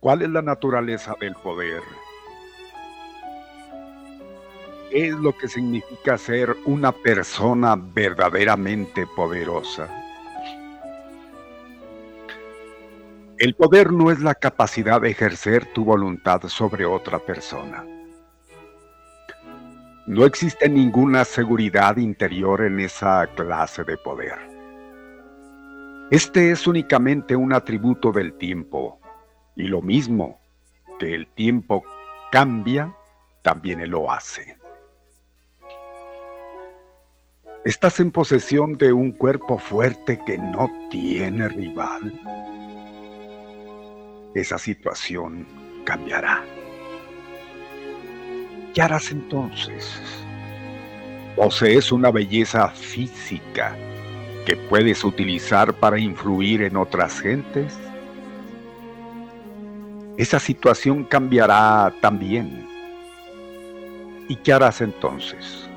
¿Cuál es la naturaleza del poder? ¿Qué es lo que significa ser una persona verdaderamente poderosa? El poder no es la capacidad de ejercer tu voluntad sobre otra persona. No existe ninguna seguridad interior en esa clase de poder. Este es únicamente un atributo del tiempo, y lo mismo que el tiempo cambia, también él lo hace. Estás en posesión de un cuerpo fuerte que no tiene rival. Esa situación cambiará. ¿Qué harás entonces? Posees una belleza física que puedes utilizar para influir en otras gentes? Esa situación cambiará también. ¿Y qué harás entonces?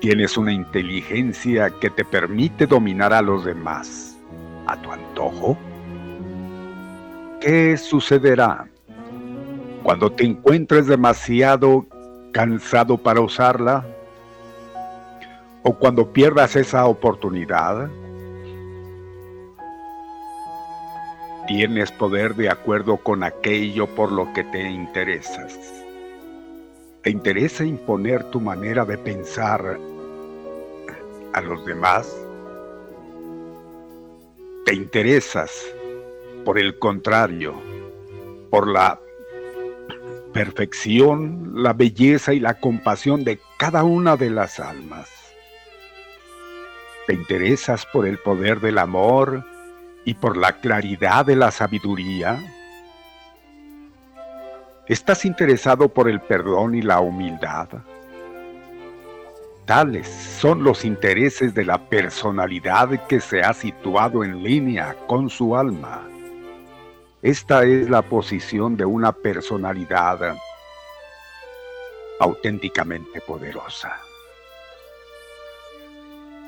Tienes una inteligencia que te permite dominar a los demás a tu antojo. ¿Qué sucederá cuando te encuentres demasiado cansado para usarla? O cuando pierdas esa oportunidad, tienes poder de acuerdo con aquello por lo que te interesas. ¿Te interesa imponer tu manera de pensar a los demás? ¿Te interesas, por el contrario, por la perfección, la belleza y la compasión de cada una de las almas? Te interesas por el poder del amor y por la claridad de la sabiduría? ¿Estás interesado por el perdón y la humildad? Tales son los intereses de la personalidad que se ha situado en línea con su alma. Esta es la posición de una personalidad auténticamente poderosa.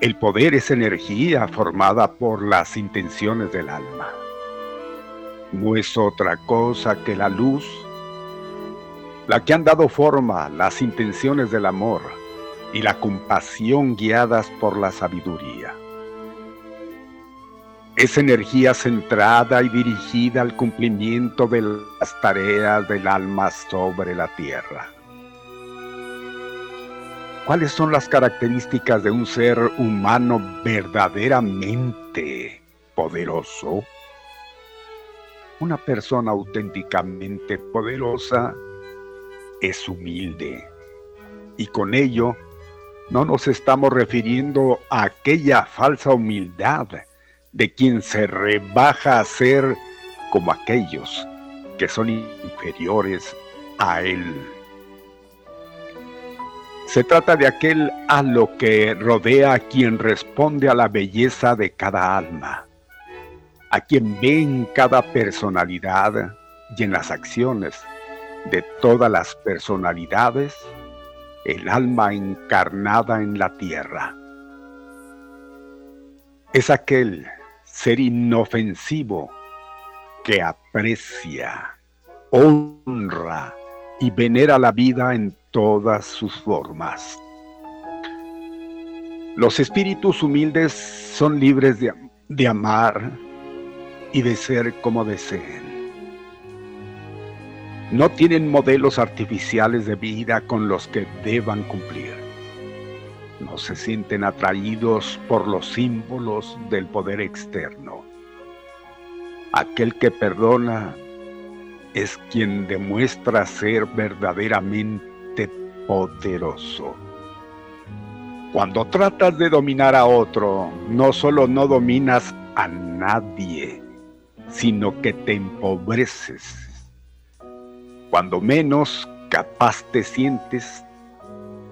El poder es energía formada por las intenciones del alma. No es otra cosa que la luz, la que han dado forma las intenciones del amor y la compasión guiadas por la sabiduría. Es energía centrada y dirigida al cumplimiento de las tareas del alma sobre la tierra. ¿Cuáles son las características de un ser humano verdaderamente poderoso? Una persona auténticamente poderosa es humilde y con ello no nos estamos refiriendo a aquella falsa humildad de quien se rebaja a ser como aquellos que son inferiores a él. Se trata de aquel a lo que rodea a quien responde a la belleza de cada alma, a quien ve en cada personalidad y en las acciones de todas las personalidades el alma encarnada en la tierra. Es aquel ser inofensivo que aprecia, honra y venera la vida en todas sus formas. Los espíritus humildes son libres de, de, amar y de ser como deseen. No tienen modelos artificiales de vida con los que deban cumplir. No se sienten atraídos por los símbolos del poder externo. Aquel que perdona es quien demuestra ser verdaderamente poderoso. Cuando tratas de dominar a otro, no solo no dominas a nadie, sino que te empobreces. Cuando menos capaz te sientes,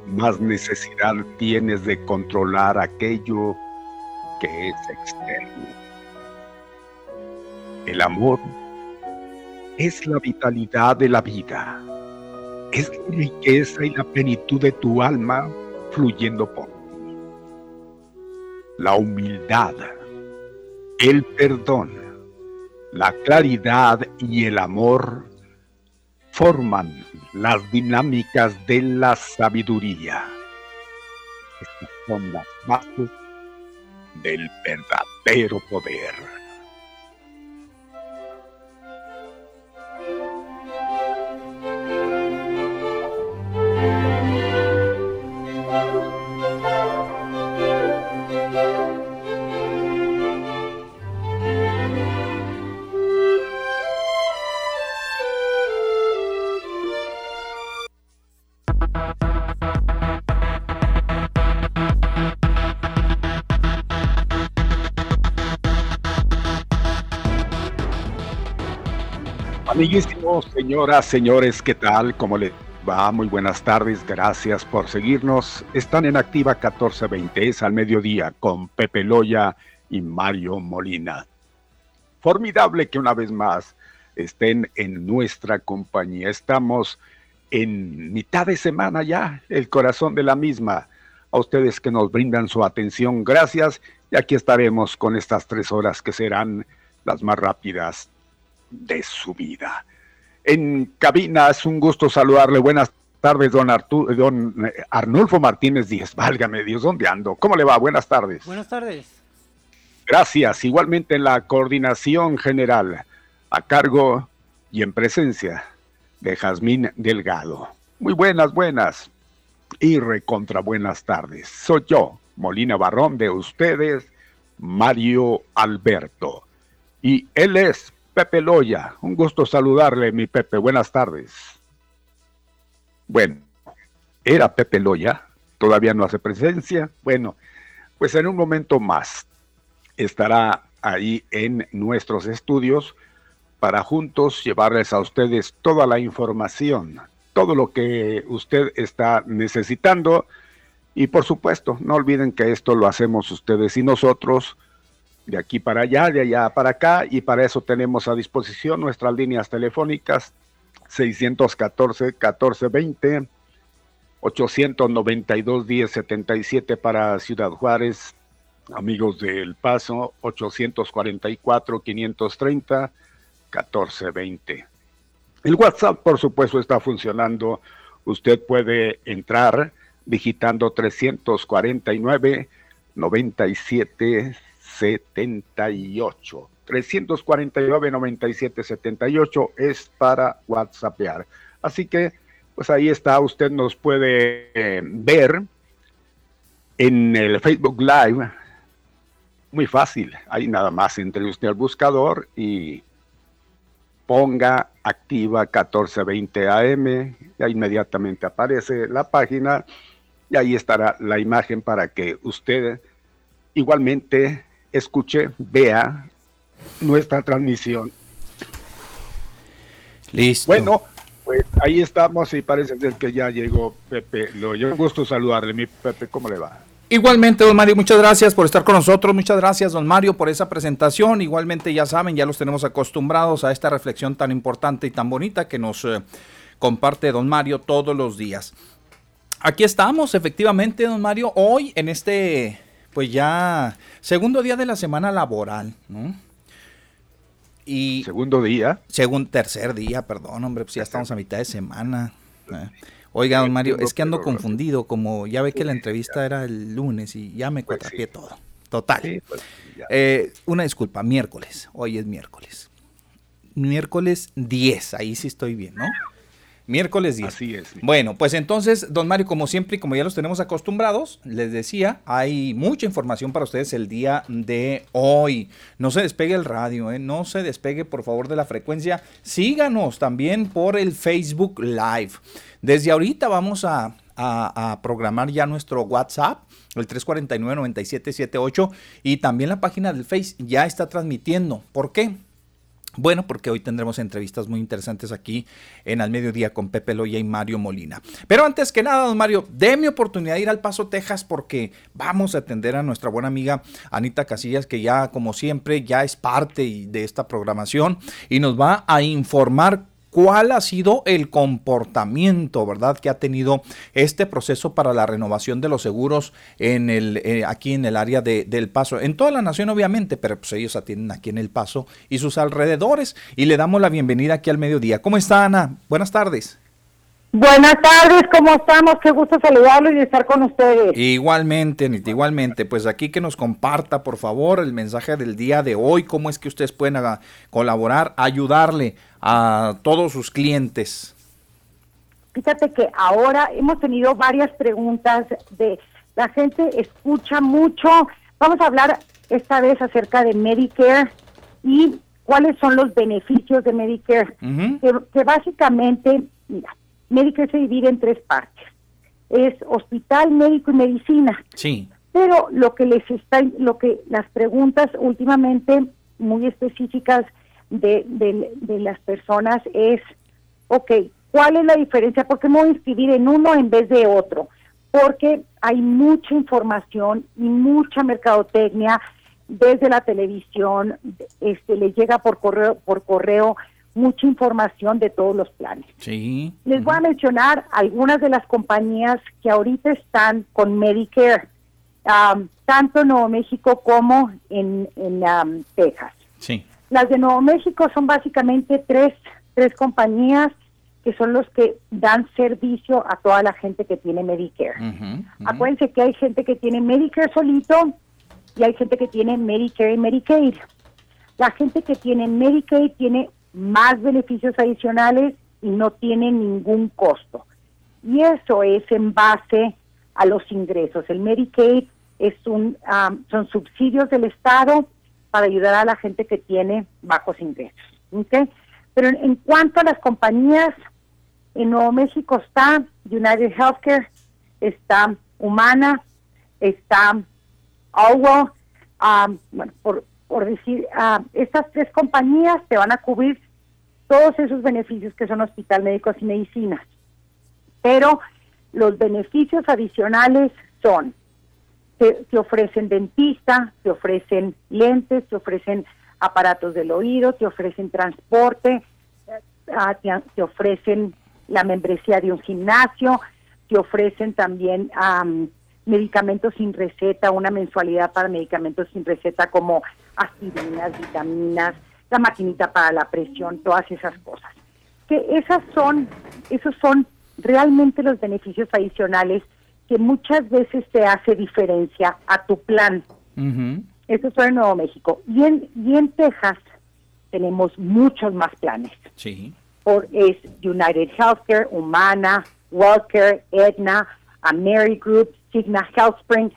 más necesidad tienes de controlar aquello que es externo. El amor es la vitalidad de la vida es la riqueza y la plenitud de tu alma fluyendo por ti. La humildad, el perdón, la claridad y el amor forman las dinámicas de la sabiduría. Estas son las bases del verdadero poder. Amiguísimos, señoras, señores, ¿qué tal? ¿Cómo les va? Muy buenas tardes, gracias por seguirnos. Están en Activa 1420, es al mediodía, con Pepe Loya y Mario Molina. Formidable que una vez más estén en nuestra compañía. Estamos en mitad de semana ya, el corazón de la misma. A ustedes que nos brindan su atención, gracias. Y aquí estaremos con estas tres horas que serán las más rápidas de su vida. En cabina es un gusto saludarle. Buenas tardes, don, don eh, Arnulfo Martínez Díez. Válgame Dios, ¿dónde ando? ¿Cómo le va? Buenas tardes. Buenas tardes. Gracias. Igualmente en la coordinación general, a cargo y en presencia de Jazmín Delgado. Muy buenas, buenas y recontra buenas tardes. Soy yo, Molina Barrón, de ustedes, Mario Alberto. Y él es Pepe Loya. Un gusto saludarle, mi Pepe. Buenas tardes. Bueno, era Pepe Loya, todavía no hace presencia. Bueno, pues en un momento más estará ahí en nuestros estudios para juntos llevarles a ustedes toda la información, todo lo que usted está necesitando. Y por supuesto, no olviden que esto lo hacemos ustedes y nosotros de aquí para allá, de allá para acá, y para eso tenemos a disposición nuestras líneas telefónicas 614-1420 892 1077 para Ciudad Juárez, amigos del Paso, 844 530 1420. El WhatsApp, por supuesto, está funcionando. Usted puede entrar digitando 349 97 78. 349 97 78 es para WhatsAppear. Así que, pues ahí está, usted nos puede eh, ver en el Facebook Live. Muy fácil, ahí nada más entre usted al buscador y ponga activa 1420 AM, ya inmediatamente aparece la página y ahí estará la imagen para que usted igualmente escuche, vea nuestra transmisión. Listo. Bueno, pues ahí estamos y parece ser que ya llegó Pepe. Lo, yo gusto saludarle, mi Pepe, ¿cómo le va? Igualmente, don Mario, muchas gracias por estar con nosotros. Muchas gracias, don Mario, por esa presentación. Igualmente, ya saben, ya los tenemos acostumbrados a esta reflexión tan importante y tan bonita que nos eh, comparte don Mario todos los días. Aquí estamos, efectivamente, don Mario, hoy en este, pues ya, segundo día de la semana laboral, ¿no? Y segundo día. Segundo, tercer día, perdón, hombre, pues ya estamos a mitad de semana. ¿eh? Oiga, don Mario, es que ando confundido, como ya ve que la entrevista era el lunes y ya me pues cuatrapié todo. Total. Pues eh, una disculpa, miércoles. Hoy es miércoles. Miércoles 10, ahí sí estoy bien, ¿no? Miércoles 10. Así es. Bueno, pues entonces, don Mario, como siempre y como ya los tenemos acostumbrados, les decía, hay mucha información para ustedes el día de hoy. No se despegue el radio, ¿eh? no se despegue por favor de la frecuencia. Síganos también por el Facebook Live. Desde ahorita vamos a, a programar ya nuestro WhatsApp el 349-9778 y también la página del Face ya está transmitiendo. ¿Por qué? Bueno, porque hoy tendremos entrevistas muy interesantes aquí en Al Mediodía con Pepe Loya y Mario Molina. Pero antes que nada, don Mario, déme oportunidad de ir al Paso, Texas, porque vamos a atender a nuestra buena amiga Anita Casillas, que ya, como siempre, ya es parte de esta programación y nos va a informar cuál ha sido el comportamiento, ¿verdad?, que ha tenido este proceso para la renovación de los seguros en el, eh, aquí en el área de, del Paso, en toda la nación obviamente, pero pues ellos atienden aquí en el Paso y sus alrededores. Y le damos la bienvenida aquí al mediodía. ¿Cómo está Ana? Buenas tardes. Buenas tardes, ¿cómo estamos? Qué gusto saludarlos y estar con ustedes. Igualmente, Anita, igualmente. Pues aquí que nos comparta, por favor, el mensaje del día de hoy, cómo es que ustedes pueden colaborar, ayudarle a todos sus clientes. Fíjate que ahora hemos tenido varias preguntas de la gente escucha mucho. Vamos a hablar esta vez acerca de Medicare y cuáles son los beneficios de Medicare. que, que básicamente, mira, Medicare se divide en tres partes. Es hospital, médico y medicina. Sí. Pero lo que les está, lo que las preguntas últimamente muy específicas de, de, las personas es, ok, ¿cuál es la diferencia? ¿Por qué me voy a inscribir en uno en vez de otro? Porque hay mucha información y mucha mercadotecnia desde la televisión, este, les llega por correo, por correo mucha información de todos los planes. Sí. Les voy a mencionar algunas de las compañías que ahorita están con Medicare, tanto en Nuevo México como en, en Texas. Sí. Las de Nuevo México son básicamente tres, tres compañías que son los que dan servicio a toda la gente que tiene Medicare. Acuérdense que hay gente que tiene Medicare solito y hay gente que tiene Medicare y Medicaid. La gente que tiene Medicaid tiene más beneficios adicionales y no tiene ningún costo. Y eso es en base a los ingresos. El Medicaid es un, son subsidios del Estado para ayudar a la gente que tiene bajos ingresos. Pero en, cuanto a las compañías, en Nuevo México está United Healthcare, está Humana, está Agua, bueno, por, por decir, estas tres compañías te van a cubrir todos esos beneficios que son hospital, médicos y medicinas. Pero los beneficios adicionales son, te, ofrecen dentista, te ofrecen lentes, te ofrecen aparatos del oído, te ofrecen transporte, ah, te, ofrecen la membresía de un gimnasio, que ofrecen también medicamentos sin receta, una mensualidad para medicamentos sin receta como aspirinas, vitaminas, la maquinita para la presión, todas esas cosas. Que esas son, esos son realmente los beneficios adicionales que muchas veces te hace diferencia a tu plan. Eso es en Nuevo México. Y en, y en Texas tenemos muchos más planes. Sí. Por, es United Healthcare, Humana, Wellcare, Aetna, Amerigroup, Signa HealthSpring.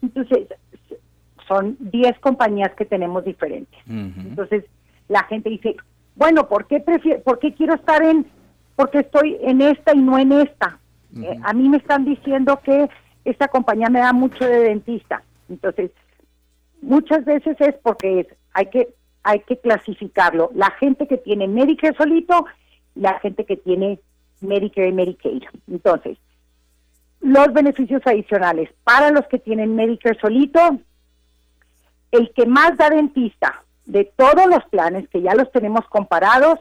Entonces, son 10 compañías que tenemos diferentes. Entonces, la gente dice, bueno, ¿por qué, ¿por qué quiero estar en, porque estoy en esta y no en esta? Eh, a mí me están diciendo que esta compañía me da mucho de dentista. Entonces, muchas veces es porque es, hay que hay que clasificarlo. La gente que tiene Medicare solito, la gente que tiene Medicare y Medicaid. Entonces, los beneficios adicionales para los que tienen Medicare solito, el que más da dentista de todos los planes que ya los tenemos comparados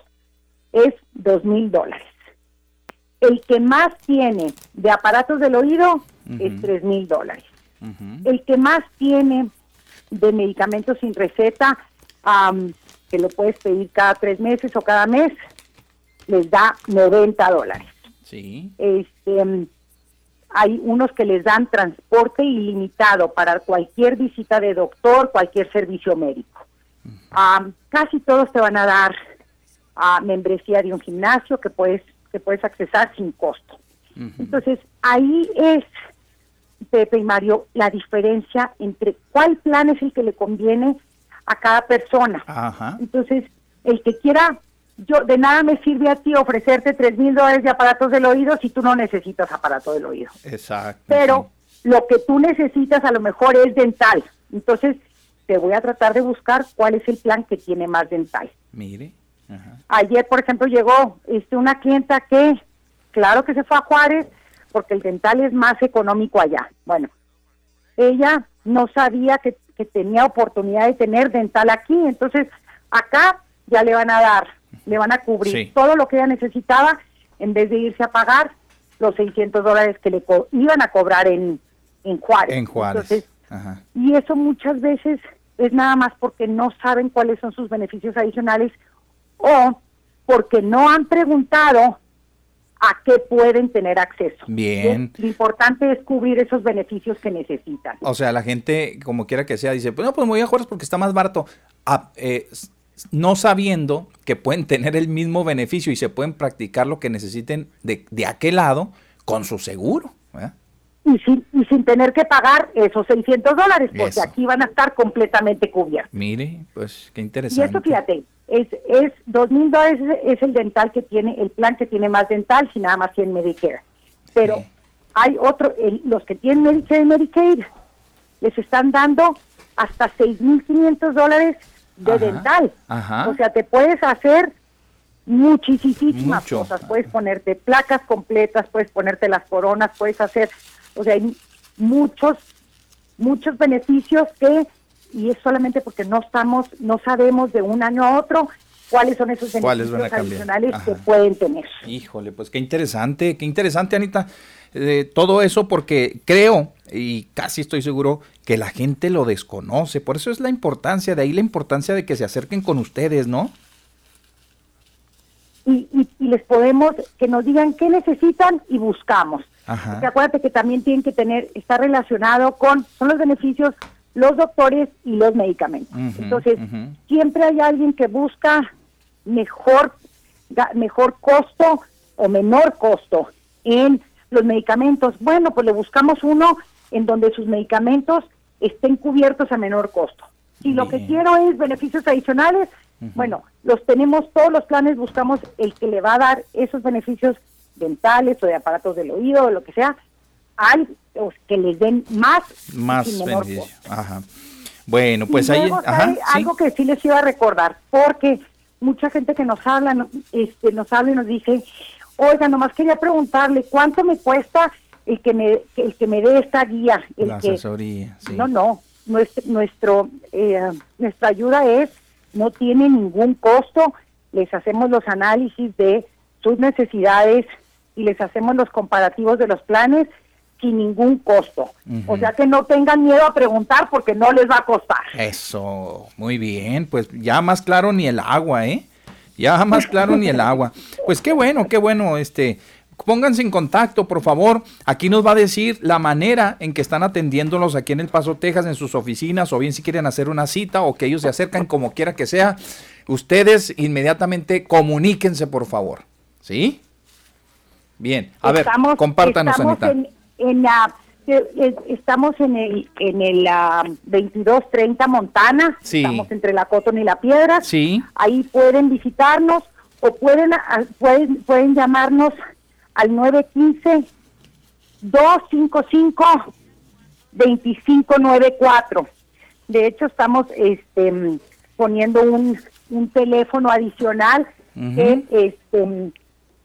es dos mil dólares. El que más tiene de aparatos del oído es tres mil dólares. El que más tiene de medicamentos sin receta, que lo puedes pedir cada tres meses o cada mes, les da 90 dólares. Sí. Este, hay unos que les dan transporte ilimitado para cualquier visita de doctor, cualquier servicio médico. Casi todos te van a dar membresía de un gimnasio que puedes que puedes accesar sin costo. Entonces, ahí es, Pepe y Mario, la diferencia entre cuál plan es el que le conviene a cada persona. Entonces, el que quiera, yo de nada me sirve a ti ofrecerte tres mil dólares de aparatos del oído si tú no necesitas aparato del oído. Exacto. Pero lo que tú necesitas a lo mejor es dental. Entonces, te voy a tratar de buscar cuál es el plan que tiene más dental. Mire. Ayer, por ejemplo, llegó este, una clienta que, claro que se fue a Juárez, porque el dental es más económico allá. Bueno, ella no sabía que, tenía oportunidad de tener dental aquí, entonces acá ya le van a dar, le van a cubrir todo lo que ella necesitaba en vez de irse a pagar los 600 dólares que le iban a cobrar en, en Juárez. En Juárez. Y eso muchas veces es nada más porque no saben cuáles son sus beneficios adicionales o porque no han preguntado a qué pueden tener acceso. Bien. Lo importante es cubrir esos beneficios que necesitan. O sea, la gente, como quiera que sea, dice, pues no, pues me voy a Juárez porque está más barato. Ah, eh, no sabiendo que pueden tener el mismo beneficio y se pueden practicar lo que necesiten de, de aquel lado con su seguro. Y sin, y sin tener que pagar esos 600 dólares, porque aquí van a estar completamente cubiertos. Mire, pues qué interesante. Y eso, fíjate, es, es dos mil dólares es el dental que tiene, el plan que tiene más dental, si nada más tiene Medicare. Pero hay otro, los que tienen Medicare y Medicaid, les están dando hasta seis mil quinientos dólares de dental. O sea, te puedes hacer muchísimas cosas. Puedes ponerte placas completas, puedes ponerte las coronas, puedes hacer, o sea, hay muchos, muchos beneficios que y es solamente porque no estamos, no sabemos de un año a otro cuáles son esos beneficios adicionales que pueden tener. Híjole, pues qué interesante, qué interesante, Anita. Eh, todo eso porque creo y casi estoy seguro que la gente lo desconoce. Por eso es la importancia, de ahí la importancia de que se acerquen con ustedes, ¿no? Y, y, les podemos, que nos digan qué necesitan y buscamos. Ajá. acuérdate que también tienen que tener, está relacionado con, son los beneficios los doctores y los medicamentos. Entonces, siempre hay alguien que busca mejor, mejor costo o menor costo en los medicamentos. Bueno, pues le buscamos uno en donde sus medicamentos estén cubiertos a menor costo. Si lo que quiero es beneficios adicionales, bueno, los tenemos todos los planes, buscamos el que le va a dar esos beneficios dentales o de aparatos del oído o lo que sea, hay que les den más, más Ajá. Bueno, pues ahí hay algo que sí les iba a recordar, porque mucha gente que nos habla, este, nos habla y nos dice, oiga, nomás quería preguntarle, ¿cuánto me cuesta el que me, el que me dé esta guía? El La asesoría, sí. No, no, nuestro, nuestro eh, nuestra ayuda es, no tiene ningún costo, les hacemos los análisis de sus necesidades y les hacemos los comparativos de los planes sin ningún costo. O sea que no tengan miedo a preguntar porque no les va a costar. Eso, muy bien, pues ya más claro ni el agua, ¿eh? Ya más claro ni el agua. Pues qué bueno, qué bueno, este, pónganse en contacto, por favor. Aquí nos va a decir la manera en que están atendiéndolos aquí en El Paso, Texas, en sus oficinas, o bien si quieren hacer una cita o que ellos se acercan como quiera que sea. Ustedes inmediatamente comuníquense, por favor. ¿Sí? Bien, a ver, compártanos, Anita en la estamos en el en el 2230 Montana, estamos entre la Cotton y la Piedra. Sí. Ahí pueden visitarnos o pueden pueden pueden llamarnos al 915 255 2594. De hecho estamos este poniendo un, un teléfono adicional que este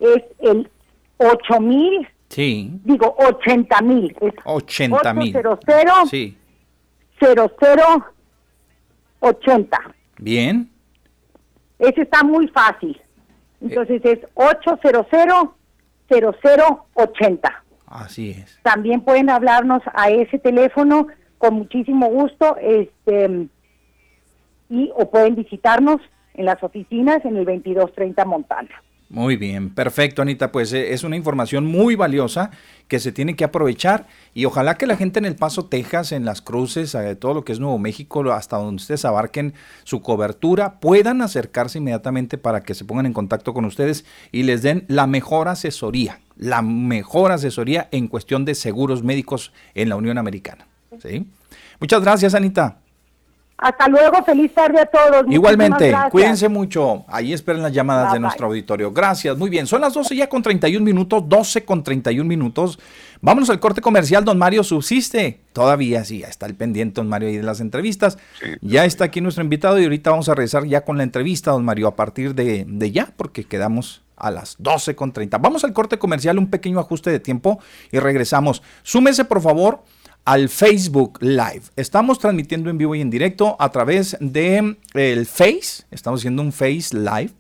es el 8000 Sí. Digo, 80 mil. 80 mil. 800 sí. 0080. Bien. Ese está muy fácil. Entonces es 800 0080. Así es. También pueden hablarnos a ese teléfono con muchísimo gusto este y o pueden visitarnos en las oficinas en el 2230 Montana. Muy bien, perfecto Anita, pues eh, es una información muy valiosa que se tiene que aprovechar y ojalá que la gente en El Paso, Texas, en las cruces, eh, todo lo que es Nuevo México, hasta donde ustedes abarquen su cobertura, puedan acercarse inmediatamente para que se pongan en contacto con ustedes y les den la mejor asesoría, la mejor asesoría en cuestión de seguros médicos en la Unión Americana. ¿sí? Muchas gracias Anita. Hasta luego, feliz tarde a todos. Igualmente, cuídense mucho. Ahí esperen las llamadas de nuestro auditorio. Gracias, muy bien. Son las 12 ya con 31 minutos, 12 con 31 minutos. Vámonos al corte comercial, don Mario subsiste. Todavía sí, ya está el pendiente, don Mario, ahí de las entrevistas. Ya está aquí nuestro invitado y ahorita vamos a regresar ya con la entrevista, don Mario, a partir de, de ya, porque quedamos a las 12 con 30. Vamos al corte comercial, un pequeño ajuste de tiempo y regresamos. Súmese, por favor al Facebook Live. Estamos transmitiendo en vivo y en directo a través de el Face. Estamos haciendo un Face Live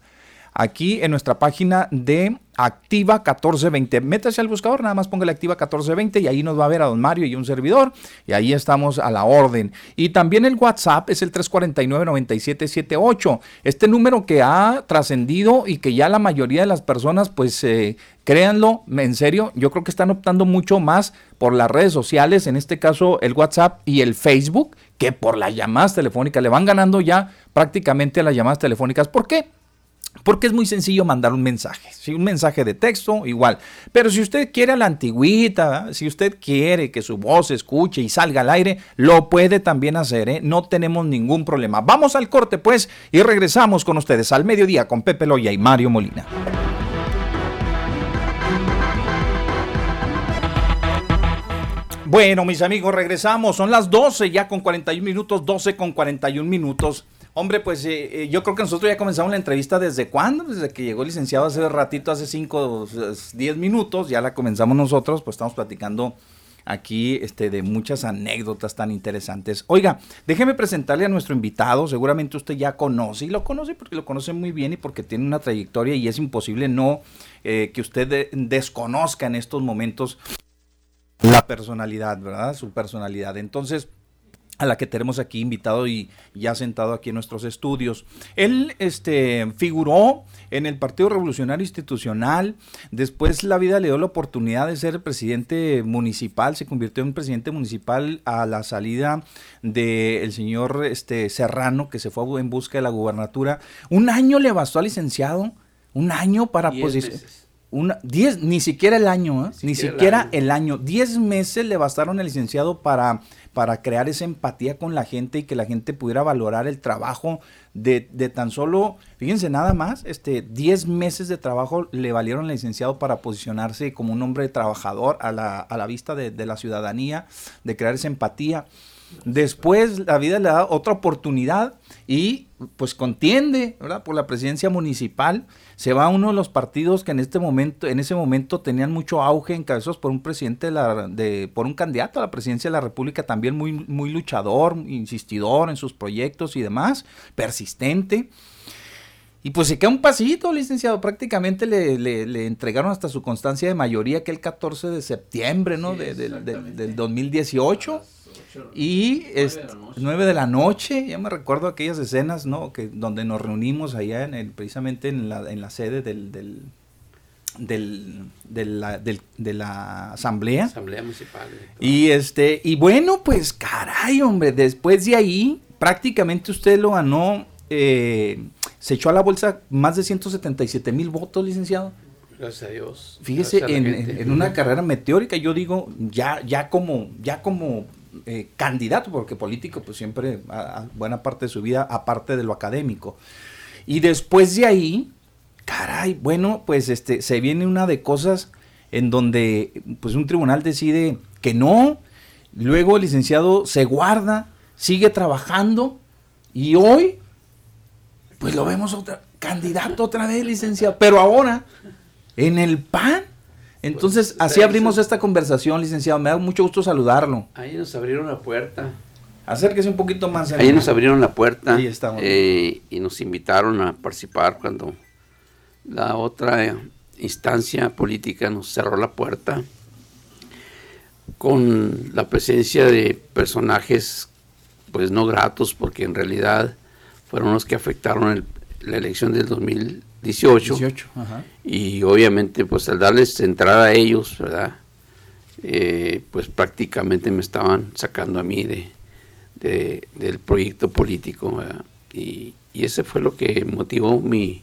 aquí en nuestra página de Activa 1420. Métase al buscador, nada más póngale Activa 1420 y ahí nos va a ver a don Mario y un servidor y ahí estamos a la orden. Y también el WhatsApp es el 349-9778. Este número que ha trascendido y que ya la mayoría de las personas, pues eh, créanlo, en serio, yo creo que están optando mucho más por las redes sociales, en este caso el WhatsApp y el Facebook, que por las llamadas telefónicas. Le van ganando ya prácticamente a las llamadas telefónicas. ¿Por qué? Porque es muy sencillo mandar un mensaje, ¿sí? un mensaje de texto igual. Pero si usted quiere a la antigüita, si usted quiere que su voz se escuche y salga al aire, lo puede también hacer, ¿eh? no tenemos ningún problema. Vamos al corte pues y regresamos con ustedes al mediodía con Pepe Loya y Mario Molina. Bueno, mis amigos, regresamos. Son las 12 ya con 41 minutos, 12 con 41 minutos. Hombre, pues eh, eh, yo creo que nosotros ya comenzamos la entrevista desde cuándo, desde que llegó el licenciado hace ratito, hace 5, 10 minutos, ya la comenzamos nosotros, pues estamos platicando aquí este, de muchas anécdotas tan interesantes. Oiga, déjeme presentarle a nuestro invitado, seguramente usted ya conoce, y lo conoce porque lo conoce muy bien y porque tiene una trayectoria y es imposible no eh, que usted desconozca en estos momentos la personalidad, ¿verdad? Su personalidad. Entonces, a la que tenemos aquí invitado y ya sentado aquí en nuestros estudios. Él este, figuró en el Partido Revolucionario Institucional, después la vida le dio la oportunidad de ser presidente municipal, se convirtió en presidente municipal a la salida del señor este, Serrano, que se fue en busca de la gubernatura. Un año le bastó al licenciado, un año para posicionar. Una, diez, ni siquiera el año, ¿eh? ni siquiera el año. Diez meses le bastaron al licenciado para para crear esa empatía con la gente y que la gente pudiera valorar el trabajo de, tan solo, fíjense nada más, este 10 meses de trabajo le valieron al licenciado para posicionarse como un hombre trabajador a la, a la vista de, de la ciudadanía, de crear esa empatía. Después la vida le da otra oportunidad y pues contiende, ¿verdad? Por la presidencia municipal. Se va a uno de los partidos que en este momento, en ese momento tenían mucho auge encabezados por un presidente de la, de, por un candidato a la presidencia de la República también muy, muy luchador, insistidor en sus proyectos y demás, persistente. Y pues se queda un pasito, licenciado. Prácticamente le, le, entregaron hasta su constancia de mayoría que el 14 de septiembre, ¿no? de, del 2018. Y es 9 de la noche, ya me recuerdo aquellas escenas, ¿no? Que donde nos reunimos allá en el, precisamente en la, en la sede del, del, del, de la asamblea. Asamblea municipal. Y este, y bueno, pues caray, hombre, después de ahí, prácticamente usted lo ganó, eh, se echó a la bolsa más de 177 mil votos, licenciado. Gracias a Dios. Fíjese, en, en, una carrera meteórica, yo digo, ya, ya como, ya como eh, candidato, porque político, pues siempre, a, buena parte de su vida, aparte de lo académico. Y después de ahí, caray, bueno, pues este, se viene una de cosas en donde pues un tribunal decide que no, luego el licenciado se guarda, sigue trabajando y hoy pues lo vemos otra candidato otra vez, licenciado, pero ahora en el PAN entonces, pues, así abrimos esta conversación, licenciado. Me da mucho gusto saludarlo. Ahí nos abrieron la puerta. Acérquese un poquito más. Ahí nos abrieron la puerta. Ahí estamos. Eh, y nos invitaron a participar cuando la otra instancia política nos cerró la puerta con la presencia de personajes pues no gratos porque en realidad fueron los que afectaron la elección del 2000 18. Y obviamente, pues al darles entrada a ellos, ¿verdad? Eh, pues prácticamente me estaban sacando a mí de, del proyecto político. Y, ese fue lo que motivó mi,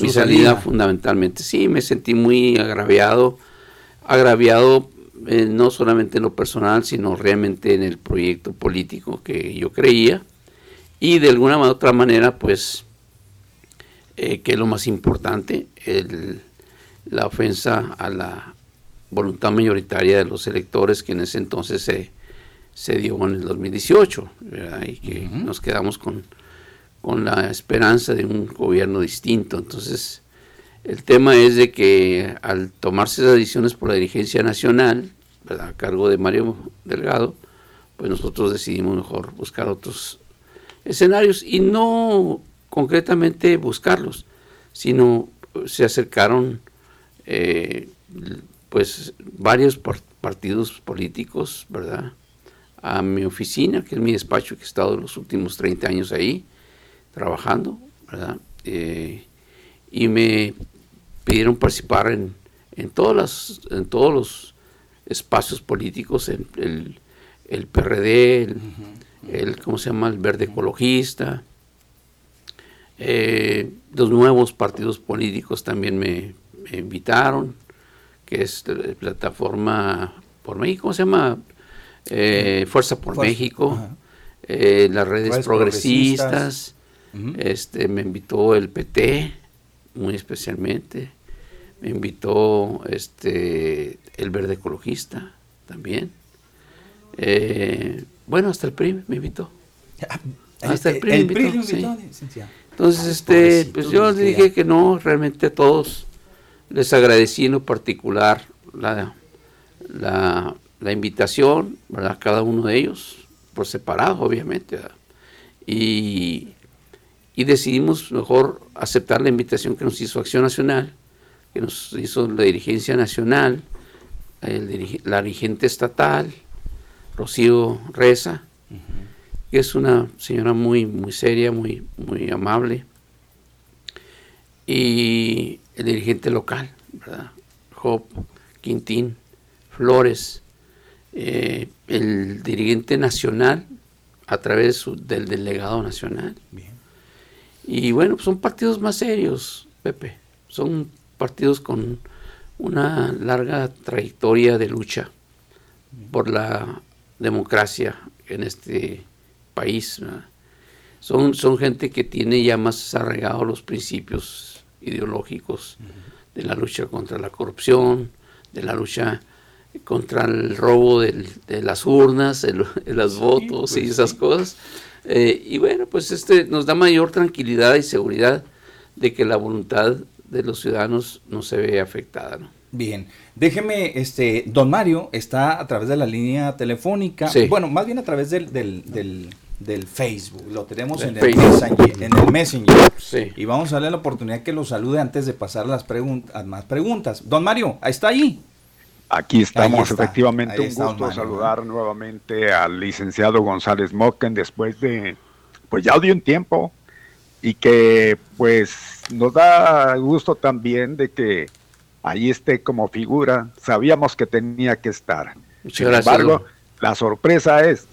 mi salida, fundamentalmente. Sí, me sentí muy agraviado, agraviado eh, no solamente en lo personal, sino realmente en el proyecto político que yo creía. Y de alguna u otra manera, pues eh, que es lo más importante, la ofensa a la voluntad mayoritaria de los electores que en ese entonces se, se dio en el 2018, y que nos quedamos con, con la esperanza de un gobierno distinto. Entonces, el tema es de que al tomarse esas decisiones por la dirigencia nacional, a cargo de Mario Delgado, pues nosotros decidimos mejor buscar otros escenarios. Y no concretamente buscarlos, sino se acercaron eh, pues varios partidos políticos, ¿verdad? A mi oficina, que es mi despacho, que he estado los últimos 30 años ahí trabajando, ¿verdad? Eh, y me pidieron participar en, en, todas las, en todos los espacios políticos, en el, el PRD, el, el, ¿cómo se llama? El verde ecologista, eh, los nuevos partidos políticos también me, invitaron, que es la plataforma por México, ¿cómo se llama? Eh, Fuerza por México, eh, las redes, progresistas, este, me invitó el PT, muy especialmente, me invitó este, el Verde Ecologista también. bueno, hasta el PRI me invitó. Ah, hasta el, PRI, me invitó, entonces, este, pues yo dije que no, realmente a todos les agradecí en lo particular la, la, invitación, ¿verdad? Cada uno de ellos, por separado, obviamente. Y, y, decidimos mejor aceptar la invitación que nos hizo Acción Nacional, que nos hizo la dirigencia nacional, la dirigente estatal, Rocío Reza, es una señora muy, muy seria, muy, muy amable. Y el dirigente local, ¿verdad? Job, Quintín, Flores, eh, el dirigente nacional a través del delegado nacional. Y bueno, pues son partidos más serios, Pepe. Son partidos con una larga trayectoria de lucha por la democracia en este país. Son, son gente que tiene ya más arraigados los principios ideológicos de la lucha contra la corrupción, de la lucha contra el robo de las urnas, de los votos y pues esas cosas. Eh, y bueno, pues este nos da mayor tranquilidad y seguridad de que la voluntad de los ciudadanos no se ve afectada. Bien, déjeme, este, don Mario está a través de la línea telefónica, bueno, más bien a través del, del, del Facebook, lo tenemos en el, Messenger, en el, Messenger, Y vamos a darle la oportunidad que lo salude antes de pasar las preguntas, más preguntas. Don Mario, ahí está ahí. Aquí estamos, efectivamente. un gusto saludar nuevamente al licenciado González Moquen después de, pues ya de un tiempo, y que pues nos da gusto también de que ahí esté como figura. Sabíamos que tenía que estar. Sin embargo, la sorpresa es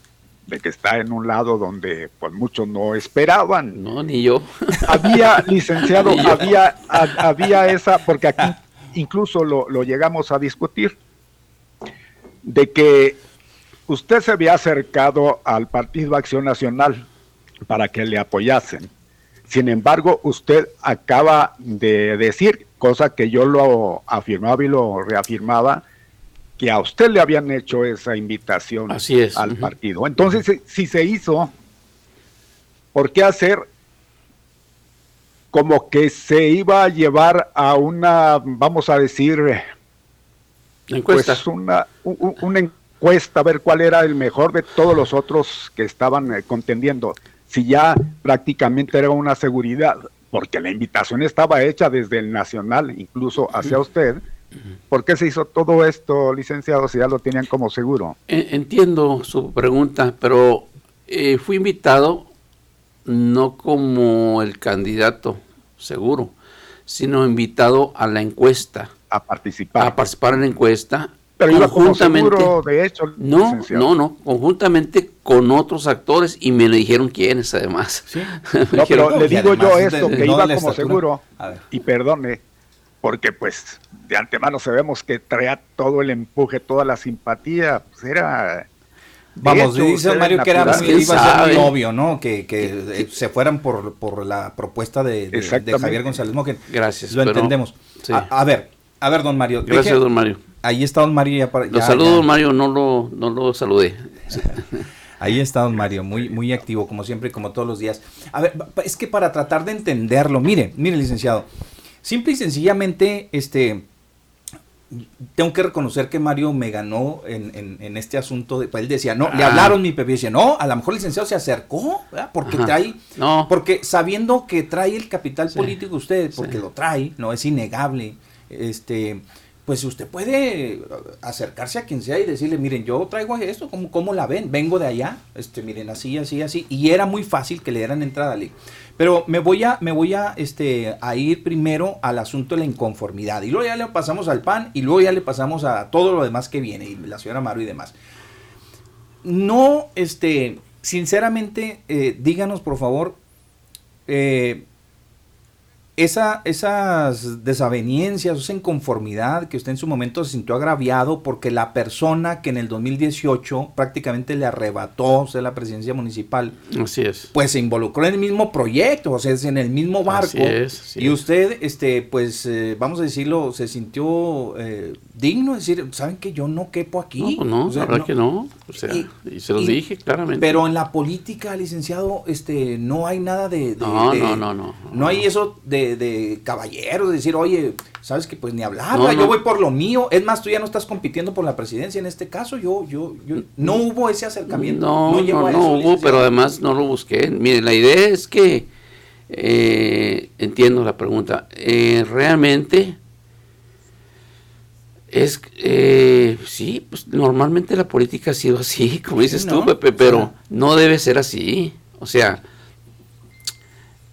de que está en un lado donde pues muchos no esperaban. No, ni yo. Había, licenciado, había, había esa, porque aquí incluso lo, lo llegamos a discutir, de que usted se había acercado al Partido Acción Nacional para que le apoyasen. Sin embargo, usted acaba de decir, cosa que yo lo afirmaba y lo reafirmaba, que a usted le habían hecho esa invitación al partido. Entonces, si se hizo, ¿por qué hacer como que se iba a llevar a una, vamos a decir, encuesta. Pues una, una encuesta a ver cuál era el mejor de todos los otros que estaban eh, contendiendo? Si ya prácticamente era una seguridad, porque la invitación estaba hecha desde el nacional, incluso hacia usted ¿Por qué se hizo todo esto, licenciado, si ya lo tenían como seguro? Entiendo su pregunta, pero eh, fui invitado no como el candidato seguro, sino invitado a la encuesta. A participar. A participar en la encuesta. Pero conjuntamente, seguro, de hecho. No, no, no, conjuntamente con otros actores y me dijeron quiénes además. ¿Sí? no, pero le digo yo esto, que iba como seguro, y perdone, porque pues de antemano sabemos que traía todo el empuje, toda la simpatía, pues era... Vamos, dice Mario que era muy, iba a ser muy obvio, ¿no? Que, que se fueran por, por la propuesta de, de, Javier González Mogen. Gracias. Lo entendemos. A, ver, a ver, don Mario. Gracias, don Mario. Ahí está don Mario. Ya para, lo saludo, don Mario, no lo, no lo saludé. Ahí está don Mario, muy, muy activo, como siempre, como todos los días. A ver, es que para tratar de entenderlo, mire, mire, licenciado, Simple y sencillamente, este, tengo que reconocer que Mario me ganó en, este asunto. De, pues, él decía, no, le ah. hablaron mi Pepe, decía, no, a lo mejor el licenciado se acercó, ¿verdad? porque trae, no. porque sabiendo que trae el capital político usted, porque lo trae, no es innegable, este, pues usted puede acercarse a quien sea y decirle, miren, yo traigo esto, ¿cómo, cómo la ven? Vengo de allá, este, miren, así, así, así, y era muy fácil que le dieran entrada. Le, pero me voy a, me voy a, este, a ir primero al asunto de la inconformidad. Y luego ya le pasamos al PAN y luego ya le pasamos a todo lo demás que viene, y la señora Maru y demás. No, este, sinceramente, eh, díganos por favor, eh, esa, esas desavenencias, esa inconformidad que usted en su momento se sintió agraviado porque la persona que en el 2018 prácticamente le arrebató o la presidencia municipal, Así es. pues se involucró en el mismo proyecto, o sea, es en el mismo barco. y usted, este, pues, eh, vamos a decirlo, se sintió eh, digno de decir, ¿saben que yo no quepo aquí? No, no, la verdad que no. O sea, y, se lo dije claramente. Pero en la política, licenciado, este, no hay nada de... no, no, no, no, no. hay eso de, de caballeros, de decir, oye, sabes que pues ni hablar, yo voy por lo mío. Es más, tú ya no estás compitiendo por la presidencia en este caso. Yo, yo, yo no hubo ese acercamiento. No, no, no, hubo, pero además no lo busqué. Mire, la idea es que, eh, entiendo la pregunta, eh, realmente es, eh, sí, pues normalmente la política ha sido así, como dices tú, Pepe, pero no debe ser así. O sea,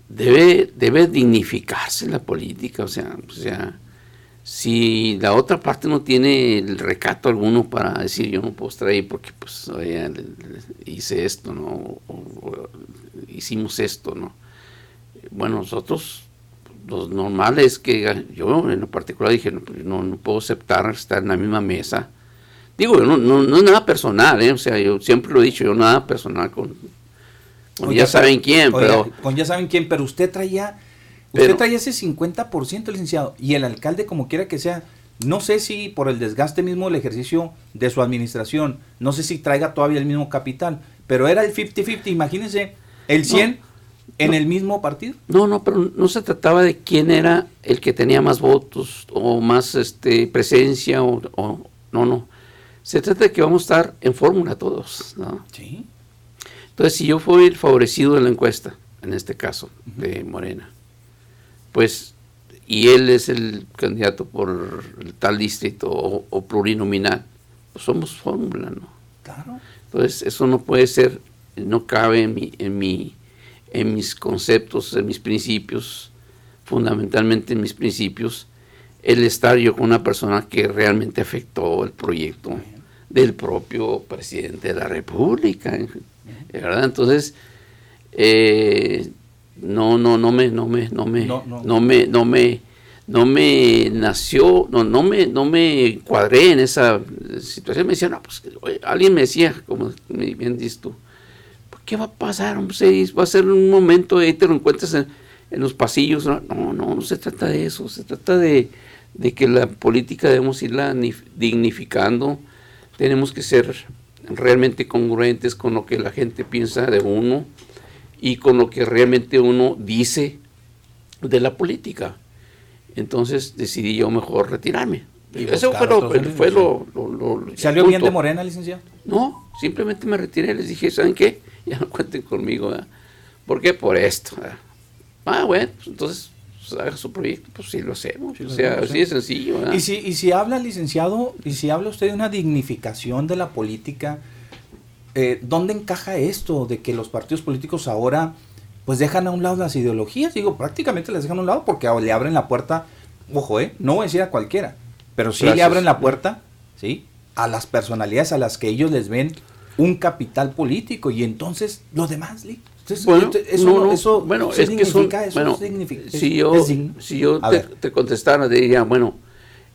debe, debe dignificarse la política, o sea, o sea, si la otra parte no tiene el recato alguno para decir yo no puedo estar ahí porque pues hice esto, ¿no? hicimos esto, ¿no? Bueno, nosotros lo normal es que yo en lo particular dije, pues, no, no, puedo aceptar estar en la misma mesa. Digo, no, no, no nada personal, ¿eh? o sea, yo siempre lo he dicho, yo nada personal con, ya saben quién, pero... Con ya saben quién, pero usted traía, usted traía ese 50% licenciado, y el alcalde como quiera que sea, no sé si por el desgaste mismo del ejercicio de su administración, no sé si traiga todavía el mismo capital, pero era el 50-50, imagínense, el 100 en el mismo partido. No, no, pero no se trataba de quién era el que tenía más votos o más este presencia o, no, no. Se trata de que vamos a estar en fórmula todos, ¿no? Sí. Entonces, si yo fui el favorecido de la encuesta, en este caso, de Morena, pues, y él es el candidato por el tal distrito o, plurinominal, pues somos fórmula, ¿no? Claro. Entonces, eso no puede ser, no cabe en mi, en mi, en mis conceptos, en mis principios, fundamentalmente en mis principios, el estar yo con una persona que realmente afectó el proyecto del propio presidente de la República, ¿verdad? Entonces, eh, no, no, no me, no me, no me, no, me, no me, no me nació, no, no me, no me cuadré en esa situación. Me decían, no, pues, alguien me decía, como bien dices tú, ¿qué va a pasar? va a ser un momento, ahí te lo encuentras en, en los pasillos. No, no, no se trata de eso, se trata de, de que la política debemos irla dignificando, tenemos que ser realmente congruentes con lo que la gente piensa de uno y con lo que realmente uno dice de la política. Entonces decidí yo mejor retirarme. Eso fue, lo, ¿Salió bien de Morena, licenciado? No, simplemente me retiré. Les dije, ¿saben qué? Ya no cuenten conmigo. ¿Por qué? Por esto. Ah, bueno, pues entonces pues, haga su proyecto, pues sí lo hacemos. o sea, así de sencillo. Y si, y si habla, licenciado, y si habla usted de una dignificación de la política, eh, ¿dónde encaja esto de que los partidos políticos ahora pues dejan a un lado las ideologías? Digo, prácticamente las dejan a un lado porque le abren la puerta, ojo, eh, no voy a decir a cualquiera, pero sí le abren la puerta, ¿sí? A las personalidades a las que ellos les ven un capital político y entonces los demás, bueno, eso, bueno, es que son, bueno, si yo, si yo te, contestara, diría, bueno,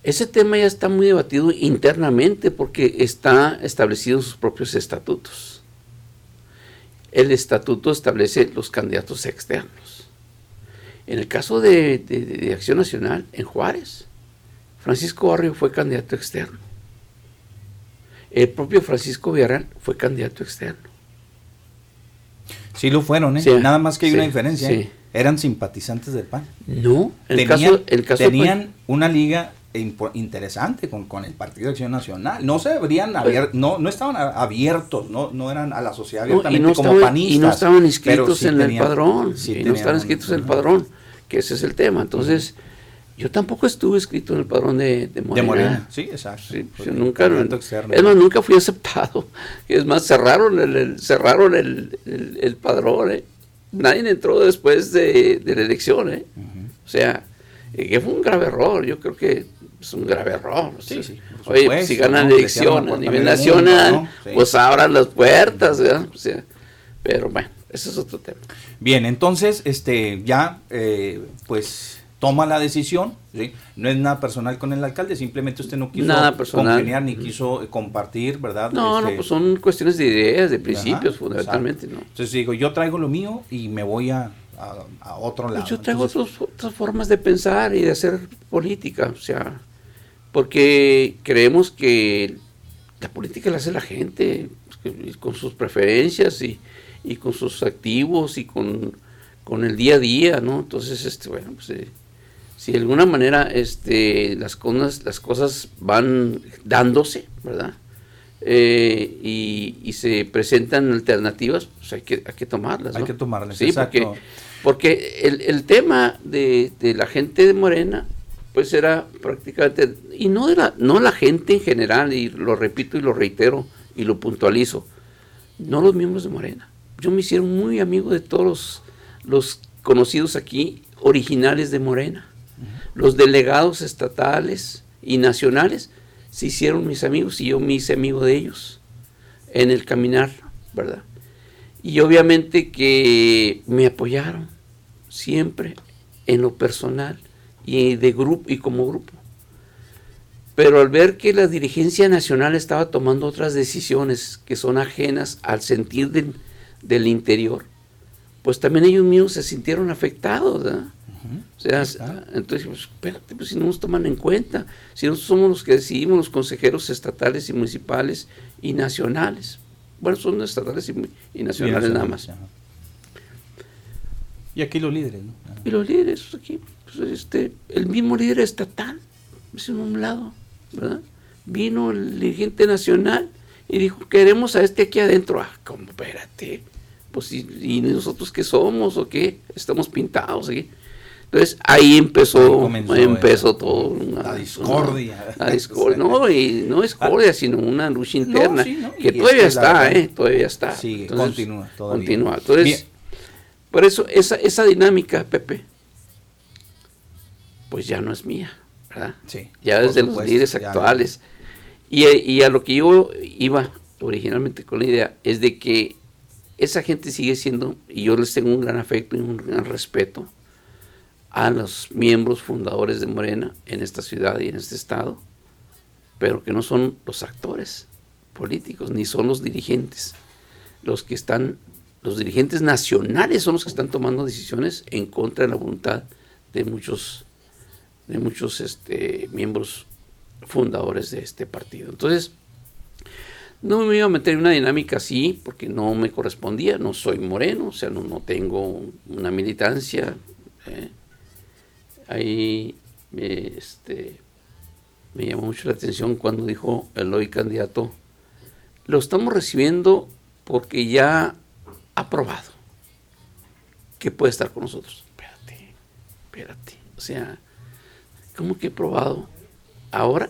ese tema ya está muy debatido internamente porque está establecido en sus propios estatutos. El estatuto establece los candidatos externos. En el caso de, de Acción Nacional, en Juárez, Francisco Barrio fue candidato externo. El propio Francisco Villarreal fue candidato externo. Sí lo fueron, ¿eh? Nada más que hay una diferencia. ¿eh? Eran simpatizantes del PAN. No, el tenían, caso, tenían una liga interesante con, con, el Partido de Acción Nacional. No se habrían abierto, no, no estaban abiertos, no, no eran a la sociedad abiertamente como panistas. Y no estaban inscritos en el padrón. y no estaban inscritos en el padrón, que ese es el tema. Entonces, yo tampoco estuve escrito en el padrón de, de Morena. De Morena, sí, exacto. nunca, es más, nunca fui aceptado. Es más, cerraron el, cerraron el, el, padrón. ¿eh? Nadie entró después de, de la elección. ¿eh? O sea, eh, que fue un grave error. Yo creo que es un grave error. Sí, sí, Oye, pues, si ganan la elección a nivel nacional, pues abran las puertas. O sea, pero bueno, ese es otro tema. Bien, entonces, este, ya, eh, pues toma la decisión, ¿sí? no es nada personal con el alcalde, simplemente usted no quiso nada congeniar ni quiso compartir, ¿verdad? No, no, este, pues son cuestiones de ideas, de principios, fundamentalmente. ¿no? Entonces digo, yo traigo lo mío y me voy a, a, otro pues lado. yo traigo otras formas de pensar y de hacer política, o sea, porque creemos que la política la hace la gente, con sus preferencias y, y con sus activos y con, con el día a día, ¿no? Entonces, este, bueno, pues... Eh, si de alguna manera este, las, cosas, las cosas van dándose, ¿verdad? Eh, y, se presentan alternativas, pues hay que, hay que tomarlas. Hay que tomarlas, sí, porque, porque el, tema de, la gente de Morena, pues era prácticamente, y no, era, no la gente en general, y lo repito y lo reitero y lo puntualizo, no los miembros de Morena. Yo me hicieron muy amigo de todos los, los conocidos aquí originales de Morena los delegados estatales y nacionales se hicieron mis amigos y yo me hice amigo de ellos en el caminar, ¿verdad? Y obviamente que me apoyaron siempre en lo personal y de grupo y como grupo. Pero al ver que la dirigencia nacional estaba tomando otras decisiones que son ajenas al sentir del interior, pues también ellos mismos se sintieron afectados, ¿verdad? O sea, entonces, pues, espérate, pues si no nos toman en cuenta, si nosotros somos los que decidimos, los consejeros estatales y municipales y nacionales. Bueno, son estatales y, nacionales nada más. Y aquí los líderes, ¿no? Y los líderes, pues, aquí, pues, este, el mismo líder estatal, es en un lado, ¿verdad? Vino el dirigente nacional y dijo, queremos a este aquí adentro. Ah, como, espérate, pues ¿y, nosotros qué somos o qué? Estamos pintados aquí. Entonces ahí empezó, empezó todo. la discordia. la discordia. No, y no discordia, sino una lucha interna que todavía está, ¿eh? Todavía está. Sigue, continúa. Todavía. Continúa. Entonces, por eso esa, esa dinámica, Pepe, pues ya no es mía, ¿verdad? Sí, ya desde los líderes actuales. Y, y, a lo que yo iba originalmente con la idea es de que esa gente sigue siendo, y yo les tengo un gran afecto y un gran respeto a los miembros fundadores de Morena en esta ciudad y en este estado, pero que no son los actores políticos, ni son los dirigentes. Los que están, los dirigentes nacionales son los que están tomando decisiones en contra de la voluntad de muchos de muchos este, miembros fundadores de este partido. Entonces, no me iba a meter en una dinámica así porque no me correspondía, no soy moreno, o sea, no, no tengo una militancia. ¿eh? Ahí este, me llamó mucho la atención cuando dijo el hoy candidato, lo estamos recibiendo porque ya ha probado que puede estar con nosotros. Espérate, espérate. O sea, ¿Cómo que he probado? Ahora,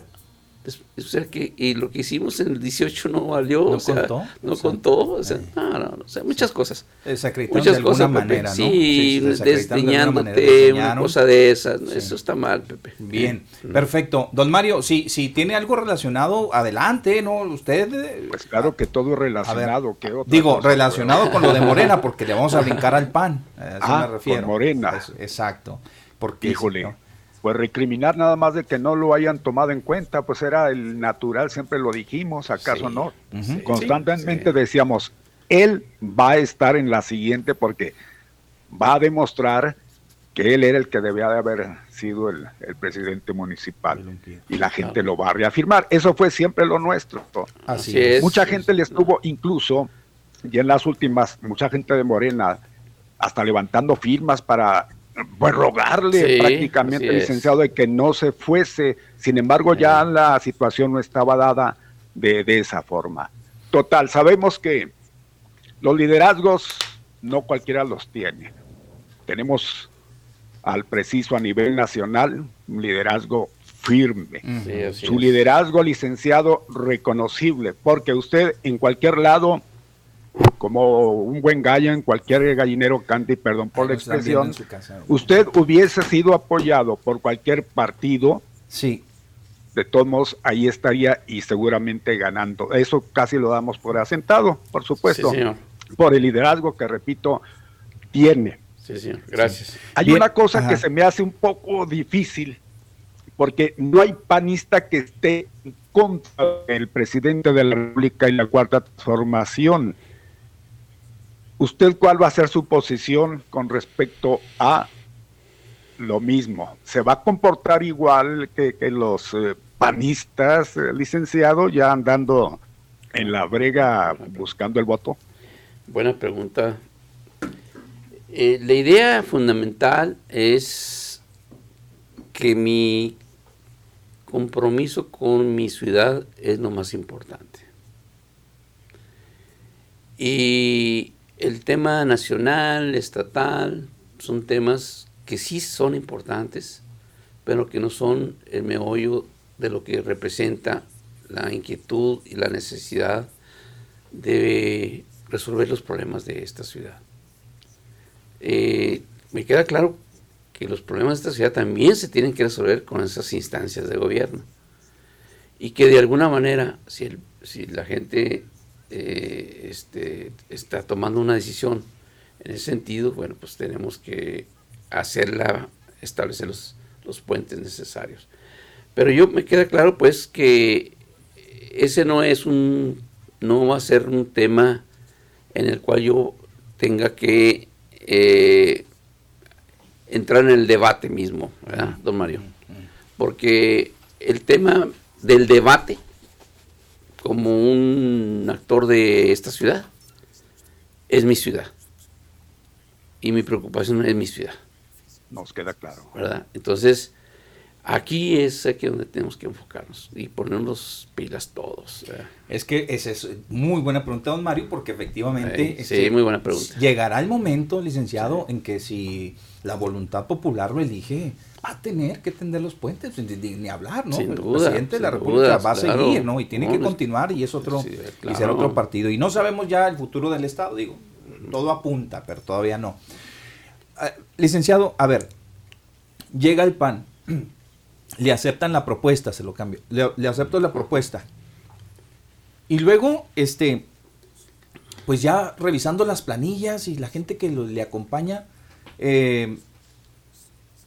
o sea que y lo que hicimos en el 18 no valió, no o sea, contó, no contó, o sea, no, no, o sea, muchas cosas. Muchas de cosas, manera, ¿no? Sí, sí desdeñándote, una cosa de esas, eso está mal, Pepe. Bien, perfecto. Don Mario, si, si tiene algo relacionado, adelante, ¿no? Usted... Eh, pues claro que todo relacionado. ¿qué otra digo, relacionado con lo de Morena, porque le vamos a brincar al pan, a eso ah, me refiero. Con Morena. exacto. Porque, Híjole pues recriminar nada más de que no lo hayan tomado en cuenta, pues era el natural, siempre lo dijimos, acaso no. Constantemente decíamos, él va a estar en la siguiente porque va a demostrar que él era el que debía de haber sido el, presidente municipal. Y la gente lo va a reafirmar. Eso fue siempre lo nuestro. Así es. Mucha gente le estuvo incluso, y en las últimas, mucha gente de Morena, hasta levantando firmas para pues rogarle prácticamente al licenciado de que no se fuese. Sin embargo, ya la situación no estaba dada de, esa forma. Total, sabemos que los liderazgos no cualquiera los tiene. Tenemos al preciso a nivel nacional un liderazgo firme. Su liderazgo, licenciado, reconocible, porque usted en cualquier lado como un buen gallo en cualquier gallinero cante, perdón por la expresión, usted hubiese sido apoyado por cualquier partido, sí. de todos modos ahí estaría y seguramente ganando. Eso casi lo damos por asentado, por supuesto, por el liderazgo que, repito, tiene. Sí, señor. Gracias. Hay una cosa que se me hace un poco difícil, porque no hay panista que esté contra el presidente de la República y la cuarta transformación. ¿Usted cuál va a ser su posición con respecto a lo mismo? ¿Se va a comportar igual que, los eh, panistas, eh, licenciado, ya andando en la brega buscando el voto? Buena pregunta. Eh, la idea fundamental es que mi compromiso con mi ciudad es lo más importante. Y el tema nacional, estatal, son temas que sí son importantes, pero que no son el meollo de lo que representa la inquietud y la necesidad de resolver los problemas de esta ciudad. Eh, me queda claro que los problemas de esta ciudad también se tienen que resolver con esas instancias de gobierno y que de alguna manera, si, si la gente eh, este, está tomando una decisión en ese sentido, bueno, pues tenemos que hacerla, establecer los, los puentes necesarios. Pero yo me queda claro pues que ese no es un, no va a ser un tema en el cual yo tenga que eh, entrar en el debate mismo, ¿verdad, don Mario? Porque el tema del debate como un actor de esta ciudad, es mi ciudad. Y mi preocupación es mi ciudad. Nos queda claro. ¿Verdad? Entonces, Aquí es aquí donde tenemos que enfocarnos y ponernos pilas todos. Es que esa es muy buena pregunta, don Mario, porque efectivamente sí, este, muy buena pregunta. llegará el momento, licenciado, en que si la voluntad popular lo elige, va a tener que tender los puentes, ni, hablar, ¿no? Sin el presidente de la República va a seguir, ¿no? Y tiene que continuar y es otro, y será otro partido. Y no sabemos ya el futuro del Estado, digo, todo apunta, pero todavía no. Ah, licenciado, a ver, llega el PAN le aceptan la propuesta, se lo cambio, le, acepto la propuesta. Y luego, este, pues ya revisando las planillas y la gente que le acompaña, eh,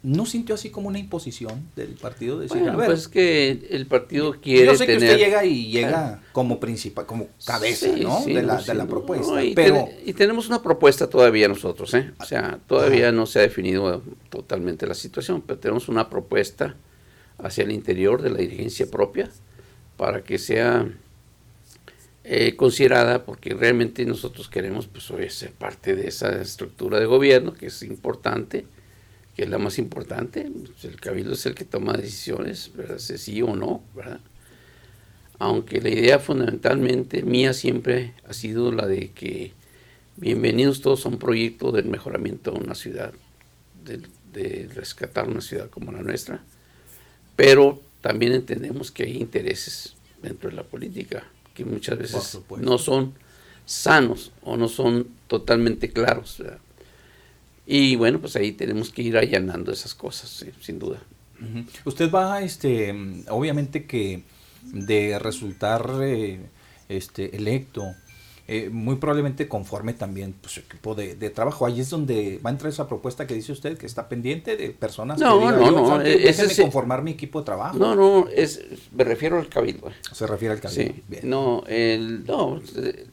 ¿no sintió así como una imposición del partido? Decir, bueno, pues que el partido quiere Yo sé que usted llega y llega como principal, como cabeza, ¿no? de, la, propuesta. y, pero... y tenemos una propuesta todavía nosotros, ¿eh? O sea, todavía no se ha definido totalmente la situación, pero tenemos una propuesta hacia el interior de la dirigencia propia para que sea eh, considerada, porque realmente nosotros queremos pues, ser parte de esa estructura de gobierno que es importante, que es la más importante. Pues, el cabildo es el que toma decisiones, ¿verdad? Si sí o no, ¿verdad? Aunque la idea fundamentalmente mía siempre ha sido la de que bienvenidos todos a un proyecto del mejoramiento de una ciudad, de rescatar una ciudad como la nuestra pero también entendemos que hay intereses dentro de la política que muchas veces no son sanos o no son totalmente claros. Y bueno, pues ahí tenemos que ir allanando esas cosas, sin duda. Usted va, este, obviamente que de resultar eh, este, electo, eh, muy probablemente conforme también pues, su equipo de, trabajo. Ahí es donde va a entrar esa propuesta que dice usted, que está pendiente de personas no, que no, no, es conformar mi equipo de trabajo. No, no, es, me refiero al cabildo. Se refiere al cabildo. Sí, No, el, no,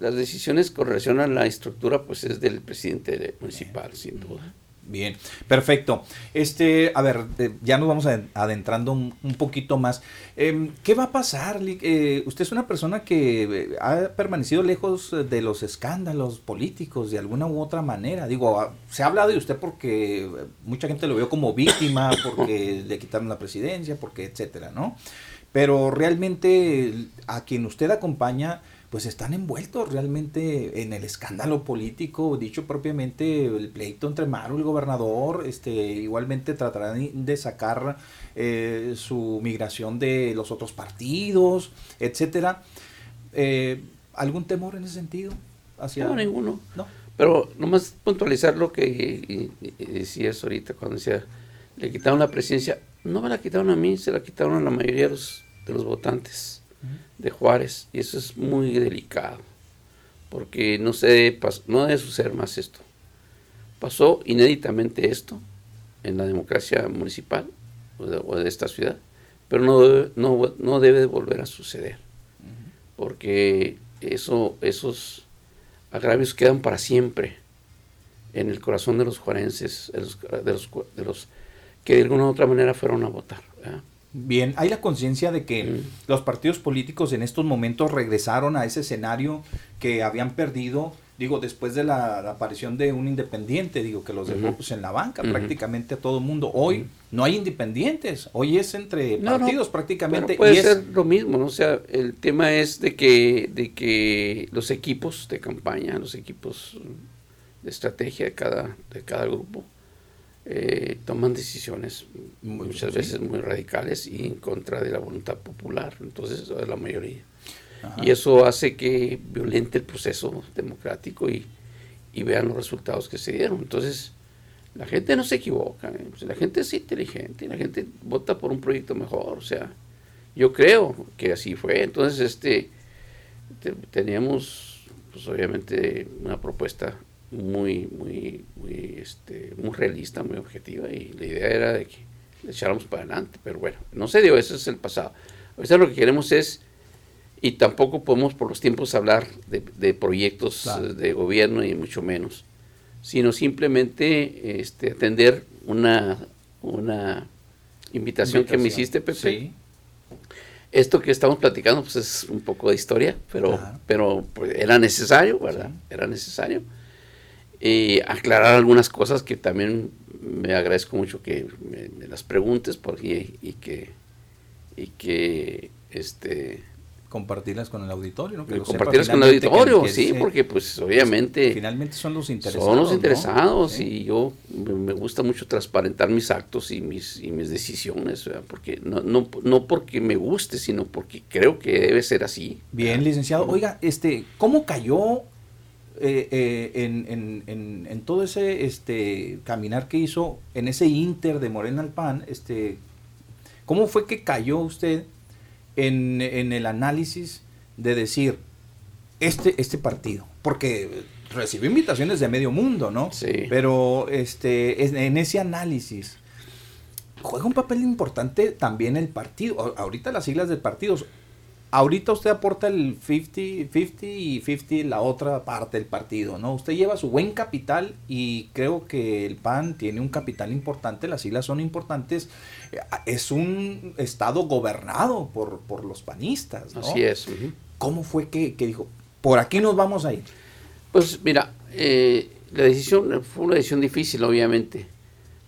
las decisiones con relación a la estructura pues es del presidente municipal, sin duda. Bien, perfecto. Este, a ver, eh, ya nos vamos adentrando un, poquito más. Em, ¿Qué va a pasar? Eh, usted es una persona que eh, ha permanecido lejos de los escándalos políticos de alguna u otra manera. Digo, ah, se ha hablado de usted porque mucha gente lo vio como víctima, porque le quitaron la presidencia, porque etcétera, ¿no? Pero realmente a quien usted acompaña pues están envueltos realmente en el escándalo político, dicho propiamente el pleito entre Maru y el gobernador, este, igualmente tratarán de sacar eh, su migración de los otros partidos, etcétera. Eh, ¿Algún temor en ese sentido? Hacia... No, ninguno. No. Pero nomás puntualizar lo que decías ahorita cuando decía, le quitaron la presidencia, no me la quitaron a mí, se la quitaron a la mayoría de de los votantes de Juárez y eso es muy delicado porque no, se, no debe suceder más esto. Pasó inéditamente esto en la democracia municipal o de, esta ciudad, pero no debe, no, no debe volver a suceder porque eso, esos agravios quedan para siempre en el corazón de los juarenses, de los, de los, de los que de alguna u otra manera fueron a votar. Bien, hay la conciencia de que los partidos políticos en estos momentos regresaron a ese escenario que habían perdido, digo, después de la, aparición de un independiente, digo, que los dejó pues, en la banca prácticamente a todo el mundo. Hoy no hay independientes, hoy es entre partidos prácticamente. puede ser lo mismo, ¿no? O sea, el tema es de que, de que los equipos de campaña, los equipos de estrategia de cada, de cada grupo, eh, toman decisiones muchas veces muy radicales y en contra de la voluntad popular, entonces es la mayoría. Y eso hace que violente el proceso democrático y, vean los resultados que se dieron. Entonces, la gente no se equivoca, ¿eh? la gente es inteligente, la gente vota por un proyecto mejor, o sea, yo creo que así fue. Entonces, este, teníamos, pues obviamente, una propuesta muy, muy, muy, este, muy realista, muy objetiva y la idea era de que le echáramos para adelante, pero bueno, no se dio, eso es el pasado. Ahorita lo que queremos es, y tampoco podemos por los tiempos hablar de, proyectos de gobierno y mucho menos, sino simplemente este, atender una, una invitación, que me hiciste, Pepe. Esto que estamos platicando pues es un poco de historia, pero, pero pues, era necesario, ¿verdad? Era necesario y aclarar algunas cosas que también me agradezco mucho que me, las preguntes porque, y que, y que este, compartirlas con el auditorio, ¿no? compartirlas con el auditorio, sí, porque pues obviamente... Finalmente son los interesados. Son los interesados y yo me gusta mucho transparentar mis actos y mis, y mis decisiones, porque no, no, no porque me guste, sino porque creo que debe ser así. Bien, licenciado. Oiga, este, ¿cómo cayó eh, eh, en, en, en, en, todo ese este caminar que hizo, en ese inter de Morena al PAN, este, ¿cómo fue que cayó usted en, el análisis de decir, este, este partido, porque recibió invitaciones de medio mundo, ¿no? Sí. Pero este, en ese análisis juega un papel importante también el partido. Ahorita las siglas del partido. Ahorita usted aporta el 50, 50 y 50 la otra parte del partido, ¿no? Usted lleva su buen capital y creo que el PAN tiene un capital importante, las siglas son importantes. Es un estado gobernado por, por los panistas, ¿no? Así es. ¿Cómo fue que, dijo, por aquí nos vamos a ir? Pues mira, eh, la decisión fue una decisión difícil, obviamente,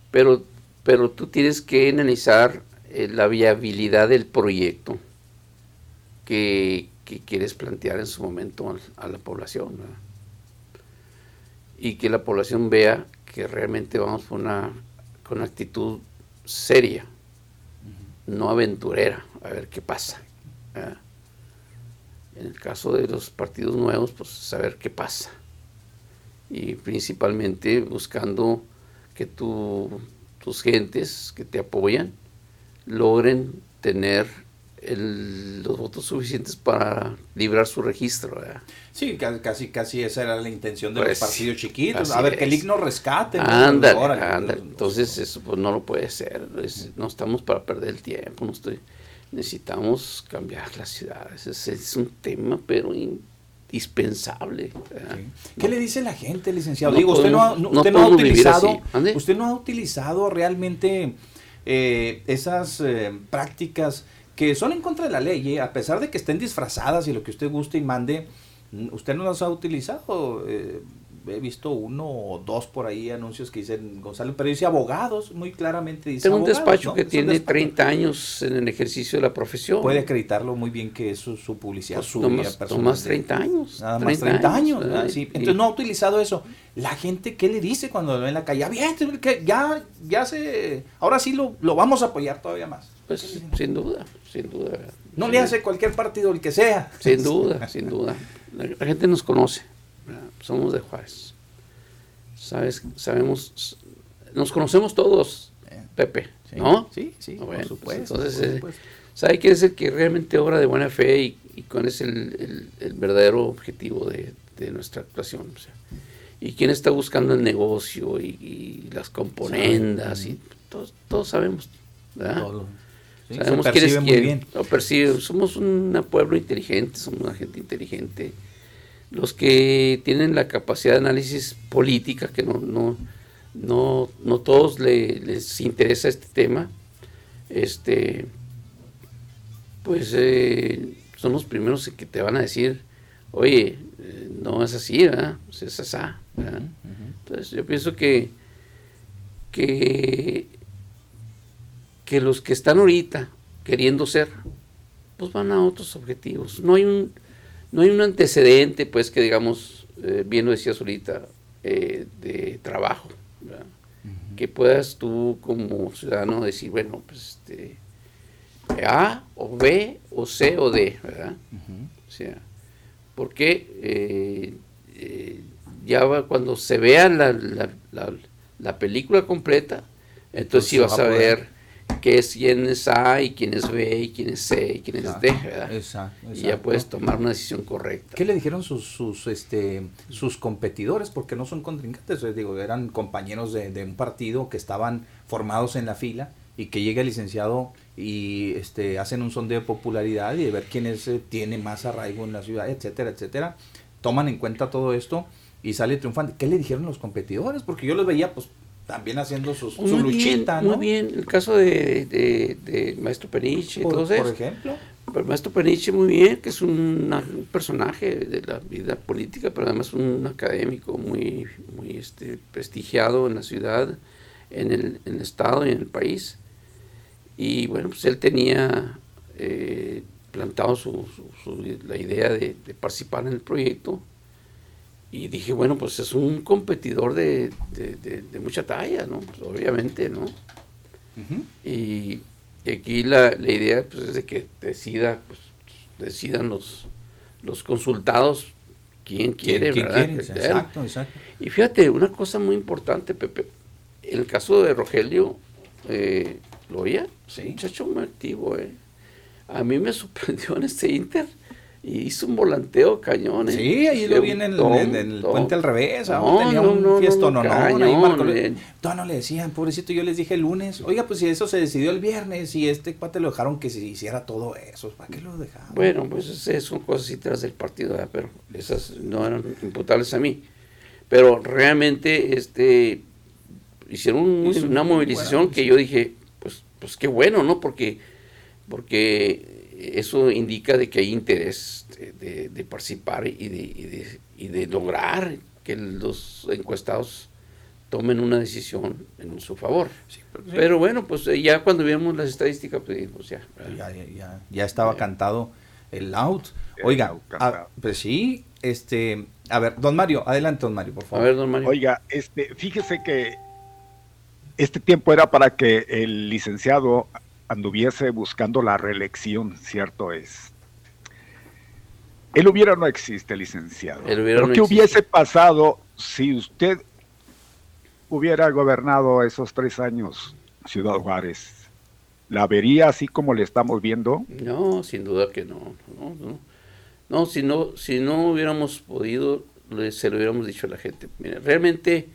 pero, pero tú tienes que analizar eh, la viabilidad del proyecto que, quieres plantear en su momento a, la población. Y que la población vea que realmente vamos por una, con una actitud seria, no aventurera, a ver qué pasa. En el caso de los partidos nuevos, pues saber qué pasa. Y principalmente buscando que tu, tus gentes que te apoyan logren tener los votos suficientes para librar su registro. Sí, casi, casi esa era la intención de los pues, partidos chiquitos. A ver, que el IGNO rescate. Ándale, Entonces, eso pues, no lo puede ser. no estamos para perder el tiempo. No estoy, necesitamos cambiar las ciudades. Es, un tema, pero indispensable. ¿Qué le dice la gente, licenciado? Digo, usted no ha, usted no ha utilizado, usted no ha utilizado realmente eh, esas eh, prácticas que son en contra de la ley, ¿eh? a pesar de que estén disfrazadas y lo que usted guste y mande, usted no las ha utilizado. He visto uno o dos por ahí anuncios que dicen Gonzalo, pero dice abogados, muy claramente dice Tengo un despacho que tiene 30 años en el ejercicio de la profesión. Puede acreditarlo muy bien que es su, publicidad, pues su no más, no más 30 años. Nada más 30 años. Entonces no ha utilizado eso. La gente, ¿qué le dice cuando lo ve en la calle? Ya, ya, se, ahora sí lo, lo vamos a apoyar todavía más. Pues sin duda, sin duda. No le hace cualquier partido el que sea. Sin duda, sin duda. La, gente nos conoce. Somos de Juárez. Sabes, sabemos, nos conocemos todos, Pepe, ¿no? Sí, sí, por supuesto. Entonces, eh, ¿sabe qué es el que realmente obra de buena fe y, y cuál es el, el, verdadero objetivo de, de nuestra actuación? O sea, y quién está buscando el negocio y, las componendas y todos, todos sabemos. Todo. Sabemos quién es quién. Lo percibe. Somos un pueblo inteligente, somos una gente inteligente. Los que tienen la capacidad de análisis política, que no, no, no, no todos les interesa este tema, este, pues eh, son los primeros que te van a decir, oye, eh, no es así, ¿verdad? Pues es así, Entonces yo pienso que, que que los que están ahorita queriendo ser, pues van a otros objetivos. No hay un, no hay un antecedente, pues, que digamos, eh, bien lo decías ahorita, eh, de trabajo, que puedas tú como ciudadano decir, bueno, pues, este, A o B o C o D, ¿verdad? O sea, porque eh, ya va, cuando se vea la, la, la, película completa, entonces sí vas a ver qué es quién es A y quién es B y quién es C y quién es D, ¿verdad? Exacto, Y ya puedes tomar una decisión correcta. ¿Qué le dijeron sus, sus, este, sus competidores? Porque no son contrincantes, digo, eran compañeros de, de, un partido que estaban formados en la fila y que llega el licenciado y este, hacen un sondeo de popularidad y de ver quién es, eh, tiene más arraigo en la ciudad, etcétera, etcétera. Toman en cuenta todo esto y sale triunfante. ¿Qué le dijeron los competidores? Porque yo los veía, pues, también haciendo sus, su luchita, ¿no? Muy bien, el caso de, de, Maestro Peniche, por, entonces, por ejemplo. Pero Maestro Peniche muy bien, que es un, personaje de la vida política, pero además un académico muy, muy este, prestigiado en la ciudad. en el, Estado y en el país. Y bueno, pues él tenía eh, plantado su, la idea de, participar en el proyecto. Y dije, bueno, pues es un competidor de, mucha talla, ¿no? Pues, obviamente, ¿no? y, aquí la, idea pues, es de que decida, pues, decidan los, los consultados quién quiere, ¿verdad? Exacto, exacto. Y fíjate, una cosa muy importante, Pepe, en el caso de Rogelio eh, Loya, sí. muchacho muy activo, ¿eh? A mí me sorprendió en este Inter hizo un volanteo cañón. ¿eh? Sí, ahí lo vi en el, puente al revés. No, tenía un no, fiesto, no, no, no, no, le decían, pobrecito, yo les dije el lunes, oiga, pues si eso se decidió el viernes y este cuate lo dejaron que se hiciera todo eso, ¿para qué lo dejaron? Bueno, pues son cosas tras del partido, pero esas no eran imputables a mí. Pero realmente este hicieron una movilización que yo dije, pues, pues qué bueno, ¿no? Porque, porque eso indica de que hay interés de, participar y de, y, de, lograr que los encuestados tomen una decisión en su favor. pero, bueno, pues eh, ya cuando vimos las estadísticas, pues, pues ya, ya, estaba cantado el out. Oiga, ah, pues sí, este, a ver, don Mario, adelante, don Mario, por favor. A ver, don Mario. Oiga, este, fíjese que este tiempo era para que el licenciado anduviese buscando la reelección, cierto es. El hubiera no existe, licenciado. Pero ¿qué hubiese pasado si usted hubiera gobernado esos tres años Ciudad Juárez? ¿La vería así como le estamos viendo? No, sin duda que no. No, no. no si no, si no hubiéramos podido, se lo hubiéramos dicho a la gente. Mira, realmente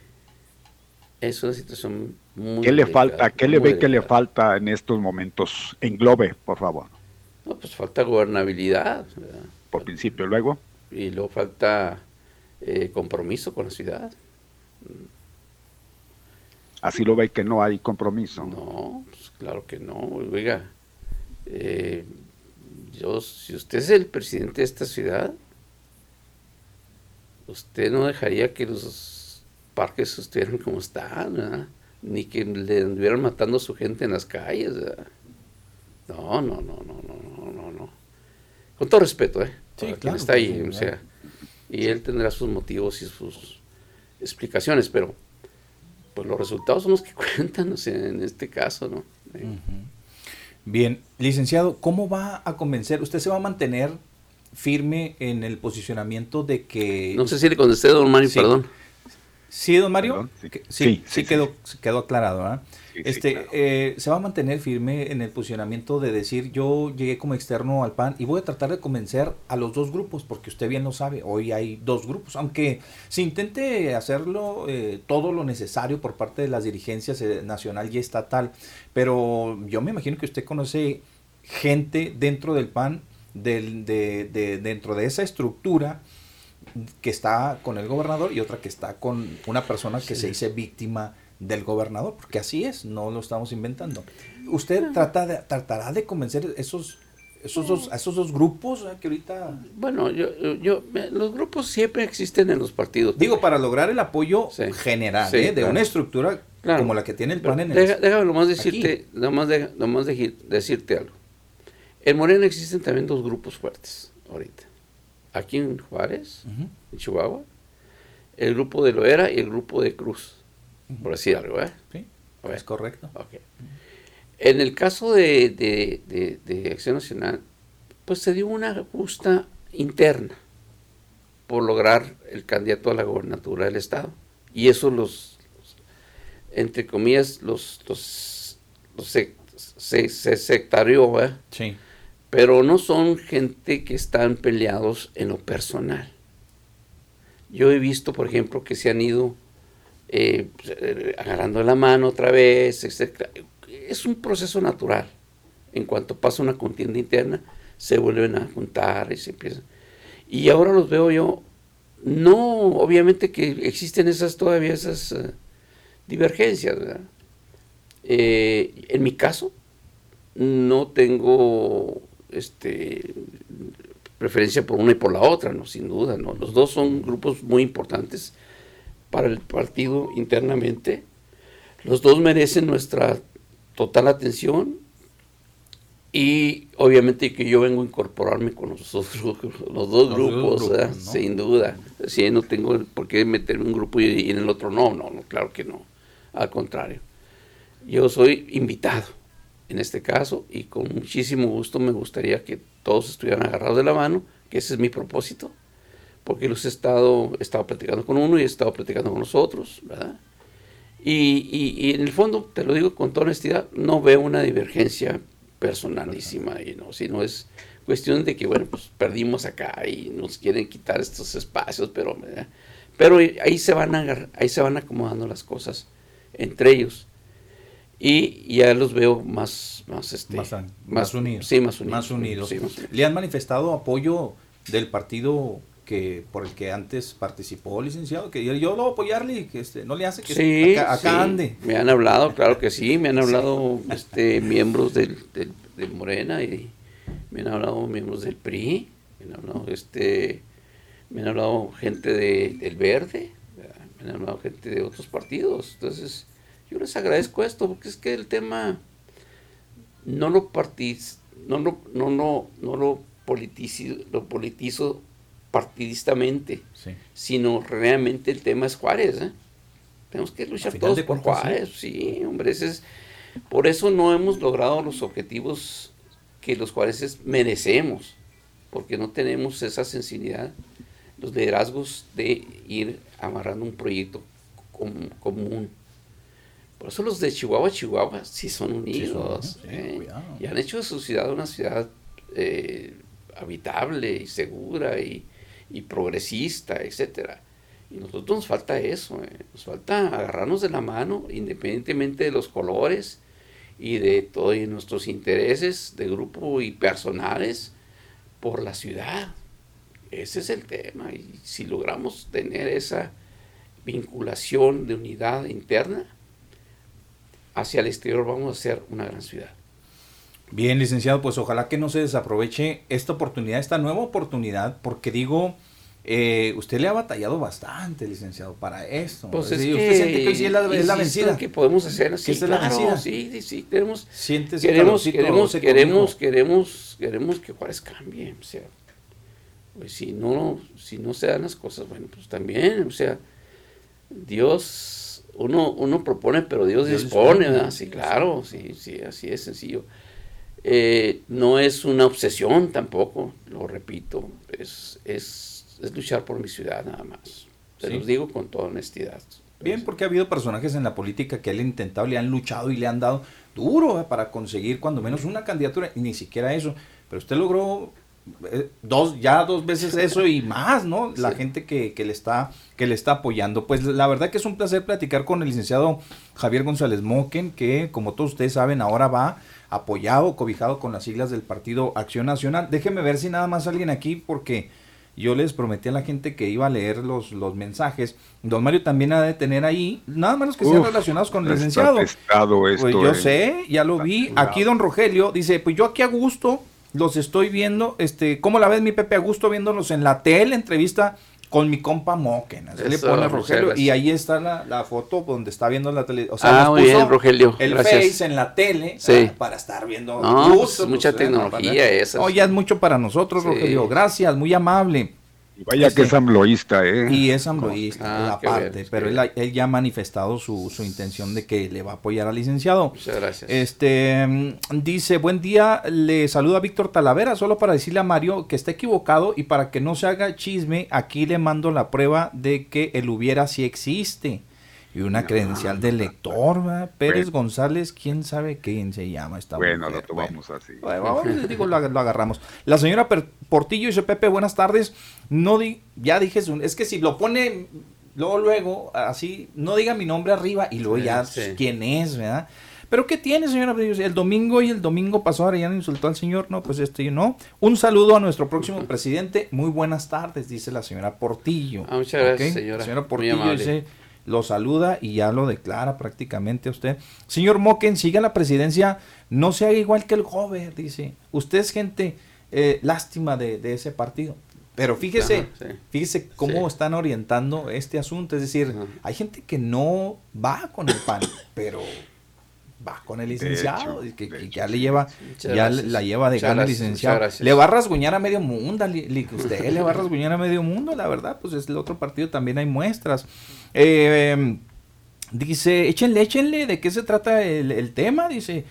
es una situación ¿Qué le falta? ¿Qué le ve que le falta en estos momentos? Englobe, por favor. No, pues falta gobernabilidad. Por principio, luego. Y luego falta eh, compromiso con la ciudad. Así lo ve que no hay compromiso. No, pues claro que no. Oiga, eh, yo, si usted es el presidente de esta ciudad, usted no dejaría que los parques estuvieran como están, ¿verdad? Ni que le anduvieran matando a su gente en las calles. No, no, no, no, no, no, no. Con todo respeto, ¿eh? Sí, claro, está ahí, o sea, y él tendrá sus motivos y sus explicaciones, pero pues los resultados son los que cuentan en este caso, ¿no? Bien, licenciado, ¿cómo va a convencer? ¿Usted se va a mantener firme en el posicionamiento de que... No sé si le contesté, don Mario, perdón. Sí, don Mario. Sí, sí, quedó, quedó aclarado. ¿ah? este, eh, se va a mantener firme en el posicionamiento de decir yo llegué como externo al PAN y voy a tratar de convencer a los dos grupos, porque usted bien lo sabe, hoy hay dos grupos, aunque se intente hacerlo eh, todo lo necesario por parte de las dirigencias eh, nacional y estatal, pero yo me imagino que usted conoce gente dentro del PAN, del, de, de, dentro de esa estructura, que está con el gobernador y otra que está con una persona que se dice víctima del gobernador, porque así es, no lo estamos inventando. ¿Usted trata de, tratará de convencer esos, esos dos, a esos dos grupos eh, que ahorita... Bueno, yo, yo, los grupos siempre existen en los partidos. Digo, para lograr el apoyo general ¿eh? de una estructura como la que tiene el PAN en el... Déjame nomás decirte, nomás, nomás decirte algo. En Morena existen también dos grupos fuertes ahorita aquí en Juárez, en Chihuahua, el grupo de Loera y el grupo de Cruz, por decir algo, ¿eh? Sí, es correcto. En el caso de, de, Acción Nacional, pues se dio una justa interna por lograr el candidato a la gobernatura del Estado. Y eso los, entre comillas, los, los, se, se, sectarió, ¿eh? Sí pero no son gente que están peleados en lo personal. Yo he visto, por ejemplo, que se han ido eh, agarrando la mano otra vez, etc. Es un proceso natural. En cuanto pasa una contienda interna, se vuelven a juntar y se empiezan. Y ahora los veo yo, no, obviamente que existen esas todavía esas eh, divergencias, eh, en mi caso, no tengo este, preferencia por una y por la otra, no, sin duda, no. Los dos son grupos muy importantes para el partido internamente. Los dos merecen nuestra total atención y obviamente que yo vengo a incorporarme con los, dos, los dos grupos, sin duda. Si no tengo por qué meterme en un grupo y en el otro no, no, no, claro que no. Al contrario, yo soy invitado en este caso y con muchísimo gusto me gustaría que todos estuvieran agarrados de la mano, que ese es mi propósito, porque los he estado, he estado platicando con uno y he estado platicando con los otros, ¿verdad? Y, y, en el fondo, te lo digo con toda honestidad, no veo una divergencia personalísima, y no, sino es cuestión de que, bueno, pues perdimos acá y nos quieren quitar estos espacios, pero, pero ahí se van a, ahí se van acomodando las cosas entre ellos y ya los veo más más este más, unidos. sí más unidos más unidos. le han manifestado apoyo del partido que por el que antes participó licenciado que yo, yo lo voy a apoyarle y que este no le hace que sí, acá, ande. Me han hablado claro que sí me han hablado este miembros del, del, Morena y me han hablado miembros del PRI me han hablado este me han hablado gente de, del Verde me han hablado gente de otros partidos. Entonces yo les agradezco esto porque es que el tema no lo partiz, no lo, no, no, no lo politizo, lo politizo partidistamente, sino realmente el tema es Juárez. ¿eh? Tenemos que luchar todos por Juárez, sí, hombre, es, por eso no hemos logrado los objetivos que los juareces merecemos, porque no tenemos esa sensibilidad, los liderazgos de ir amarrando un proyecto común por eso los de Chihuahua, Chihuahua sí son unidos. ¿eh? y han hecho de su ciudad una ciudad eh, habitable y segura y, progresista, etcétera. Y nosotros nos falta eso, ¿eh? nos falta agarrarnos de la mano, independientemente de los colores y de todos nuestros intereses de grupo y personales por la ciudad. Ese es el tema. Y si logramos tener esa vinculación de unidad interna, hacia el exterior vamos a ser una gran ciudad. Bien, licenciado, pues ojalá que no se desaproveche esta oportunidad, esta nueva oportunidad, porque digo, eh, usted le ha batallado bastante, licenciado, para esto. Pues es que, usted siente que hoy es la, es la vencida. que podemos hacer así, es la vencida? Sí, sí, tenemos, queremos, queremos, queremos, queremos, queremos que Juárez cambie, o sea, pues si no, si no se dan las cosas, bueno, pues también, o sea, Dios uno, uno propone, pero Dios, dispone, ¿verdad? Sí, claro, sí, sí, así es sencillo. Eh, no es una obsesión tampoco, lo repito, es, es, es luchar por mi ciudad nada más. Se los digo con toda honestidad. Bien, porque ha habido personajes en la política que han intentado, le han luchado y le han dado duro para conseguir cuando menos una candidatura, y ni siquiera eso. Pero usted logró eh, dos, ya dos veces eso y más, ¿no? La gente que, que, le está, que le está apoyando. Pues la verdad que es un placer platicar con el licenciado Javier González Moquen, que como todos ustedes saben, ahora va apoyado, cobijado con las siglas del Partido Acción Nacional. Déjeme ver si nada más alguien aquí, porque yo les prometí a la gente que iba a leer los, los mensajes. Don Mario también ha de tener ahí, nada más los que sean relacionados con el licenciado. pues yo sé, ya lo vi. Aquí don Rogelio dice, pues yo aquí a gusto los estoy viendo, este, ¿cómo la ves mi Pepe a gusto viéndolos en la tele, entrevista con mi compa Moquen, así le pone Rogelio, y ahí está la, foto donde está viendo la tele, o sea, ah, muy bien, Rogelio, el Face en la tele para estar viendo no, pues, mucha tecnología esa. Oye, es mucho para nosotros, Rogelio, gracias, muy amable. Vaya que es ambloísta, ¿eh? Y es ambloísta, ah, aparte, pero él, ya ha manifestado su, su, intención de que le va a apoyar al licenciado. Muchas gracias. Este, mm, dice, buen día, le saluda Víctor Talavera, solo para decirle a Mario que está equivocado y para que no se haga chisme, aquí le mando la prueba de que el hubiera sí existe y una credencial de lector, Pérez González, quién sabe quién se llama esta Bueno, lo tomamos así. digo, lo, agarramos. La señora Portillo dice, Pepe, buenas tardes. No di, ya dije, es que si lo pone luego, luego, así, no diga mi nombre arriba y luego ya quién es, ¿verdad? Pero ¿qué tiene, señora? El domingo y el domingo pasó, no insultó al señor. No, pues este, no. Un saludo a nuestro próximo presidente. Muy buenas tardes, dice la señora Portillo. Ah, muchas gracias, señora. Señora Portillo dice lo saluda y ya lo declara prácticamente a usted. Señor Moquen, siga la presidencia, no se haga igual que el joven, dice. Usted es gente eh, lástima de, ese partido. Pero fíjese, fíjese cómo están orientando este asunto. Es decir, hay gente que no va con el PAN, pero va con el licenciado, y que, ya le lleva, ya la lleva de gana el licenciado. Le va a rasguñar a medio mundo, usted le va a rasguñar a medio mundo, la verdad, pues es el otro partido, también hay muestras. Eh, dice, échenle, échenle, ¿de qué se trata el, tema? Dice,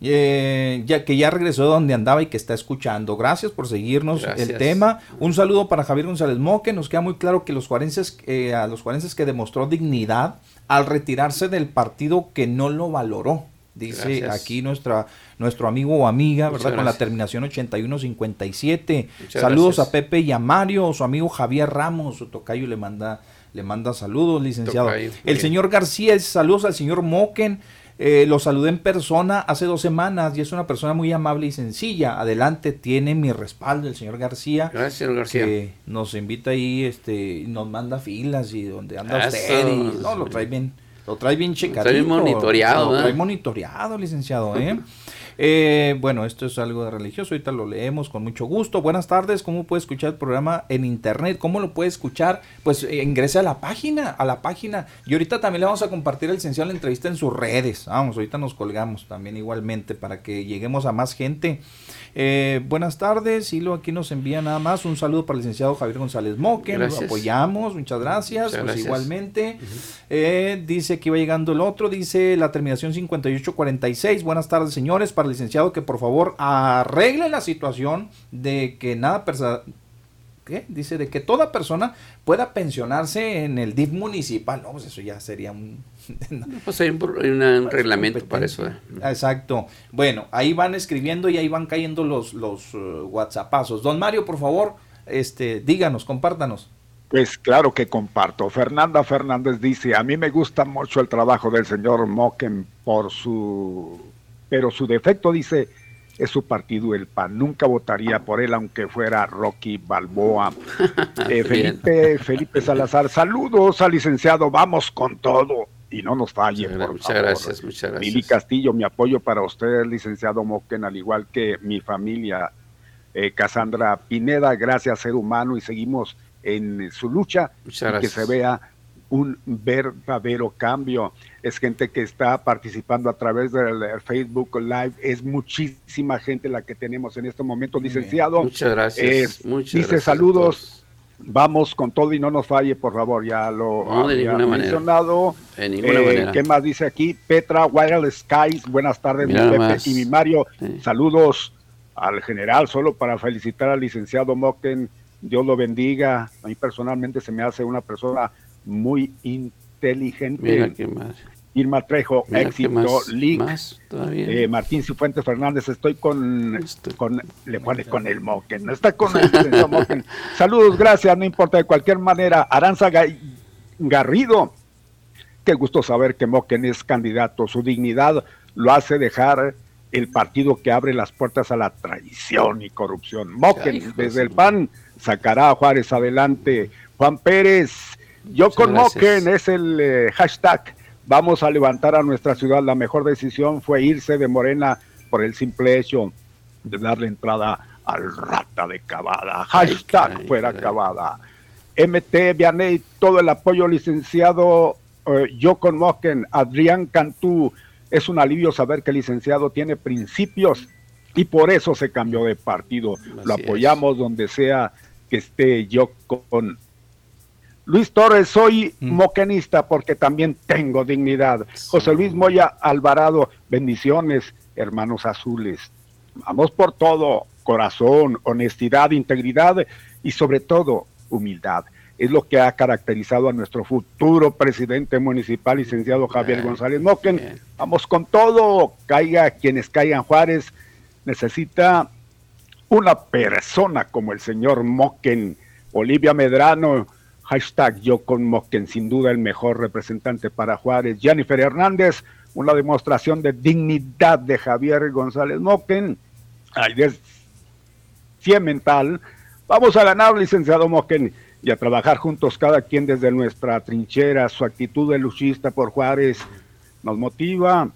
eh, ya que ya regresó donde andaba y que está escuchando. Gracias por seguirnos el tema. Un saludo para Javier González Moque. Nos queda muy claro que los juarenses, eh, a los juarenses que demostró dignidad al retirarse del partido que no lo valoró. Dice aquí nuestra, nuestro amigo o amiga, ¿verdad? Con la terminación 8157. saludos a Pepe y a Mario, su amigo Javier Ramos, su tocayo le manda, le manda saludos, licenciado. El señor García, saludos al señor Moquen. Eh, lo saludé en persona hace dos semanas y es una persona muy amable y sencilla. Adelante, tiene mi respaldo el señor García. Gracias, señor García. Que nos invita ahí, este, nos manda filas y donde anda usted y no, lo trae bien lo trae bien checadito. Lo trae monitoreado. Lo trae monitoreado, licenciado, ¿eh? ¿Eh? bueno, esto es algo de religioso, ahorita lo leemos con mucho gusto. Buenas tardes, ¿cómo puede escuchar el programa en internet? ¿Cómo lo puede escuchar? Pues eh, ingrese a la página, a la página. Y ahorita también le vamos a compartir el licenciado la entrevista en sus redes. Vamos, ahorita nos colgamos también igualmente para que lleguemos a más gente. Eh, buenas tardes, Hilo aquí nos envía nada más un saludo para el licenciado Javier González Moque, nos apoyamos, muchas gracias, pues igualmente. Eh, dice que iba llegando el otro, dice la terminación 5846, buenas tardes señores, para el licenciado que por favor arregle la situación de que nada ¿qué? Dice de que toda persona pueda pensionarse en el DIF municipal. No, pues eso ya sería un... pues hay un, reglamento para eso. ¿eh? Exacto. Bueno, ahí van escribiendo y ahí van cayendo los, los uh, WhatsAppazos. Don Mario, por favor, este, díganos, compártanos. Pues claro que comparto. Fernanda Fernández dice, a mí me gusta mucho el trabajo del señor Mocken por su... Pero su defecto dice es su partido el PAN. Nunca votaría por él aunque fuera Rocky Balboa. Eh, Felipe, Felipe Salazar, saludos al licenciado, vamos con todo. Y no nos falle, muchas, gracias, muchas gracias. Lili Castillo, mi apoyo para usted, licenciado Moquen, al igual que mi familia, eh, Cassandra Pineda, gracias ser humano y seguimos en su lucha y que se vea un verdadero cambio. Es gente que está participando a través del Facebook Live. Es muchísima gente la que tenemos en este momento, licenciado. Muchas gracias. dice saludos. Vamos con todo y no nos falle, por favor. Ya lo no, de ninguna mencionado. De ninguna eh, manera. ¿Qué más dice aquí? Petra Wireless Skies. Buenas tardes, mi Pepe y mi Mario. Saludos al general, solo para felicitar al licenciado Mocken. Dios lo bendiga. A mí personalmente se me hace una persona muy inteligente. Mira más. Irma Trejo, éxito, Link, eh, Martín Cifuentes Fernández, estoy con, con le pone con el Moquen, está con el Moquen. Saludos, gracias, no importa de cualquier manera. Aranza Garrido, qué gusto saber que Moquen es candidato, su dignidad lo hace dejar el partido que abre las puertas a la traición y corrupción. Moquen, desde el PAN, sacará a Juárez adelante. Juan Pérez, yo con Moquen es el eh, hashtag. Vamos a levantar a nuestra ciudad. La mejor decisión fue irse de Morena por el simple hecho de darle entrada al rata de Cavada. Hashtag fuera Cavada. MT, Vianey, todo el apoyo licenciado. Eh, yo con Moquen, Adrián Cantú. Es un alivio saber que el licenciado tiene principios y por eso se cambió de partido. Lo apoyamos donde sea que esté yo con Luis Torres, soy mm. moquenista porque también tengo dignidad. José Luis Moya Alvarado, bendiciones, hermanos azules. Vamos por todo, corazón, honestidad, integridad y sobre todo humildad. Es lo que ha caracterizado a nuestro futuro presidente municipal, licenciado Javier González Moquen. Vamos con todo, caiga quienes caigan Juárez. Necesita una persona como el señor Moquen, Olivia Medrano, Hashtag yo con sin duda el mejor representante para Juárez. Jennifer Hernández, una demostración de dignidad de Javier González Moquen. Ay, de mental. Vamos a ganar, licenciado Moquen, y a trabajar juntos cada quien desde nuestra trinchera. Su actitud de luchista por Juárez nos motiva.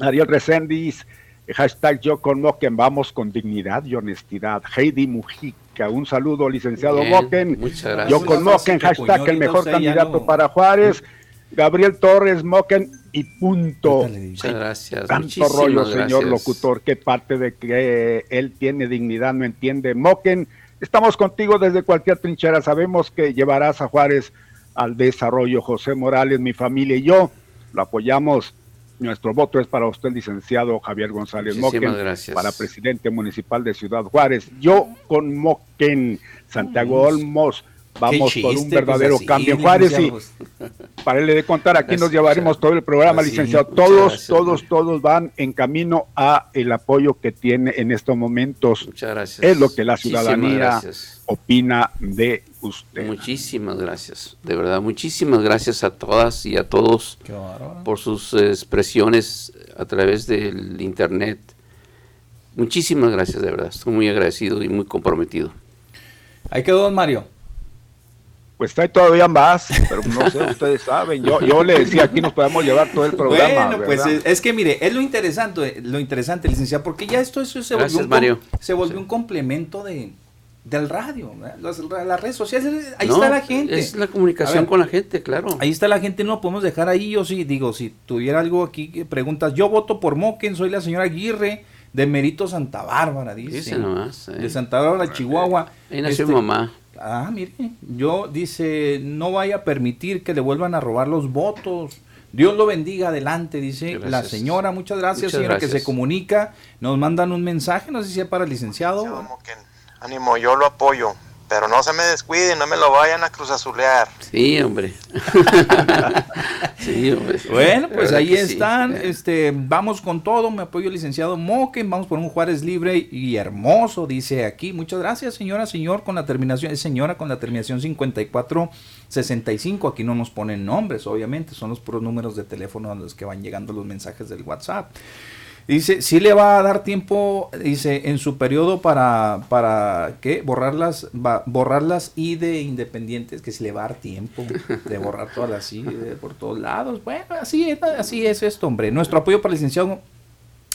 Ariel Reséndiz, hashtag yo con vamos con dignidad y honestidad. Heidi Mujica un saludo, licenciado Moquen. Muchas gracias. Yo con Moquen, hashtag el mejor candidato para Juárez. Gabriel Torres, Moquen y punto. Muchas gracias. Tanto rollo, señor locutor, que parte de que él tiene dignidad no entiende. Moquen, estamos contigo desde cualquier trinchera. Sabemos que llevarás a Juárez al desarrollo. José Morales, mi familia y yo lo apoyamos. Nuestro voto es para usted, licenciado Javier González Moquen, para presidente municipal de Ciudad Juárez. Yo con Moquen, Santiago Olmos, vamos por un pues, verdadero cambio Juárez y para él de contar aquí nos llevaremos todo el programa licenciado. Todos todos todos van en camino a el apoyo que tiene en estos momentos. Muchas gracias. Es lo que la ciudadanía opina de usted. Muchísimas gracias de verdad muchísimas gracias a todas y a todos por sus expresiones a través del internet. Muchísimas gracias de verdad estoy muy agradecido y muy comprometido. Ahí quedó don Mario. Pues hay todavía más, pero no sé, ustedes saben. Yo, yo le decía, aquí nos podemos llevar todo el programa. Bueno, pues es, que mire, es lo interesante, lo interesante, licenciado, porque ya esto, eso se volvió, un, se volvió un complemento de, del radio, las, las, redes sociales, ahí está la gente. Es la comunicación con la gente, claro. Ahí está la gente, no podemos dejar ahí, yo sí, digo, si tuviera algo aquí que preguntas, yo voto por Moquen, soy la señora Aguirre, de Merito Santa Bárbara, dice. dice nomás, De Santa Bárbara, Chihuahua. Ahí nació este, mamá. Ah, mire, yo dice, no vaya a permitir que le vuelvan a robar los votos. Dios lo bendiga adelante, dice la señora. Muchas gracias, señora, que se comunica. Nos mandan un mensaje, no sé si es para el licenciado. Ánimo, yo lo apoyo. Pero no se me descuiden, no me lo vayan a cruzazulear. Sí, hombre. sí, hombre. Bueno, pues ahí están. Este, vamos con todo. Me apoyo el licenciado Moquen. Vamos por un Juárez libre y hermoso, dice aquí. Muchas gracias, señora, señor, con la terminación, señora con la terminación 5465. Aquí no nos ponen nombres, obviamente. Son los puros números de teléfono a los que van llegando los mensajes del WhatsApp. Dice, sí le va a dar tiempo, dice, en su periodo para, para ¿qué? Borrarlas, borrarlas y de independientes, que si le va a dar tiempo de borrar todas las I por todos lados. Bueno, así es, así es esto, hombre. Nuestro apoyo para el licenciado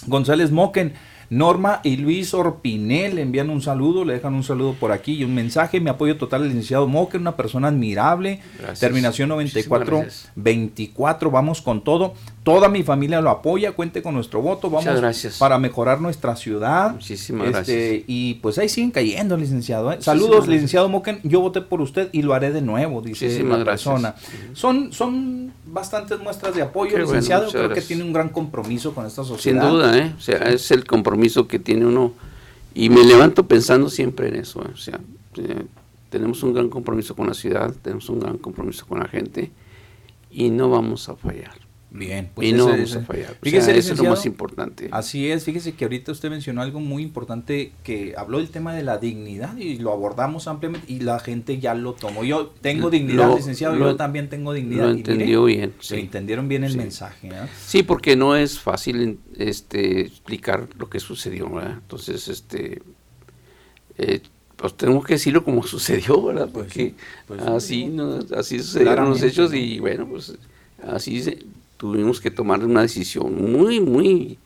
González Moquen. Norma y Luis Orpinel le envían un saludo, le dejan un saludo por aquí y un mensaje. Mi apoyo total al licenciado Moque, una persona admirable. Terminación 94-24, vamos con todo. Toda mi familia lo apoya, cuente con nuestro voto. Vamos para mejorar nuestra ciudad. Muchísimas este, gracias. Y pues ahí siguen cayendo, licenciado. ¿eh? Saludos, licenciado Moquen. Yo voté por usted y lo haré de nuevo, dice la persona. Son, son bastantes muestras de apoyo, licenciado. Creo que tiene un gran compromiso con esta sociedad. Sin duda, ¿eh? O sea, es el compromiso que tiene uno. Y me levanto pensando siempre en eso. ¿eh? O sea, eh, tenemos un gran compromiso con la ciudad, tenemos un gran compromiso con la gente y no vamos a fallar. Bien, pues y no vamos a fallar. eso es lo más importante. Así es, fíjese que ahorita usted mencionó algo muy importante que habló del tema de la dignidad y lo abordamos ampliamente y la gente ya lo tomó. Yo tengo dignidad, licenciado, yo también tengo dignidad. Lo entendió bien. Se entendieron bien el mensaje. Sí, porque no es fácil este, explicar lo que sucedió, ¿verdad? Entonces, este, eh, pues tenemos que decirlo como sucedió, ¿verdad? Pues porque pues así, no, así sucedieron los hechos y bueno, pues así se tuvimos que tomar una decisión muy, muy,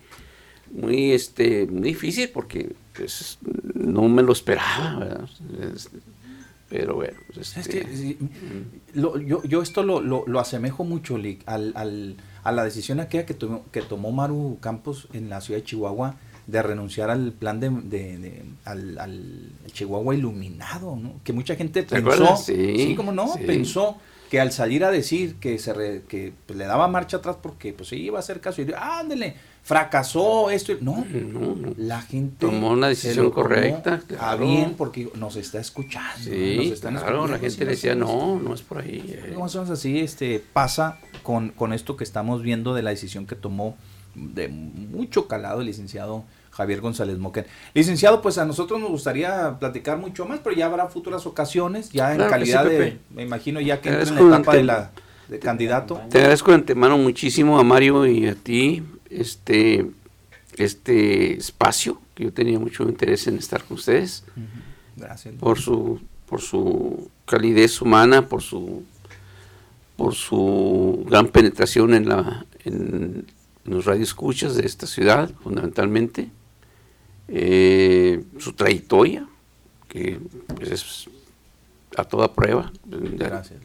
muy, este, difícil porque pues, no me lo esperaba, pero bueno. Pues, es que, este, yo, yo, esto lo, lo, asemejo mucho al, al, a la decisión aquella que, tomó, que tomó Maru Campos en la ciudad de Chihuahua de renunciar al plan de, de, al, al, Chihuahua iluminado, ¿no? que mucha gente pensó, sí, sí como no, pensó que al salir a decir que se que pues, le daba marcha atrás porque pues iba a hacer caso y ándele, fracasó esto. No, no, la gente tomó una decisión correcta. A bien porque nos está escuchando. Sí, claro, la gente le decía, no, no es por ahí. Eh". así, este, pasa con, con esto que estamos viendo de la decisión que tomó de mucho calado el licenciado Javier González Moquen. Licenciado, pues a nosotros nos gustaría platicar mucho más, pero ya habrá futuras ocasiones, ya en calidad de, me imagino ya que en la etapa de, la, de candidato. Te agradezco de antemano muchísimo a Mario y a ti este, este espacio, que yo tenía mucho interés en estar con ustedes. Gracias. Por su, por su calidez humana, por su por su gran penetración en la en los radioescuchas de esta ciudad, fundamentalmente. Eh, su trayectoria, que pues, es a toda prueba. Gracias.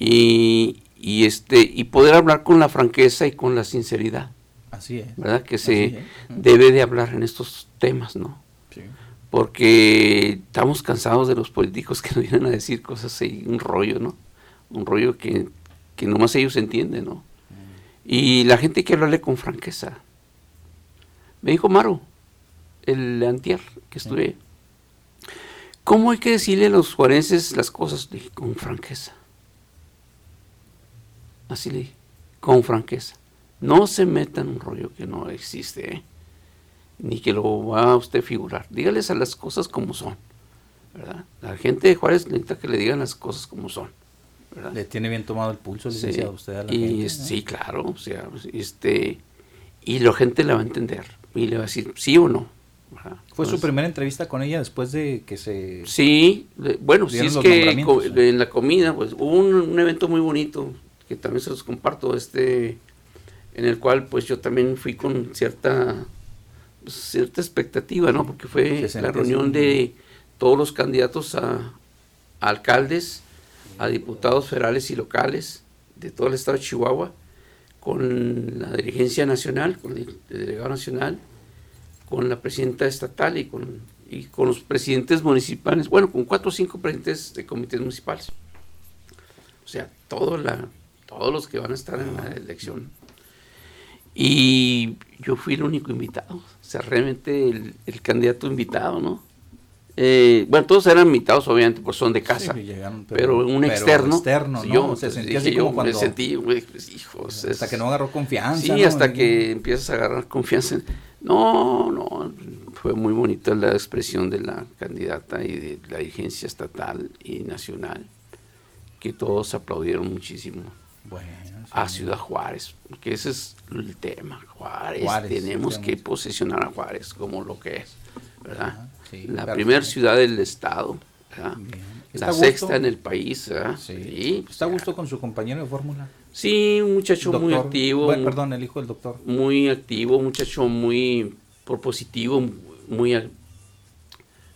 Y, y, este, y poder hablar con la franqueza y con la sinceridad. Así es. ¿Verdad? Que se debe de hablar en estos temas, ¿no? Sí. Porque estamos cansados de los políticos que nos vienen a decir cosas así, un rollo, ¿no? Un rollo que, que nomás ellos entienden, ¿no? Y la gente quiere hablarle con franqueza. Me dijo Maru, el antier que estuve, ¿cómo hay que decirle a los juarenses las cosas? dije, con franqueza. Así le dije, con franqueza. No se meta en un rollo que no existe, ¿eh? ni que lo va a usted figurar. Dígales a las cosas como son. ¿verdad? La gente de Juárez necesita que le digan las cosas como son. Le tiene bien tomado el pulso, licenciado, usted a la y Sí, claro, o sea, este, y la gente le va a entender y le va a decir sí o no. ¿Fue su primera entrevista con ella después de que se... Sí, bueno, sí es que en la comida, pues hubo un, evento muy bonito, que también se los comparto, este, en el cual pues yo también fui con cierta, pues, cierta expectativa, ¿no? Porque fue la reunión de todos los candidatos a alcaldes a diputados federales y locales de todo el estado de Chihuahua, con la dirigencia nacional, con el delegado nacional, con la presidenta estatal y con, y con los presidentes municipales, bueno, con cuatro o cinco presidentes de comités municipales. O sea, todo la, todos los que van a estar en la elección. Y yo fui el único invitado, o sea, realmente el, el candidato invitado, ¿no? Eh, bueno, todos eran invitados, obviamente, pues son de casa. pero, un externo. externo yo, se sentía así como cuando, me sentí, pues, hijos. Hasta que no agarró confianza. Sí, hasta que empiezas a agarrar confianza. No, no, fue muy bonita la expresión de la candidata y de la dirigencia estatal y nacional, que todos aplaudieron muchísimo. Bueno, a Ciudad Juárez, porque ese es el tema. Juárez, tenemos que posesionar a Juárez como lo que es, ¿verdad? la primera ciudad del estado, la sexta en el país. Sí. ¿Está a gusto con su compañero de fórmula? Sí, un muchacho muy activo. perdón, el hijo del doctor. Muy activo, un muchacho muy propositivo, muy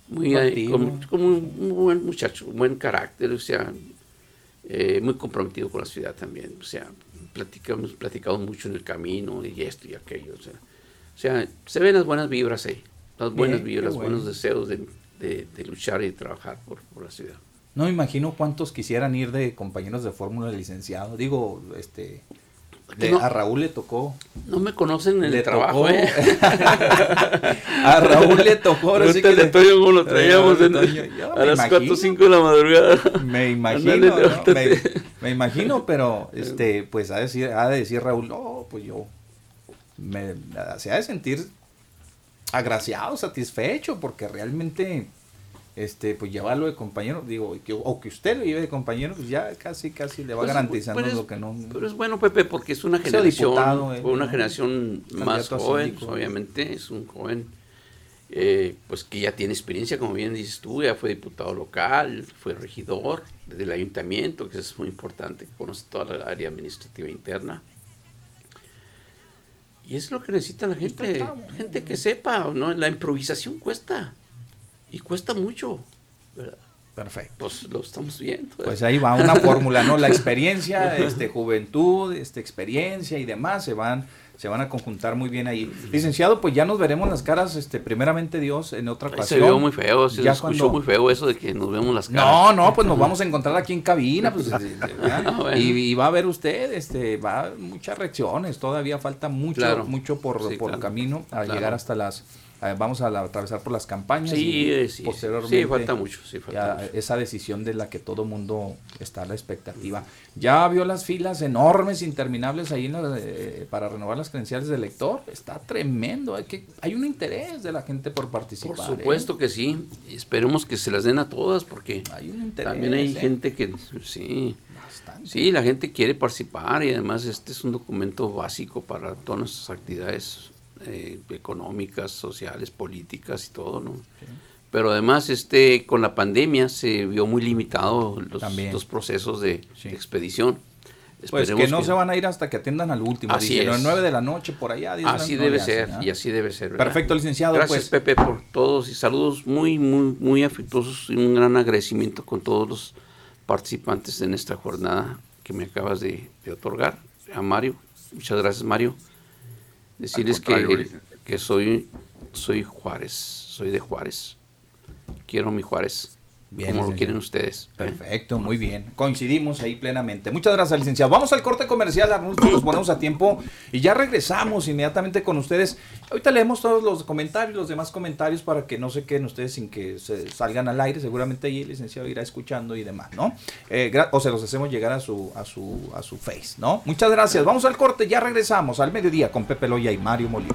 muy como, un, buen muchacho, un buen carácter, o sea, eh, muy comprometido con la ciudad también, o sea, platicamos, platicado mucho en el camino y esto y aquello, o sea, o sea se ven las buenas vibras ahí las buenas vibras, buenos deseos de, luchar y de trabajar por, la ciudad. No me imagino cuántos quisieran ir de compañeros de fórmula licenciado. Digo, este, a Raúl le tocó. No me conocen en el trabajo, ¿eh? a Raúl le tocó. Ahora sí que le... como lo traíamos a las 4 o 5 de la madrugada. Me imagino, me, imagino, pero este, pues ha de decir, ha de decir Raúl, no, pues yo me, se ha de sentir agraciado, satisfecho, porque realmente, este, pues llevarlo de compañero, digo, o que usted lo lleve de compañero, pues ya casi, casi le va pues, garantizando lo que no. Pero es bueno, Pepe, porque es una generación, eh, una generación más joven, obviamente, es un joven, eh, pues que ya tiene experiencia, como bien dices tú, ya fue diputado local, fue regidor del ayuntamiento, que es muy importante, conoce toda la área administrativa interna y es lo que necesita la gente, gente que sepa, ¿no? La improvisación cuesta, y cuesta mucho, Perfecto. Pues lo estamos viendo. Pues ahí va una fórmula, ¿no? La experiencia, este, juventud, este, experiencia y demás se van se van a conjuntar muy bien ahí. Licenciado, pues ya nos veremos las caras, este, primeramente Dios, en otra ocasión. Se vio muy feo, se escuchó muy feo eso de que nos vemos las caras. No, no, pues nos vamos a encontrar aquí en cabina, pues, ah, y, va a ver usted, este, va muchas reacciones, todavía falta mucho, mucho por, por camino a llegar hasta las eh, vamos a atravesar por las campañas y eh, posteriormente falta mucho, esa decisión de la que todo mundo está a la expectativa. Ya vio las filas enormes, interminables ahí eh, para renovar las credenciales del elector, está tremendo, hay, que, hay un interés de la gente por participar. Por supuesto que sí, esperemos que se las den a todas porque también hay gente que sí. Sí, la gente quiere participar y además este es un documento básico para todas nuestras actividades eh, económicas, sociales, políticas y todo, ¿no? Pero además, este, con la pandemia se vio muy limitado los, procesos de, expedición. Pues que no se van a ir hasta que atiendan al último. Así es. 9 de la noche por allá. así debe ser, y así debe ser. Perfecto, licenciado. Gracias, pues. Pepe, por todos y saludos muy, muy, muy afectuosos y un gran agradecimiento con todos los participantes en esta jornada que me acabas de, otorgar. A Mario, muchas gracias, Mario. Decirles que, que soy, soy Juárez, soy de Juárez. Quiero mi Juárez. Bien, como lo quieren ustedes. Perfecto, muy bien. Coincidimos ahí plenamente. Muchas gracias, licenciado. Vamos al corte comercial, nos ponemos a tiempo y ya regresamos inmediatamente con ustedes. Ahorita leemos todos los comentarios, los demás comentarios para que no se queden ustedes sin que se salgan al aire. Seguramente ahí el licenciado irá escuchando y demás, ¿no? Eh, o se los hacemos llegar a su, a su, a su face, ¿no? Muchas gracias. Vamos al corte, ya regresamos al mediodía con Pepe Loya y Mario Molina.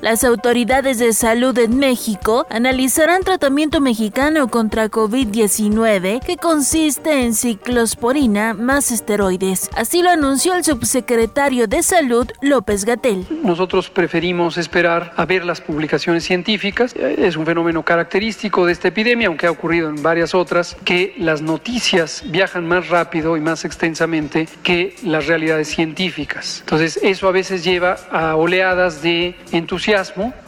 Las autoridades de salud en México analizarán tratamiento mexicano contra COVID-19 que consiste en ciclosporina más esteroides. Así lo anunció el subsecretario de Salud López Gatel. Nosotros preferimos esperar a ver las publicaciones científicas. Es un fenómeno característico de esta epidemia, aunque ha ocurrido en varias otras, que las noticias viajan más rápido y más extensamente que las realidades científicas. Entonces eso a veces lleva a oleadas de entusiasmo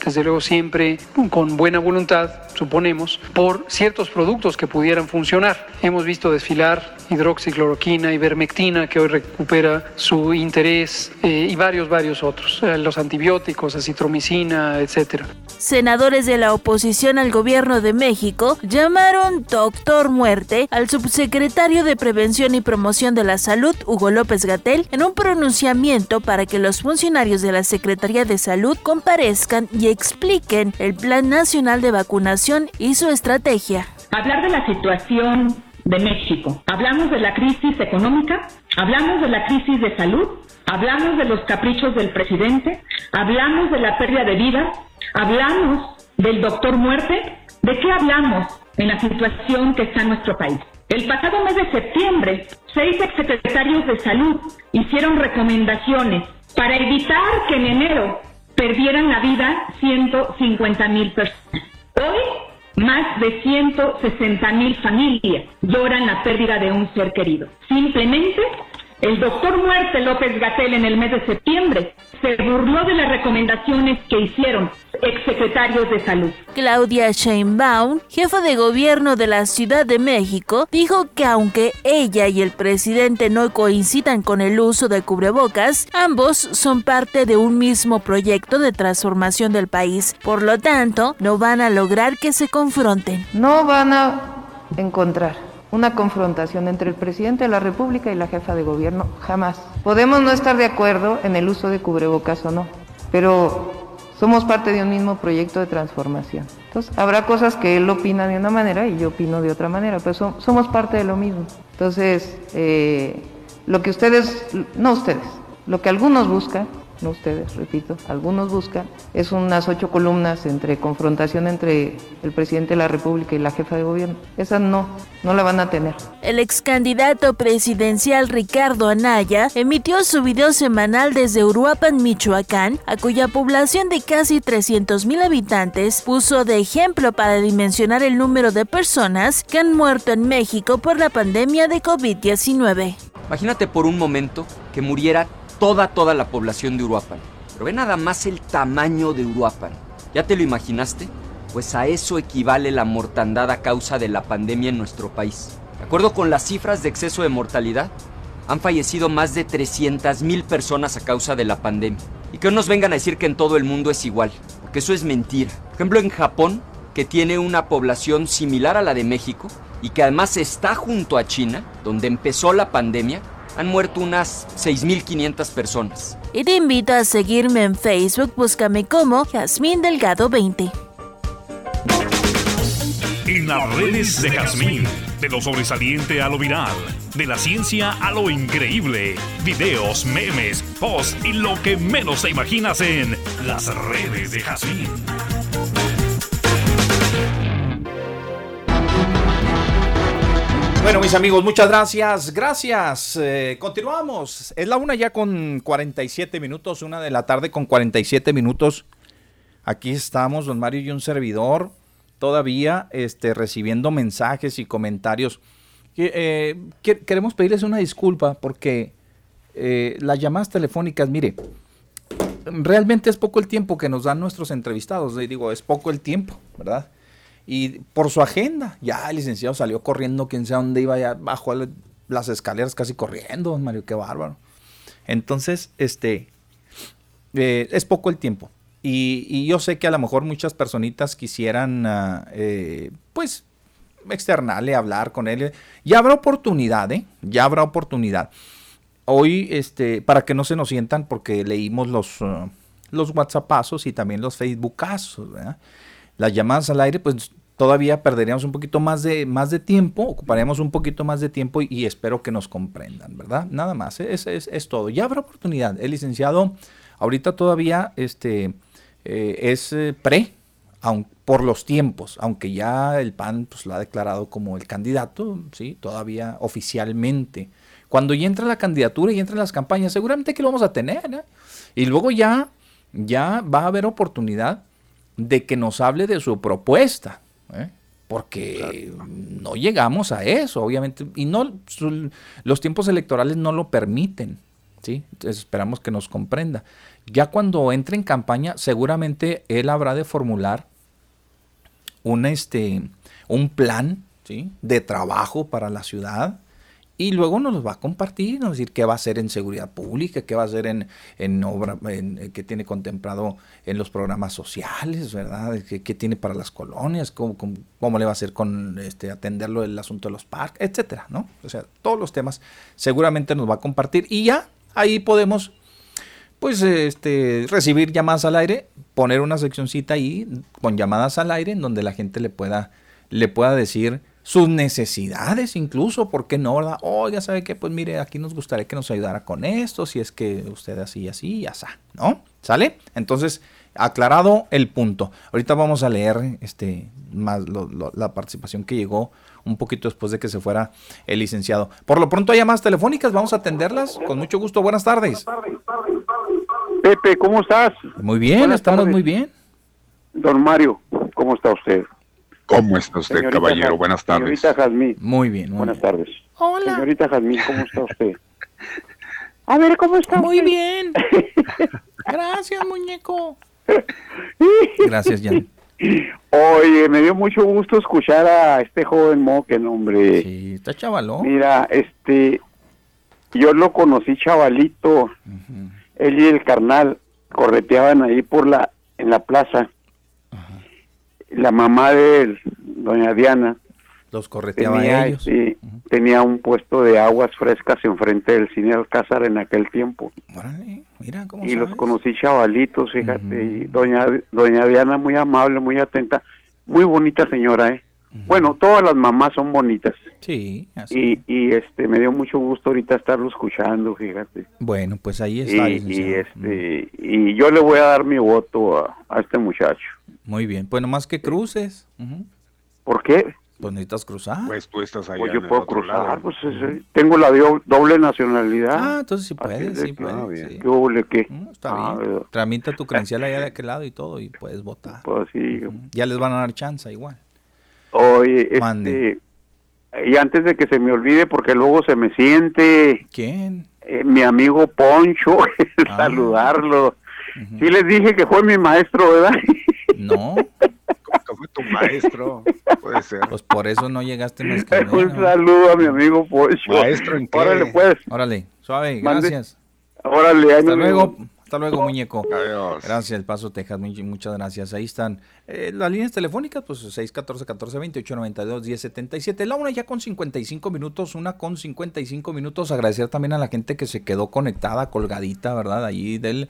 desde luego siempre con buena voluntad, suponemos, por ciertos productos que pudieran funcionar. Hemos visto desfilar hidroxicloroquina, ivermectina, que hoy recupera su interés, eh, y varios, varios otros, eh, los antibióticos, acitromicina, etcétera. Senadores de la oposición al gobierno de México llamaron doctor muerte al subsecretario de Prevención y Promoción de la Salud, Hugo López Gatel, en un pronunciamiento para que los funcionarios de la Secretaría de Salud comparezcan y expliquen el Plan Nacional de Vacunación y su estrategia. Hablar de la situación de México. Hablamos de la crisis económica, hablamos de la crisis de salud, hablamos de los caprichos del presidente, hablamos de la pérdida de vida, hablamos del doctor muerte. ¿De qué hablamos en la situación que está en nuestro país? El pasado mes de septiembre, seis exsecretarios de salud hicieron recomendaciones para evitar que en enero perdieran la vida 150 mil personas. Hoy más de 160 mil familias lloran la pérdida de un ser querido. Simplemente, el doctor Muerte López Gatel en el mes de septiembre se burló de las recomendaciones que hicieron exsecretarios de salud. Claudia Sheinbaum, jefa de gobierno de la Ciudad de México, dijo que aunque ella y el presidente no coincidan con el uso de cubrebocas, ambos son parte de un mismo proyecto de transformación del país. Por lo tanto, no van a lograr que se confronten. No van a encontrar una confrontación entre el presidente de la República y la jefa de gobierno, jamás. Podemos no estar de acuerdo en el uso de cubrebocas o no, pero somos parte de un mismo proyecto de transformación. Entonces, habrá cosas que él opina de una manera y yo opino de otra manera, pero somos parte de lo mismo. Entonces, eh, lo que ustedes, no ustedes, lo que algunos buscan no ustedes, repito, algunos buscan, es unas ocho columnas entre confrontación entre el presidente de la República y la jefa de gobierno. Esa no, no la van a tener. El ex candidato presidencial Ricardo Anaya emitió su video semanal desde Uruapan, Michoacán, a cuya población de casi 300 mil habitantes puso de ejemplo para dimensionar el número de personas que han muerto en México por la pandemia de COVID-19. Imagínate por un momento que muriera toda, toda la población de Uruapan. Pero ve nada más el tamaño de Uruapan. ¿Ya te lo imaginaste? Pues a eso equivale la mortandad a causa de la pandemia en nuestro país. De acuerdo con las cifras de exceso de mortalidad, han fallecido más de 300.000 personas a causa de la pandemia. Y que no nos vengan a decir que en todo el mundo es igual, porque eso es mentira. Por ejemplo, en Japón, que tiene una población similar a la de México y que además está junto a China, donde empezó la pandemia, han muerto unas 6.500 personas. Y te invito a seguirme en Facebook, búscame como Jazmín Delgado 20. En las redes de Jazmín. De lo sobresaliente a lo viral. De la ciencia a lo increíble. Videos, memes, posts y lo que menos te imaginas en las redes de Jazmín. Bueno, mis amigos, muchas gracias. Gracias. Eh, continuamos. Es la una ya con 47 minutos, una de la tarde con 47 minutos. Aquí estamos, don Mario y un servidor, todavía este, recibiendo mensajes y comentarios. Eh, queremos pedirles una disculpa porque eh, las llamadas telefónicas, mire, realmente es poco el tiempo que nos dan nuestros entrevistados. Digo, es poco el tiempo, ¿verdad? Y por su agenda, ya el licenciado salió corriendo, quién sabe dónde iba, ya bajó las escaleras casi corriendo, Mario, qué bárbaro. Entonces, este, eh, es poco el tiempo. Y, yo sé que a lo mejor muchas personitas quisieran, ah, eh, pues, externarle, hablar con él. Ya habrá oportunidad, ¿eh? Ya habrá oportunidad. Hoy, este, para que no se nos sientan, porque leímos los, uh, los WhatsAppazos y también los Facebookazos, ¿verdad? Las llamadas al aire, pues todavía perderíamos un poquito más de, más de tiempo, ocuparíamos un poquito más de tiempo y, espero que nos comprendan, ¿verdad? Nada más, es, es, es, todo. Ya habrá oportunidad. El licenciado ahorita todavía este, eh, es eh, pre, aun, por los tiempos, aunque ya el PAN pues, lo ha declarado como el candidato, ¿sí? todavía oficialmente. Cuando ya entra la candidatura y entran las campañas, seguramente que lo vamos a tener. ¿eh? Y luego ya, ya va a haber oportunidad de que nos hable de su propuesta. ¿Eh? porque no llegamos a eso, obviamente, y no los tiempos electorales no lo permiten, ¿sí? esperamos que nos comprenda. Ya cuando entre en campaña, seguramente él habrá de formular un, este, un plan ¿sí? de trabajo para la ciudad, y luego nos los va a compartir, nos decir qué va a hacer en seguridad pública, qué va a hacer en, en obra, en, eh, qué tiene contemplado en los programas sociales, ¿verdad? ¿Qué, tiene para las colonias? Cómo, cómo, le va a hacer con este, atenderlo el asunto de los parques, etcétera, ¿no? O sea, todos los temas seguramente nos va a compartir y ya ahí podemos pues este recibir llamadas al aire, poner una seccioncita ahí con llamadas al aire en donde la gente le pueda le pueda decir sus necesidades incluso, ¿por qué no? ¿verdad? Oh, ya sabe que, pues mire, aquí nos gustaría que nos ayudara con esto, si es que usted así, así, ya está, ¿no? ¿Sale? Entonces, aclarado el punto. Ahorita vamos a leer este, más la participación que llegó un poquito después de que se fuera el licenciado. Por lo pronto hay llamadas telefónicas, vamos a atenderlas. Con mucho gusto, buenas tardes. Pepe, ¿cómo estás? Muy bien, estamos muy bien. Don Mario, ¿cómo está usted? ¿Cómo está usted, caballero? Buenas tardes. Señorita Jazmín. Muy bien. Buenas tardes. Hola. Señorita Jazmín, ¿cómo está usted? A ver, ¿cómo está? Muy bien. Gracias, muñeco. Gracias, Jan. Oye, me dio mucho gusto escuchar a este joven Moquen, hombre. Sí, está chavalón. Mira, este, yo lo conocí chavalito. Él y el carnal correteaban ahí por la, en la plaza la mamá de él, doña Diana, los correteaba tenía, ellos. Sí, tenía un puesto de aguas frescas enfrente del cine Alcázar en aquel tiempo. mira cómo Y los conocí chavalitos, fíjate, y doña, doña Diana muy amable, muy atenta, muy bonita señora, ¿eh? Bueno, todas las mamás son bonitas. Sí, así. Y, y este me dio mucho gusto ahorita estarlo escuchando, fíjate. Bueno, pues ahí está. Y, y este y yo le voy a dar mi voto a este muchacho. Muy bien, pues nomás que cruces. ¿Por qué? Pues necesitas cruzar. Pues tú estás allá Pues yo puedo cruzar, pues tengo la doble nacionalidad. Ah, entonces sí puedes, sí puedes. Ah, ¿Qué doble qué? está ah, bien. Tramita tu credencial allá de aquel lado y todo y puedes votar. Pues sí. Ya les van a dar chance igual. Oye, este, y antes de que se me olvide, porque luego se me siente... ¿Quién? Eh, mi amigo Poncho, ah. saludarlo. Sí les dije que fue mi maestro, ¿verdad? No. ¿Cómo fue tu maestro? Puede ser. Pues por eso no llegaste más que Un saludo a mi amigo Poncho. ¿Maestro en qué? Órale, pues. Órale, suave, gracias. Órale, Hasta luego. Hasta luego, muñeco. Adiós. Gracias, El Paso, Texas. Muchas gracias. Ahí están eh, las líneas telefónicas, pues 614 14 28 92 10 77. La una ya con 55 minutos, una con 55 minutos. Agradecer también a la gente que se quedó conectada, colgadita, ¿verdad? Allí del,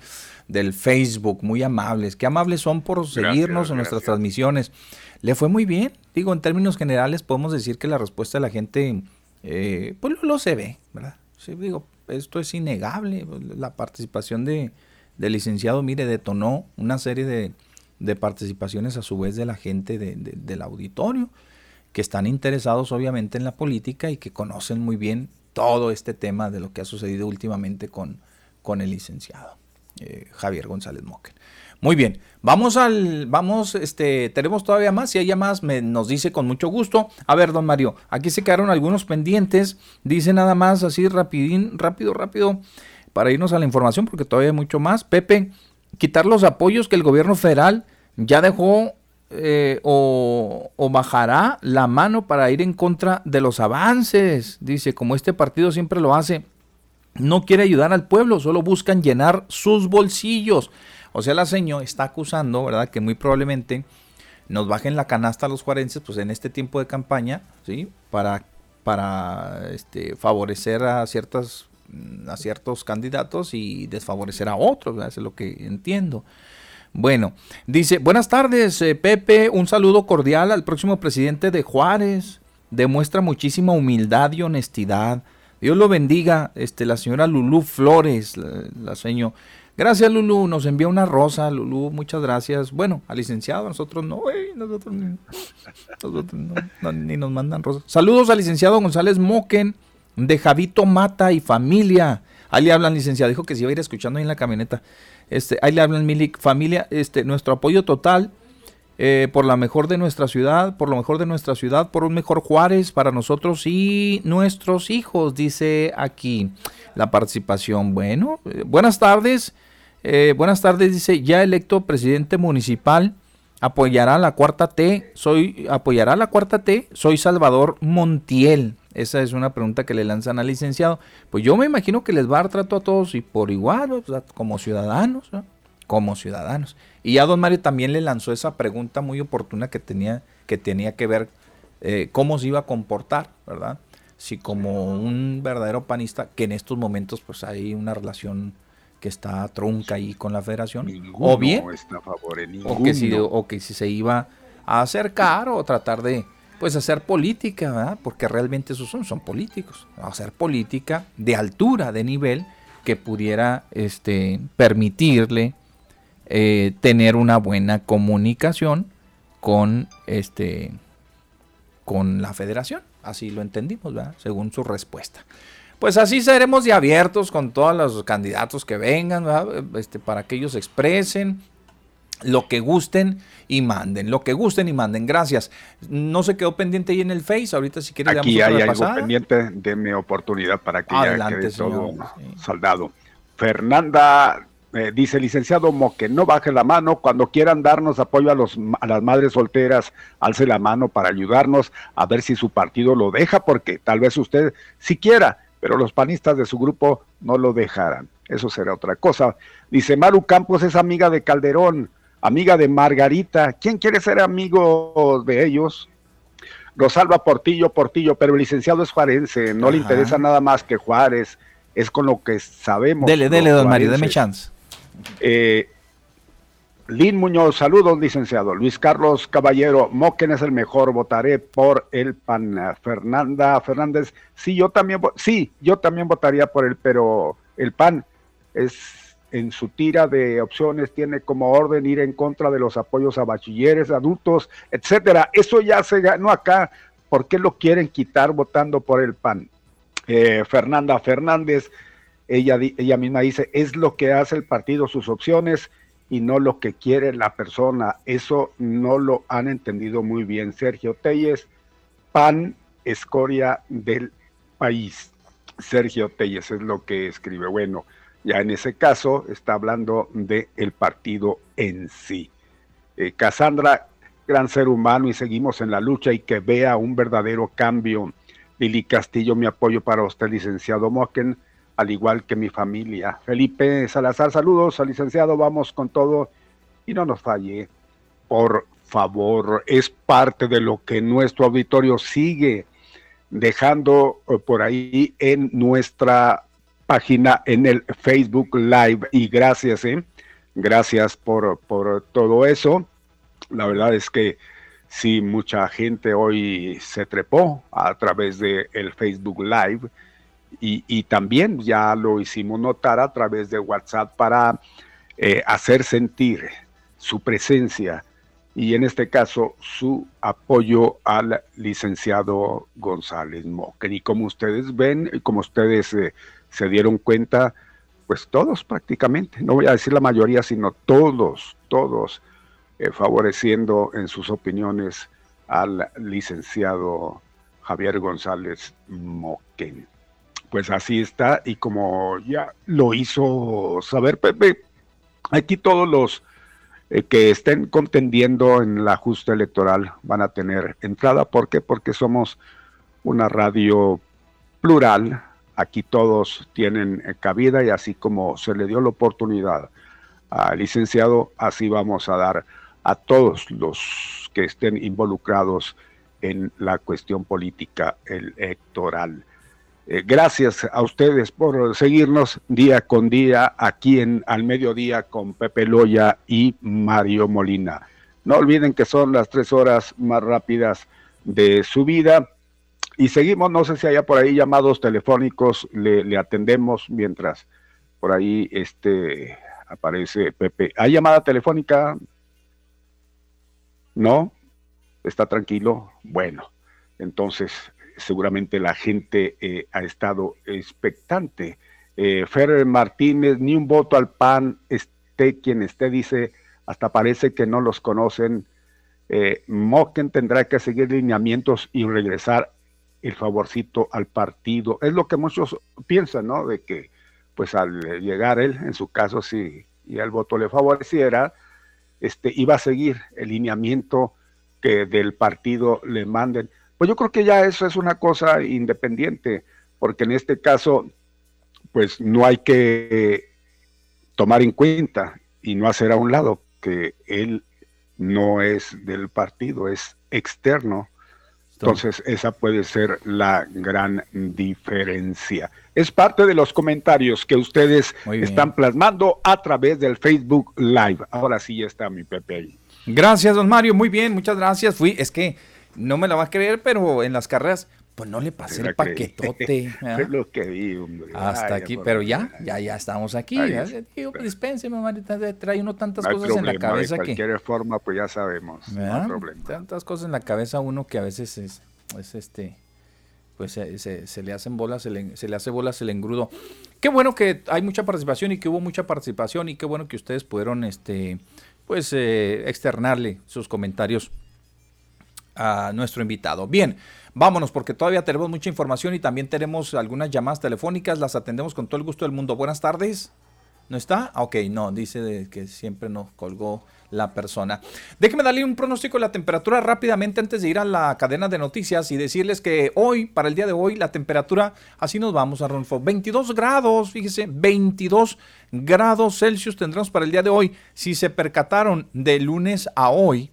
del Facebook. Muy amables. Qué amables son por seguirnos en nuestras transmisiones. Le fue muy bien. Digo, en términos generales, podemos decir que la respuesta de la gente, eh, pues lo, se ve, ¿verdad? Sí, digo, esto es innegable. La participación de del licenciado, mire, detonó una serie de, participaciones a su vez de la gente del auditorio, que están interesados obviamente en la política y que conocen muy bien todo este tema de lo que ha sucedido últimamente con, con el licenciado eh, Javier González Moquen. Muy bien, vamos al, vamos, este, tenemos todavía más, si hay más, me, nos dice con mucho gusto. A ver, don Mario, aquí se quedaron algunos pendientes, dice nada más así rapidín, rápido, rápido para irnos a la información, porque todavía hay mucho más. Pepe, quitar los apoyos que el gobierno federal ya dejó eh, o, bajará la mano para ir en contra de los avances. Dice, como este partido siempre lo hace, no quiere ayudar al pueblo, solo buscan llenar sus bolsillos. O sea, la señora está acusando, ¿verdad?, que muy probablemente nos bajen la canasta a los juarenses, pues en este tiempo de campaña, ¿sí? Para, para este, favorecer a ciertas a ciertos candidatos y desfavorecer a otros, eso es lo que entiendo. Bueno, dice, buenas tardes, eh, Pepe, un saludo cordial al próximo presidente de Juárez. Demuestra muchísima humildad y honestidad. Dios lo bendiga, este, la señora Lulú Flores, la, señor. Gracias, Lulú, nos envía una rosa, Lulú, muchas gracias. Bueno, al licenciado, nosotros no, nosotros, ni nos mandan rosas. Saludos al licenciado González Moquen de Javito Mata y familia. Ahí le hablan, licenciado, dijo que se iba a ir escuchando ahí en la camioneta. Este, ahí le hablan, Milik, familia, este, nuestro apoyo total eh, por la mejor de nuestra ciudad, por lo mejor de nuestra ciudad, por un mejor Juárez para nosotros y nuestros hijos, dice aquí la participación. Bueno, eh, buenas tardes, eh, buenas tardes, dice, ya electo presidente municipal, apoyará la cuarta T, soy, apoyará la cuarta T, soy Salvador Montiel. Esa es una pregunta que le lanzan al licenciado. Pues yo me imagino que les va a dar trato a todos y por igual, como ciudadanos, como ciudadanos. Y ya don Mario también le lanzó esa pregunta muy oportuna que tenía que, tenía que ver eh, cómo se iba a comportar, ¿verdad? Si como un verdadero panista, que en estos momentos pues hay una relación que está trunca ahí con la federación, o bien, o, que si, o que si se iba a acercar o tratar de pues hacer política, ¿verdad? porque realmente esos son, políticos, hacer política de altura, de nivel, que pudiera este, permitirle eh, tener una buena comunicación con, este, con la federación. Así lo entendimos, ¿verdad? según su respuesta. Pues así seremos de abiertos con todos los candidatos que vengan, este, para que ellos expresen lo que gusten y manden, lo que gusten y manden. Gracias. No se quedó pendiente ahí en el Face. Ahorita si quiere Aquí hay algo pendiente. de mi oportunidad para que ya quede todo soldado. Fernanda eh, dice, licenciado Moque, no baje la mano. Cuando quieran darnos apoyo a, los, a las madres solteras, alce la mano para ayudarnos a ver si su partido lo deja, porque tal vez usted si quiera, pero los panistas de su grupo no lo dejarán. Eso será otra cosa. Dice, Maru Campos es amiga de Calderón amiga de Margarita. ¿Quién quiere ser amigo de ellos? Rosalba Portillo, Portillo, pero el licenciado es juarense, no le interesa nada más que Juárez, es con lo que sabemos. Dele, dele, don Mario, deme chance. Eh, Lin Muñoz, saludos, licenciado. Luis Carlos Caballero, Moquen es el mejor, votaré por el PAN. Fernanda Fernández, sí, yo también, sí, yo también votaría por él, pero el PAN es en su tira de opciones tiene como orden ir en contra de los apoyos a bachilleres, adultos, etcétera. Eso ya se ganó acá. ¿Por qué lo quieren quitar votando por el PAN? Eh, Fernanda Fernández, ella, ella misma dice, es lo que hace el partido, sus opciones y no lo que quiere la persona. Eso no lo han entendido muy bien. Sergio Telles, PAN, escoria del país. Sergio Telles es lo que escribe. Bueno, ya en ese caso está hablando del el partido en sí. Eh, Cassandra, gran ser humano y seguimos en la lucha y que vea un verdadero cambio. Lili Castillo, mi apoyo para usted, licenciado Moquen. al igual que mi familia. Felipe Salazar, saludos al licenciado, vamos con todo y no nos falle, por favor, es parte de lo que nuestro auditorio sigue dejando eh, por ahí en nuestra página en el Facebook Live y gracias, ¿eh? gracias por, por todo eso. La verdad es que sí, mucha gente hoy se trepó a través del el Facebook Live y, también ya lo hicimos notar a través de WhatsApp para eh, hacer sentir su presencia y en este caso su apoyo al licenciado González Moquen. Y como ustedes ven, como ustedes eh, se dieron cuenta, pues todos prácticamente, no voy a decir la mayoría, sino todos, todos eh, favoreciendo en sus opiniones al licenciado Javier González Moquen. Pues así está, y como ya lo hizo saber Pepe, aquí todos los eh, que estén contendiendo en la justa electoral van a tener entrada. ¿Por qué? Porque somos una radio plural, aquí todos tienen eh, cabida y así como se le dio la oportunidad al licenciado, así vamos a dar a todos los que estén involucrados en la cuestión política electoral. Eh, gracias a ustedes por seguirnos día con día aquí en Al Mediodía con Pepe Loya y Mario Molina. No olviden que son las tres horas más rápidas de su vida y seguimos, no sé si haya por ahí llamados telefónicos, le, atendemos mientras por ahí este, aparece Pepe. ¿Hay llamada telefónica? ¿No? ¿Está tranquilo? Bueno, entonces seguramente la gente eh, ha estado expectante. Eh, Ferrer Martínez, ni un voto al PAN, esté quien esté, dice, hasta parece que no los conocen. Eh, Mocken tendrá que seguir lineamientos y regresar el favorcito al partido. Es lo que muchos piensan, ¿no? De que, pues al llegar él, en su caso, si y el voto le favoreciera, este, iba a seguir el lineamiento que del partido le manden. Pues yo creo que ya eso es una cosa independiente, porque en este caso, pues no hay que tomar en cuenta y no hacer a un lado que él no es del partido, es externo entonces, esa puede ser la gran diferencia. Es parte de los comentarios que ustedes están plasmando a través del Facebook Live. Ahora sí ya está mi Pepe ahí. Gracias, don Mario. Muy bien, muchas gracias. Fui, es que no me la va a creer, pero en las carreras pues no le pasé el paquetote. es lo que vi, hombre. Hasta aquí, pero ya, ya, ya estamos aquí. digo, pues, dispénseme, trae uno tantas cosas en la cabeza que. De cualquier forma, pues ya sabemos. No hay problema. Tantas cosas en la cabeza uno que a veces es, es este. Pues se, se, le hacen bolas, se le, se le, hace bolas el engrudo. Qué bueno que hay mucha participación y que hubo mucha participación y qué bueno que ustedes pudieron, este, pues, eh, externarle sus comentarios a nuestro invitado. Bien, Vámonos porque todavía tenemos mucha información y también tenemos algunas llamadas telefónicas, las atendemos con todo el gusto del mundo. Buenas tardes. ¿No está? Ah, ok, no, dice que siempre nos colgó la persona. Déjeme darle un pronóstico de la temperatura rápidamente antes de ir a la cadena de noticias y decirles que hoy, para el día de hoy, la temperatura, así nos vamos a Ronfo, 22 grados, fíjese, 22 grados Celsius tendremos para el día de hoy. Si se percataron de lunes a hoy,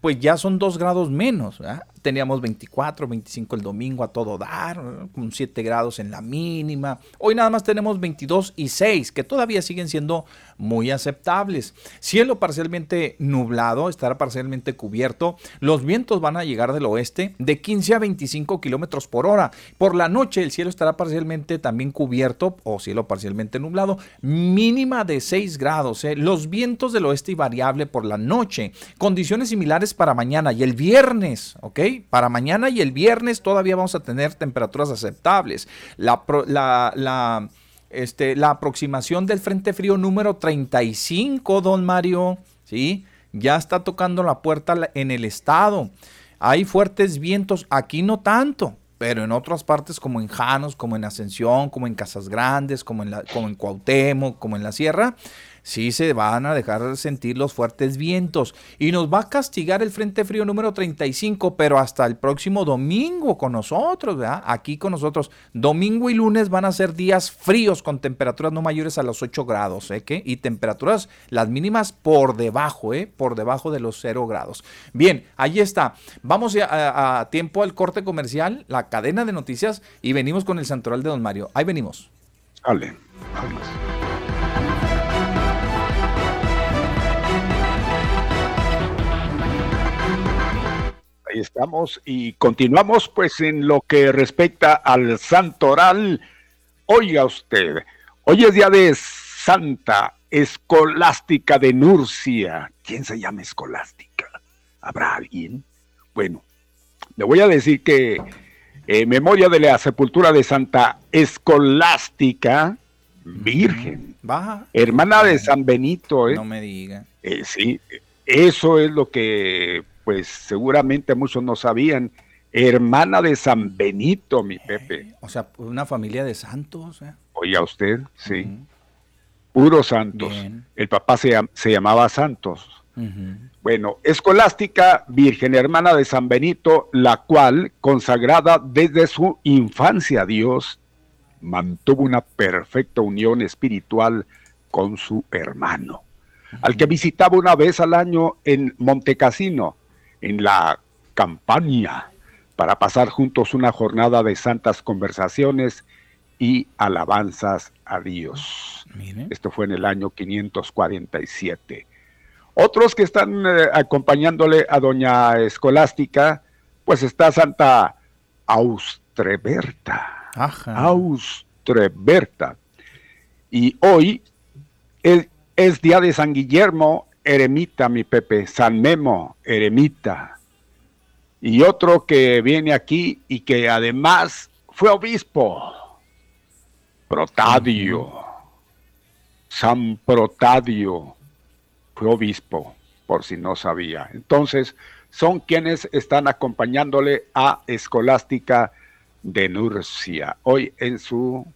pues ya son 2 grados menos. ¿verdad? Teníamos 24, 25 el domingo a todo dar, con 7 grados en la mínima. Hoy nada más tenemos 22 y 6, que todavía siguen siendo muy aceptables. Cielo parcialmente nublado, estará parcialmente cubierto. Los vientos van a llegar del oeste de 15 a 25 kilómetros por hora. Por la noche el cielo estará parcialmente también cubierto o cielo parcialmente nublado, mínima de 6 grados. ¿eh? Los vientos del oeste y variable por la noche. Condiciones similares para mañana y el viernes, ¿ok? Para mañana y el viernes todavía vamos a tener temperaturas aceptables. La, este, aproximación del Frente Frío número 35, don Mario, ¿sí? Ya está tocando la puerta en el estado. Hay fuertes vientos, aquí no tanto, pero en otras partes como en Janos, como en Ascensión, como en Casas Grandes, como en, la, como en Cuauhtémoc, como en la Sierra, sí se van a dejar sentir los fuertes vientos y nos va a castigar el Frente Frío número 35, pero hasta el próximo domingo con nosotros, ¿verdad? Aquí con nosotros. Domingo y lunes van a ser días fríos con temperaturas no mayores a los 8 grados, ¿eh? ¿Qué? Y temperaturas las mínimas por debajo, ¿eh? Por debajo de los 0 grados. Bien, ahí está. Vamos a, a tiempo al corte comercial, la cadena de noticias y venimos con el santoral de Don Mario. Ahí venimos. Ale. Ahí estamos y continuamos pues en lo que respecta al santoral. Oiga usted, hoy es día de Santa Escolástica de Nurcia. ¿Quién se llama Escolástica? ¿Habrá alguien? Bueno, le voy a decir que en memoria de la sepultura de Santa Escolástica, Virgen, hermana de San Benito. ¿eh? No me diga. Eh, sí, eso es lo que pues seguramente muchos no sabían. Hermana de San Benito, mi Pepe. O sea, una familia de santos. ¿eh? Oiga usted, sí. Puro santos. El papá se, se llamaba Santos. Bueno, escolástica, Virgen Hermana de San Benito, la cual, consagrada desde su infancia a Dios, mantuvo una perfecta unión espiritual con su hermano, al que visitaba una vez al año en Montecasino, en la campaña, para pasar juntos una jornada de santas conversaciones y alabanzas a Dios. Esto fue en el año 547. Otros que están eh, acompañándole a doña Escolástica, pues está Santa Austreberta. Austreberta. Y hoy es, es, día de San Guillermo, eremita, mi Pepe, San Memo, eremita. Y otro que viene aquí y que además fue obispo, Protadio, San Protadio fue obispo, por si no sabía. Entonces, son quienes están acompañándole a Escolástica de Nurcia, hoy en su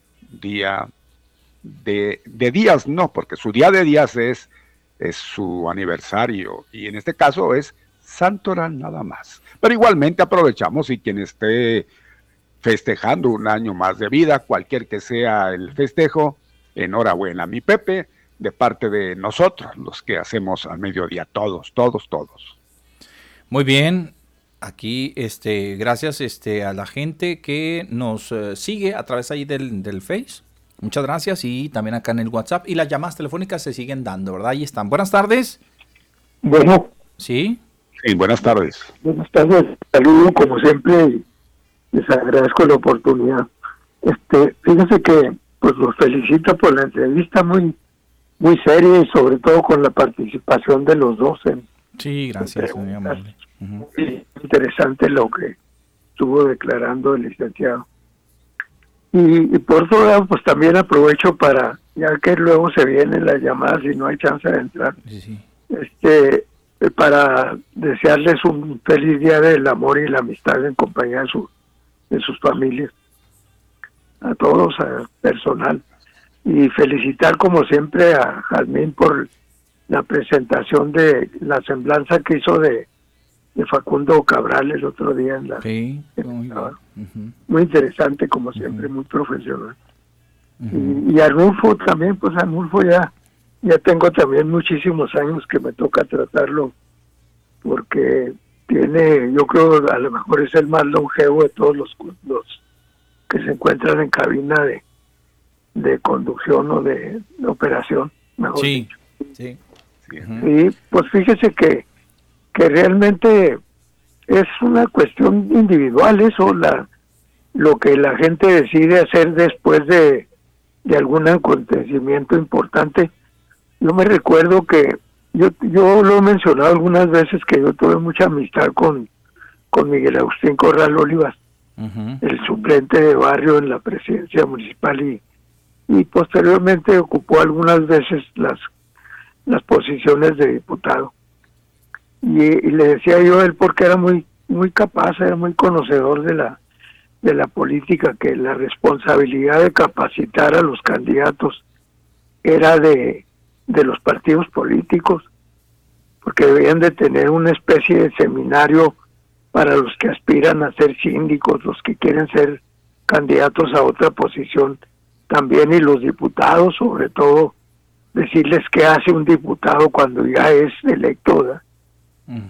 día de, días, no, porque su día de días es, es su aniversario, y en este caso es Santoral nada más. Pero igualmente aprovechamos y quien esté festejando un año más de vida, cualquier que sea el festejo, enhorabuena, mi Pepe de parte de nosotros, los que hacemos al mediodía, todos, todos, todos. Muy bien, aquí este gracias este a la gente que nos eh, sigue a través ahí del, del Face. Muchas gracias y también acá en el WhatsApp y las llamadas telefónicas se siguen dando, ¿verdad? Ahí están. Buenas tardes. Bueno. Sí. Sí, buenas tardes. Buenas tardes. Saludos como siempre. Les agradezco la oportunidad. Este, fíjense que pues los felicito por la entrevista muy muy seria y sobre todo con la participación de los dos. sí, gracias, Muy interesante lo que estuvo declarando el licenciado. Y, por otro lado, pues también aprovecho para, ya que luego se vienen las llamadas y no hay chance de entrar, este para desearles un feliz día del amor y la amistad en compañía de, su, de sus familias. A todos, a personal y felicitar como siempre a Jazmín por la presentación de la semblanza que hizo de, Facundo Cabral el otro día en la sí, muy, interesante como siempre muy profesional. Y, Arnulfo también pues Arnulfo ya ya tengo también muchísimos años que me toca tratarlo porque tiene yo creo a lo mejor es el más longevo de todos los, los que se encuentran en cabina de de conducción o de, operación, mejor sí, Sí, Y pues fíjese que, que realmente es una cuestión individual eso, la, lo que la gente decide hacer después de, de algún acontecimiento importante. Yo me recuerdo que yo, yo lo he mencionado algunas veces que yo tuve mucha amistad con, con Miguel Agustín Corral Olivas, el suplente de barrio en la presidencia municipal y, y posteriormente ocupó algunas veces las, las posiciones de diputado. Y, le decía yo a él porque era muy, muy capaz, era muy conocedor de la, de la política, que la responsabilidad de capacitar a los candidatos era de, de los partidos políticos, porque deberían de tener una especie de seminario para los que aspiran a ser síndicos, los que quieren ser candidatos a otra posición también y los diputados, sobre todo, decirles qué hace un diputado cuando ya es electo,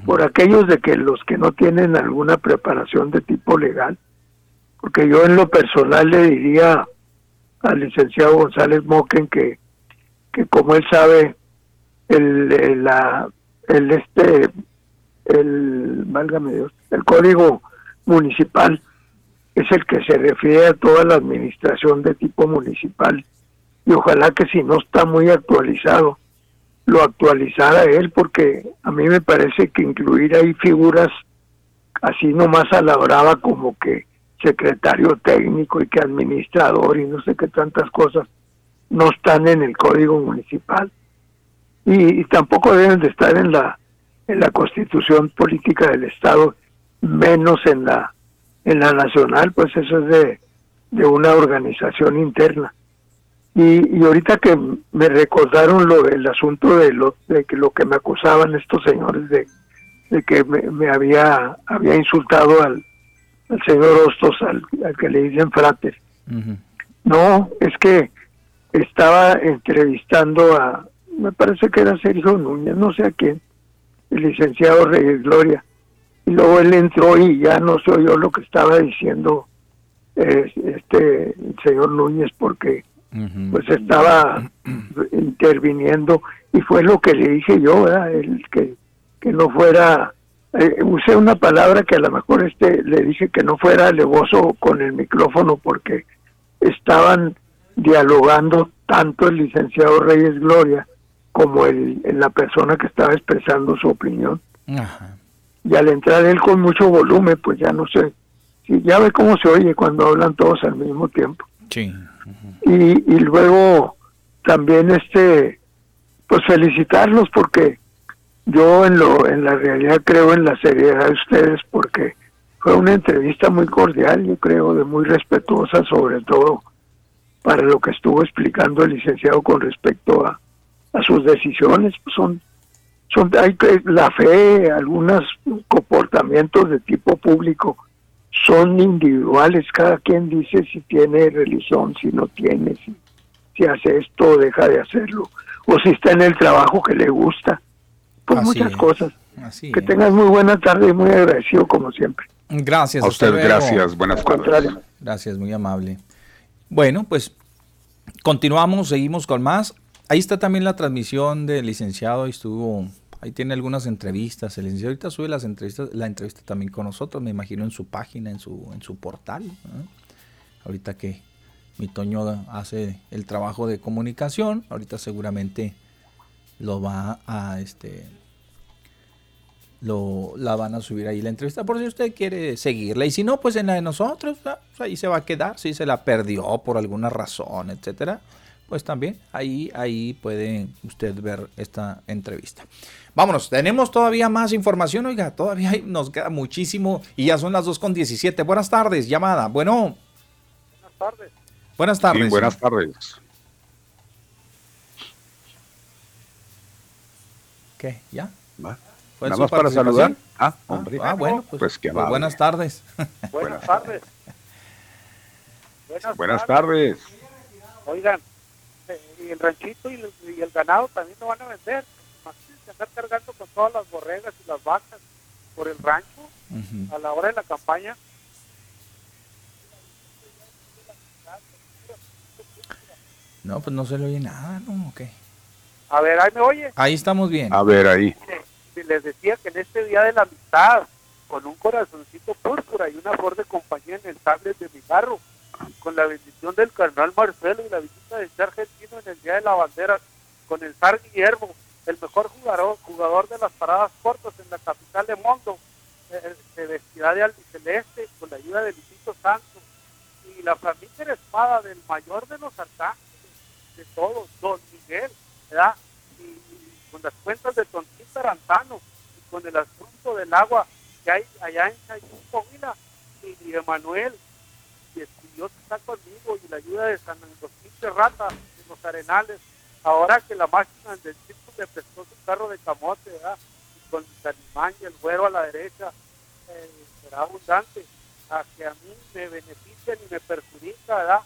por aquellos de que los que no tienen alguna preparación de tipo legal, porque yo en lo personal le diría al licenciado González Moquen que, que como él sabe, el, el, la, el este, el, válgame Dios, el código municipal es el que se refiere a toda la administración de tipo municipal y ojalá que si no está muy actualizado lo actualizara él porque a mí me parece que incluir ahí figuras así nomás a la brava como que secretario técnico y que administrador y no sé qué tantas cosas no están en el código municipal. Y, tampoco deben de estar en la en la constitución política del estado menos en la en la nacional pues eso es de, de una organización interna y, ahorita que me recordaron lo del asunto de lo de que lo que me acusaban estos señores de, de que me, había había insultado al, al señor Hostos al, que le dicen frater no es que estaba entrevistando a me parece que era Sergio Núñez no sé a quién el licenciado Reyes Gloria. Y luego él entró y ya no se oyó lo que estaba diciendo eh, este el señor Núñez porque pues estaba interviniendo y fue lo que le dije yo, El que, que no fuera, eh, usé una palabra que a lo mejor este le dije que no fuera alevoso con el micrófono porque estaban dialogando tanto el licenciado Reyes Gloria como el, la persona que estaba expresando su opinión. Y al entrar él con mucho volumen, pues ya no sé, ya ve cómo se oye cuando hablan todos al mismo tiempo. Sí y, y luego también este pues felicitarlos porque yo en lo en la realidad creo en la seriedad de ustedes porque fue una entrevista muy cordial yo creo de muy respetuosa sobre todo para lo que estuvo explicando el licenciado con respecto a, a sus decisiones. Pues son son hay la fe algunos comportamientos de tipo público son individuales, cada quien dice si tiene religión, si no tiene, si, si hace esto o deja de hacerlo, o si está en el trabajo que le gusta, pues muchas cosas. que tengas muy buena tarde y muy agradecido como siempre. Gracias. A usted, gracias. Buenas tardes. Gracias, muy amable. Bueno, pues continuamos, seguimos con más. Ahí está también la transmisión del licenciado, estuvo Ahí tiene algunas entrevistas. El licenciado ahorita sube las entrevistas, la entrevista también con nosotros, me imagino en su página, en su, en su portal. Ahorita que mi Toño hace el trabajo de comunicación, ahorita seguramente lo va a este lo la van a subir ahí la entrevista por si usted quiere seguirla y si no pues en la de nosotros ahí se va a quedar si se la perdió por alguna razón etcétera pues también ahí ahí puede usted ver esta entrevista Vámonos, tenemos todavía más información, oiga, todavía nos queda muchísimo y ya son las 2.17. Buenas tardes, llamada. Bueno. Buenas tardes. Buenas tardes. buenas tardes. ¿Qué? ¿Ya? ¿Nada más para saludar? Ah, hombre. Ah, bueno, pues, pues, pues buenas tardes. Buenas tardes. Buenas, tardes. Oigan, eh, y el ranchito y el, y el ganado también lo van a vender estar cargando con todas las borregas y las vacas por el rancho a la hora de la campaña. No, pues no se le oye nada, ¿no? Okay. A ver, ahí me oye. Ahí estamos bien. A ver, ahí. Les decía que en este día de la amistad, con un corazoncito púrpura y una flor de compañía en el tablet de mi carro, con la bendición del carnal Marcelo y la visita de ser argentino en el Día de la Bandera, con el zar Guillermo, el mejor jugador, jugador de las paradas cortas en la capital de Mundo, eh, de vestida de albiceleste, con la ayuda de Luisito Santos, y la familia espada del mayor de los arcángeles, de todos, Don Miguel, ¿verdad? Y, con las cuentas de Tontín Tarantano, y con el asunto del agua que hay allá en Chayuco, y, y Emanuel, y Dios está conmigo, y la ayuda de San Agustín Rata, de los Arenales, ahora que la máquina del circo le prestó su carro de camote, ¿verdad? Y con Salimán y el güero a la derecha, eh, será abundante, a que a mí me beneficia ni me perjudica, ¿verdad?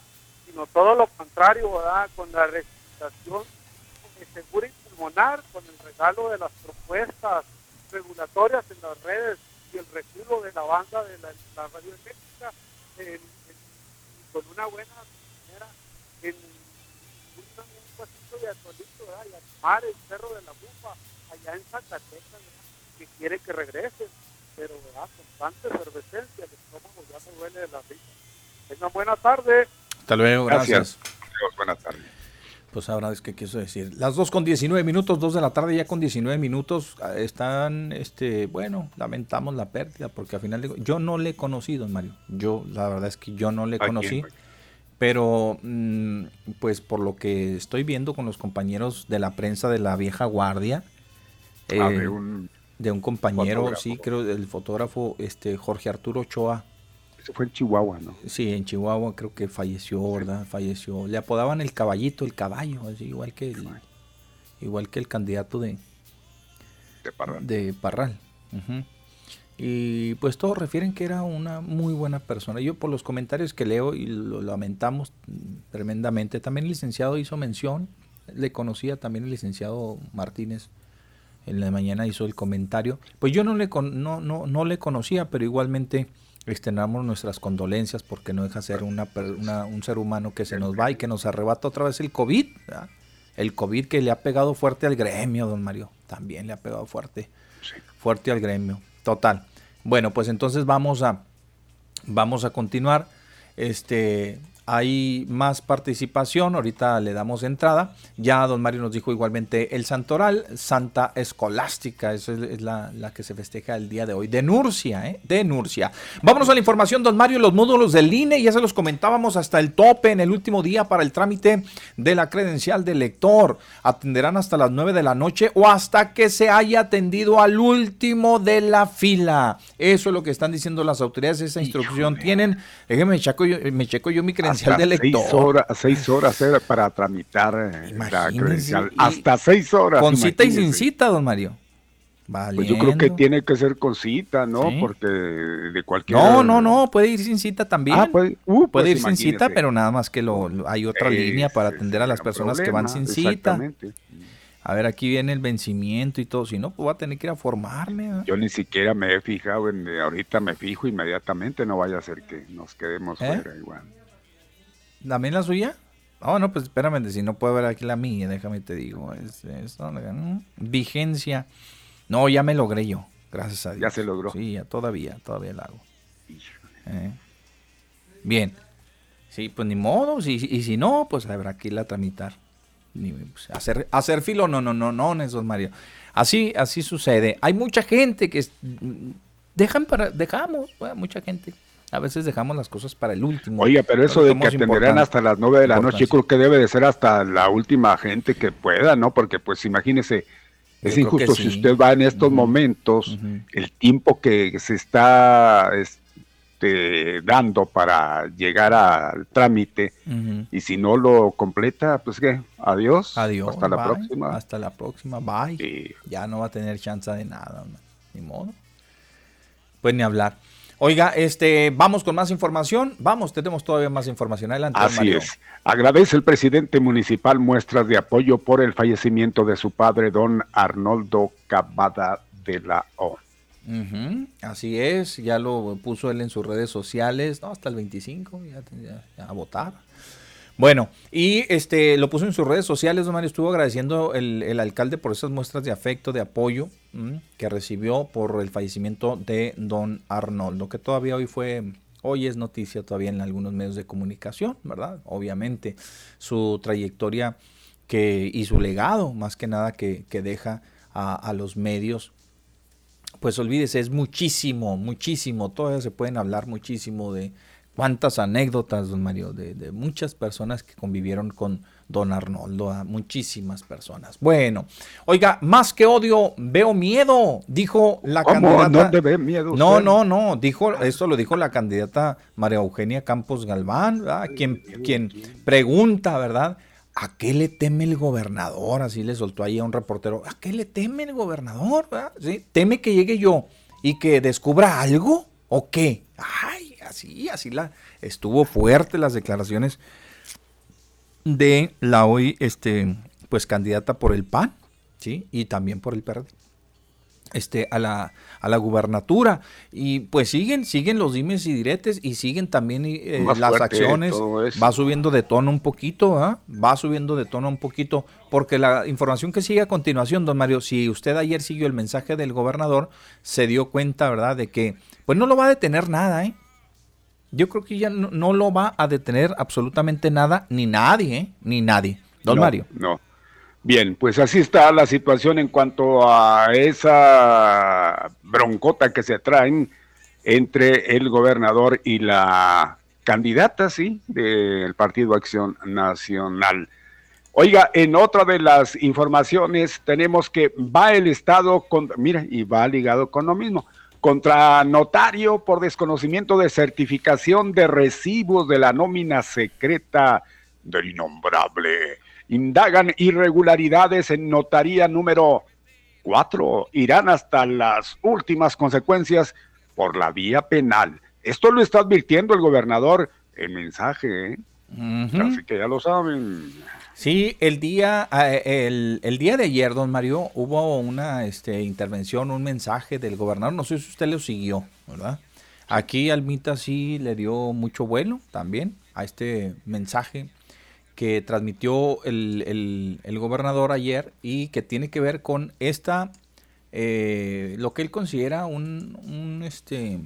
Sino todo lo contrario. Con la registración segura y pulmonar, con el regalo de las propuestas regulatorias en las redes y el retiro de la banda de la, la radio eléctrica, con una buena manera, en pasito de atolito, ¿verdad? y el cerro de la bufa allá en Zacatecas, que quiere que regresen, pero ¿verdad? con tanta efervescencia, el estómago ya me duele de la risa. Tengan buena tarde. Hasta luego, gracias. gracias. Buenas tardes. Pues ahora es que quiso decir. Las 2 con 19 minutos, 2 de la tarde ya con 19 minutos, ah, están, este, bueno, lamentamos la pérdida, porque al final digo, yo no le conocí, don Mario. Yo, la verdad es que yo no le conocí. Pero, mm, pues por lo que estoy viendo con los compañeros de la prensa de la vieja guardia, ah, de, eh, un de un compañero, sí, creo, el fotógrafo este Jorge Arturo Ochoa, eso fue en Chihuahua, ¿no? Sí, en Chihuahua creo que falleció, ¿verdad? Falleció. Le apodaban el caballito, el caballo, así, igual que el, igual que el candidato de de Parral. De Parral. Y pues todos refieren que era una muy buena persona. Yo por los comentarios que leo y lo lamentamos tremendamente. También el licenciado hizo mención, le conocía también el licenciado Martínez. En la mañana hizo el comentario. Pues yo no le, no, no, no le conocía, pero igualmente externamos nuestras condolencias porque no deja ser una, un ser humano que se nos va y que nos arrebata otra vez el COVID. El COVID que le ha pegado fuerte al gremio, don Mario. También le ha pegado fuerte. Fuerte al gremio. Total. Bueno, pues entonces vamos a, vamos a continuar. Este, hay más participación, ahorita le damos entrada. Ya don Mario nos dijo igualmente el santoral, Santa Escolástica, esa es la, que se festeja el día de hoy. De Nurcia, ¿eh? De Nurcia. Vámonos a la información, don Mario, los módulos del INE, ya se los comentábamos hasta el tope en el último día para el trámite de la credencial del lector. Atenderán hasta las 9 de la noche o hasta que se haya atendido al último de la fila. Eso es lo que están diciendo las autoridades, esa instrucción tienen. Déjeme, checo yo, me checo yo mi credencial hasta Seis horas, seis horas para tramitar eh, la credencial. Hasta seis horas. Con cita y sin cita, don Mario. Pues yo creo que tiene que ser con cita, ¿no? Porque de cualquier. No, no, no, puede ir sin cita también. Ah, puede, uh, puede pues ir sin cita, pero nada más que lo, hay otra línea para atender a las personas que van sin cita. A ver, aquí viene el vencimiento y todo. Si no, pues voy a tener que ir a formarme. Yo ni siquiera me he fijado en. Ahorita me fijo inmediatamente, no vaya a ser que nos quedemos ¿Eh? fuera igual. ¿También la suya? Oh, no, pues espérame, si no puedo ver aquí la mía, déjame te digo. Es, vigencia. No, ya me logré yo, gracias a Dios. Ya se logró. Sí, todavía, todavía la hago. Eh. Bien. Sí, pues ni modo, y, y si no, pues habrá que irla a tramitar. Pues, hacer, hacer filo, no, no, no, no, Néstor Mario. Así, así sucede. Hay mucha gente que dejan para, dejamos, mucha gente a veces dejamos las cosas para el último. Oye, pero eso de que atenderán hasta las nueve de la noche, yo creo que debe de ser hasta la última gente que pueda, ¿no? Porque pues imagínese, es injusto si usted va en estos momentos, el tiempo que se está este, dando para llegar al trámite, y si no lo completa, pues qué, adiós. Adiós. Hasta la próxima. Hasta la próxima, bye. Ya no va a tener chance de nada, ni modo. Pues ni hablar. Oiga, este, vamos con más información. Vamos, tenemos todavía más información. Adelante. Así es. Agradece el presidente municipal muestras de apoyo por el fallecimiento de su padre, don Arnoldo Cavada de la O. Así es, ya lo puso él en sus redes sociales, no, hasta el 25, ya, a votar. Bueno, y este lo puso en sus redes sociales, don Mario, estuvo agradeciendo el, el alcalde por esas muestras de afecto, de apoyo que recibió por el fallecimiento de don Arnoldo, que todavía hoy fue, hoy es noticia todavía en algunos medios de comunicación, ¿verdad? Obviamente su trayectoria que, y su legado, más que nada, que, deja a, a los medios pues olvídese, es muchísimo, muchísimo, todavía se pueden hablar muchísimo de, cuántas anécdotas, don Mario, de, muchas personas que convivieron con don Arnoldo, a muchísimas personas. Bueno, oiga, más que odio, veo miedo, dijo la candidata. ¿Dónde ve miedo? No, no, no, dijo, esto lo dijo la candidata María Eugenia Campos Galván, quien, quien pregunta, ¿verdad? ¿A qué le teme el gobernador? Así le soltó ahí a un reportero. ¿A qué le teme el gobernador? ¿Sí? ¿Teme que llegue yo y que descubra algo? ¿O qué? Ay, así, así la estuvo fuerte las declaraciones de la hoy, este, pues candidata por el PAN, ¿sí? Y también por el PRD este, a, la, a la gubernatura. Y pues siguen, siguen los dimes y diretes y siguen también eh, las acciones. Va subiendo de tono un poquito, ¿ah? va subiendo de tono un poquito, porque la información que sigue a continuación, don Mario, si usted ayer siguió el mensaje del gobernador, se dio cuenta, ¿verdad?, de que pues no lo va a detener nada, ¿eh? Yo creo que ya no, lo va a detener absolutamente nada, ni nadie, ¿eh? Ni nadie. Don Mario. No. Bien, pues así está la situación en cuanto a esa broncota que se traen entre el gobernador y la candidata, sí, del Partido Acción Nacional. Oiga, en otra de las informaciones tenemos que va el Estado, con, mira, y va ligado con lo mismo, contra notario por desconocimiento de certificación de recibos de la nómina secreta del innombrable indagan irregularidades en notaría número 4. Irán hasta las últimas consecuencias por la vía penal. Esto lo está advirtiendo el gobernador en mensaje. ¿eh? Así que ya lo saben. Sí, el día, eh, el, día de ayer, don Mario, hubo una este, intervención, un mensaje del gobernador. No sé si usted lo siguió, ¿verdad? Aquí Almita sí le dio mucho vuelo también a este mensaje que transmitió el, gobernador ayer y que tiene que ver con esta, eh, lo que él considera un, este,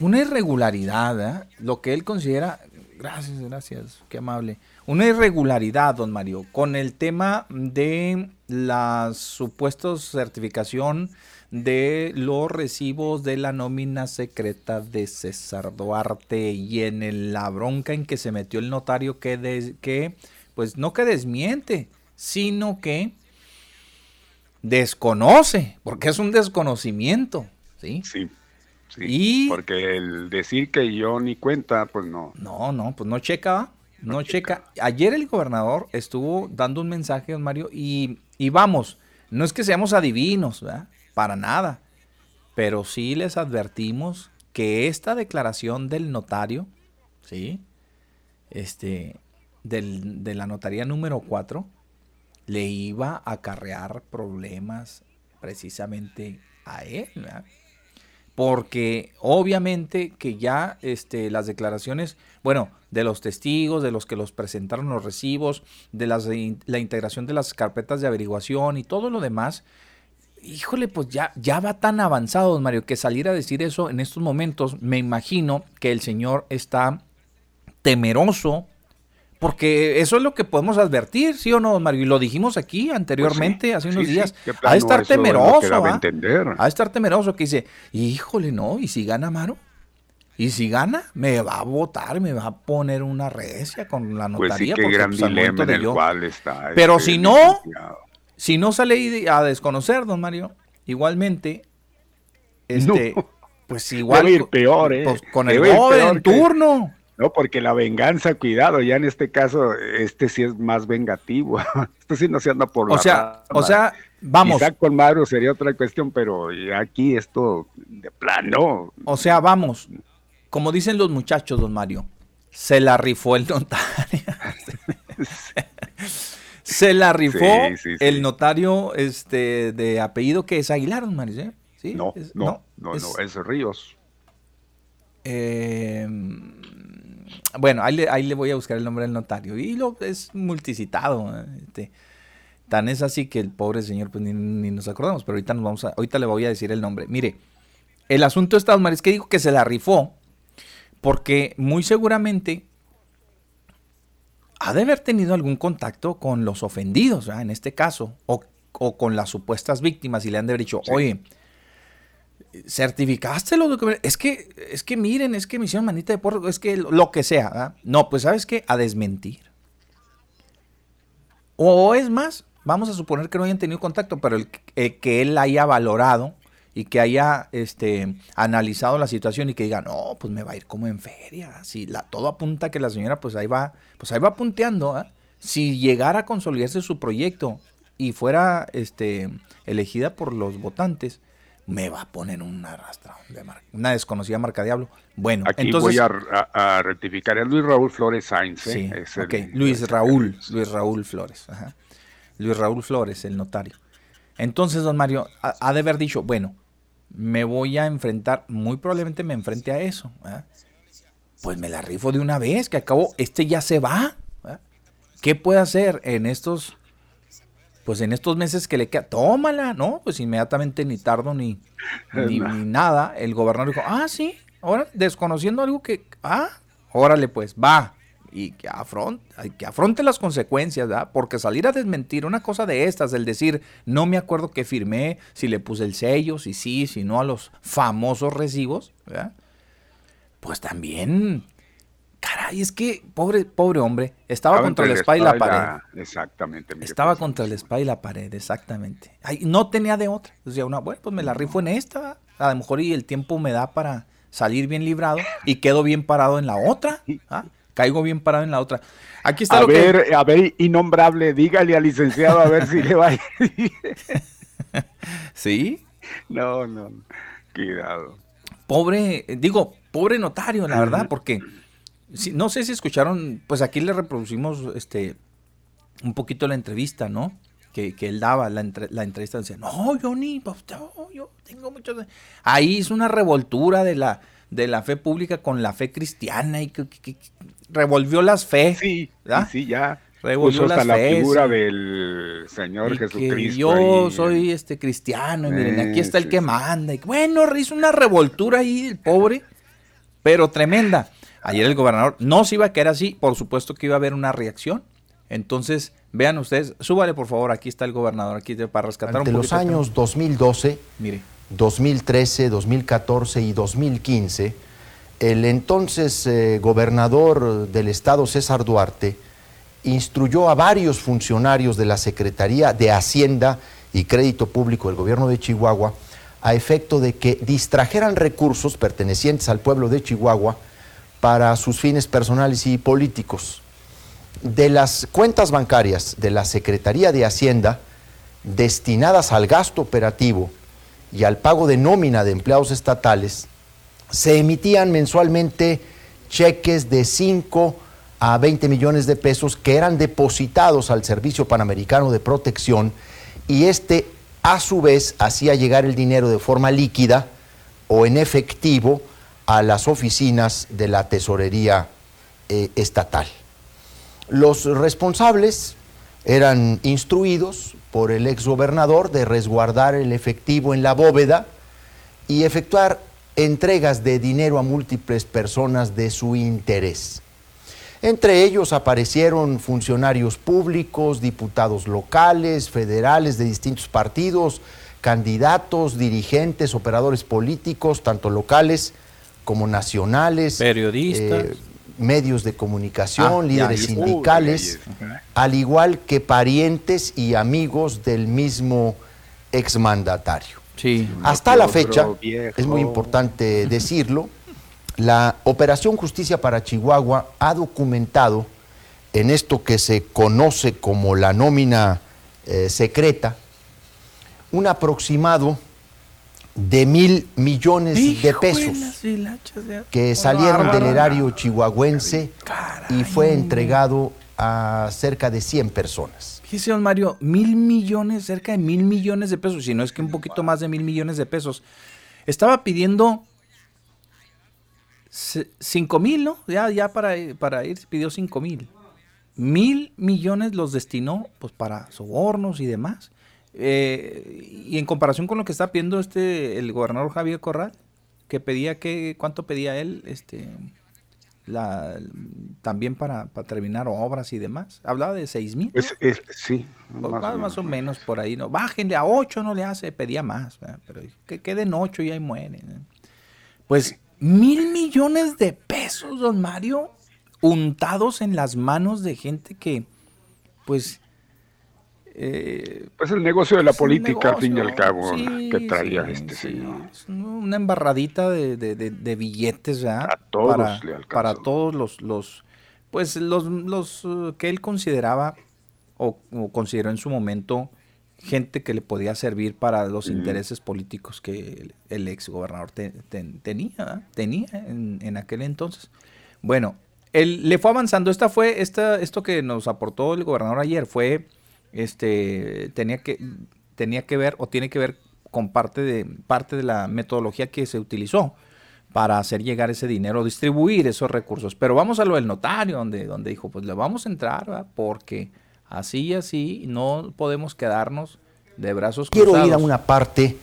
una irregularidad, ¿eh? lo que él considera, gracias, gracias, qué amable, una irregularidad, don Mario, con el tema de la supuesta certificación de los recibos de la nómina secreta de César Duarte y en la bronca en que se metió el notario que, que pues no que desmiente, sino que desconoce, porque es un desconocimiento, ¿sí? Sí. Sí, porque el decir que yo ni cuenta, pues no. No, no, pues no checa, no, checa. Ayer el gobernador estuvo dando un mensaje, don Mario, y, y vamos, no es que seamos adivinos, ¿verdad? para nada. Pero sí les advertimos que esta declaración del notario, ¿sí? Este, de la notaría número 4, le iba a acarrear problemas precisamente a él, porque obviamente que ya este, las declaraciones, bueno, de los testigos, de los que los presentaron los recibos, de las, la integración de las carpetas de averiguación y todo lo demás, híjole, pues ya, ya va tan avanzado, Mario, que salir a decir eso en estos momentos, me imagino que el señor está temeroso, porque eso es lo que podemos advertir, ¿sí o no, don Mario? Y lo dijimos aquí anteriormente, pues hace unos días. a estar temeroso, ¿ah? a, estar temeroso, que dice, híjole, no, ¿y si gana Maro? ¿Y si gana? Me va a votar, me va a poner una recia con la notaría. Pues sí, qué gran pues, dilema en el cual está. Pero este, si no, si no sale a desconocer, don Mario, igualmente, este, pues igual. ir peor, ¿eh? Pues, con el joven en turno. No, porque la venganza, cuidado, ya en este caso, este sí es más vengativo. este sí no se anda por o sea, O sea, vamos. Quizá con Mario sería otra cuestión, pero aquí esto de plano. O sea, vamos. Como dicen los muchachos, don Mario, se la rifó el notario. Se la rifó el notario este, de apellido que es Aguilar, Maris, ¿Sí? No, no, no, no, es, Ríos. Em, bueno, ahí le, voy a buscar el nombre del notario. Y lo es multicitado. Este, tan es así que el pobre señor pues, ni, nos acordamos, pero ahorita, nos vamos a, ahorita le voy a decir el nombre. Mire, el asunto está, Maris, que dijo que se la rifó porque muy seguramente ha de haber tenido algún contacto con los ofendidos, en este caso, o, con las supuestas víctimas y le han de haber dicho, oye, certificaste los documentos, es que, es que miren, es que me hicieron manita de porro, es que lo que sea, no, pues sabes qué, a desmentir. O es más, vamos a suponer que no hayan tenido contacto, pero el, que él haya valorado y que haya este, analizado la situación y que diga, no, pues me va a ir como en feria. Si la, todo apunta que la señora pues ahí va, pues ahí va punteando, ¿eh? si llegara a consolidarse su proyecto y fuera este, elegida por los votantes, me va a poner una arrastra, una desconocida marca Diablo. Bueno, Aquí entonces, voy a, rectificar, es Luis Raúl Flores Sainz. ¿eh? Sí, Luis Raúl, Luis Raúl Flores. Luis Raúl Flores, el notario. Entonces, don Mario, ha, de haber dicho, bueno, me voy a enfrentar, muy probablemente me enfrente a eso. Pues me la rifo de una vez, que acabo, este ya se va. ¿Qué puede hacer en estos pues en estos meses que le queda, tómala, ¿no? Pues inmediatamente ni tardo ni, ni, nada, el gobernador dijo, ah, sí, ahora desconociendo algo que, ah, órale pues, va, y que afronte, que afronte las consecuencias, ¿verdad? Porque salir a desmentir una cosa de estas, el decir, no me acuerdo que firmé, si le puse el sello, si sí, si no a los famosos recibos, ¿verdad? Pues también Caray, es que pobre, pobre hombre, estaba, contra la espalda y la pared. Exactamente. Estaba contra el espalda y la pared, exactamente. Ay, no tenía de otra. Una, bueno, pues me la rifo en esta. A lo mejor y el tiempo me da para salir bien librado y quedo bien parado en la otra. ¿ah? Caigo bien parado en la otra. Aquí está a lo ver, A ver, innombrable, dígale al licenciado a ver si le va a ir. ¿Sí? No, no, cuidado. Pobre, digo, pobre notario, la verdad, porque no sé si escucharon, pues aquí le reproducimos este un poquito la entrevista, ¿no? Que, él daba, la, la entrevista decía, no, yo ni, pues, yo tengo muchos... Ahí es una revoltura de la, de la fe pública con la fe cristiana y que, revolvió las fe. Sí, sí, ya. Revolvió hasta la figura del Señor Jesucristo. yo soy este cristiano y miren, aquí está el que manda. Y, bueno, hizo una revoltura ahí, el pobre, pero tremenda. Ayer el gobernador no se iba a quedar así, por supuesto que iba a haber una reacción. Entonces, vean ustedes, súbale por favor, aquí está el gobernador, aquí para rescatar Ante los años 2012, Mire. 2013, 2014 y 2015, el entonces eh, gobernador del estado, César Duarte, instruyó a varios funcionarios de la Secretaría de Hacienda y Crédito Público del gobierno de Chihuahua a efecto de que distrajeran recursos pertenecientes al pueblo de Chihuahua para sus fines personales y políticos. De las cuentas bancarias de la Secretaría de Hacienda destinadas al gasto operativo y al pago de nómina de empleados estatales, se emitían mensualmente cheques de 5 a 20 millones de pesos que eran depositados al Servicio Panamericano de Protección y este a su vez hacía llegar el dinero de forma líquida o en efectivo a las oficinas de la tesorería eh, estatal. Los responsables eran instruidos por el exgobernador de resguardar el efectivo en la bóveda y efectuar entregas de dinero a múltiples personas de su interés. Entre ellos aparecieron funcionarios públicos, diputados locales, federales de distintos partidos, candidatos, dirigentes, operadores políticos, tanto locales como nacionales, periodistas, eh, medios de comunicación, ah, líderes sindicales, al igual que parientes y amigos del mismo exmandatario. Sí. Hasta la fecha, es muy importante decirlo, la Operación Justicia para Chihuahua ha documentado en esto que se conoce como la nómina eh, secreta un aproximado de mil millones de pesos que salieron del erario chihuahuense y fue entregado a cerca de 100 personas. Fíjese, don Mario, mil millones, cerca de mil millones de pesos, si no es que un poquito más de mil millones de pesos. Estaba pidiendo cinco mil, ¿no? Ya, ya para, para ir pidió cinco mil. Mil millones los destinó pues para sobornos y demás. Eh, y en comparación con lo que está pidiendo este el gobernador Javier Corral, que pedía que, ¿cuánto pedía él? Este la, también para, terminar obras y demás. Hablaba de seis mil. sí. Pues más, o menos por ahí. no Bájenle a ocho, no le hace, pedía más. Pero que queden ocho y ahí mueren. Pues mil millones de pesos, don Mario, untados en las manos de gente que, pues, eh, pues el negocio de la política, al fin y al cabo, que traía este señor. Una embarradita de, billetes, ¿verdad? A todos para, para todos los, los pues los, los uh, que él consideraba o, consideró en su momento gente que le podía servir para los intereses políticos que el, ex gobernador tenía, tenía en, aquel entonces. Bueno, él le fue avanzando. Esta fue, esta, esto que nos aportó el gobernador ayer fue, este, tenía que, tenía que ver o tiene que ver con parte de, parte de la metodología que se utilizó para hacer llegar ese dinero, distribuir esos recursos. Pero vamos a lo del notario, donde, donde dijo, pues le vamos a entrar, porque así y así no podemos quedarnos de brazos cruzados. Quiero ir a una parte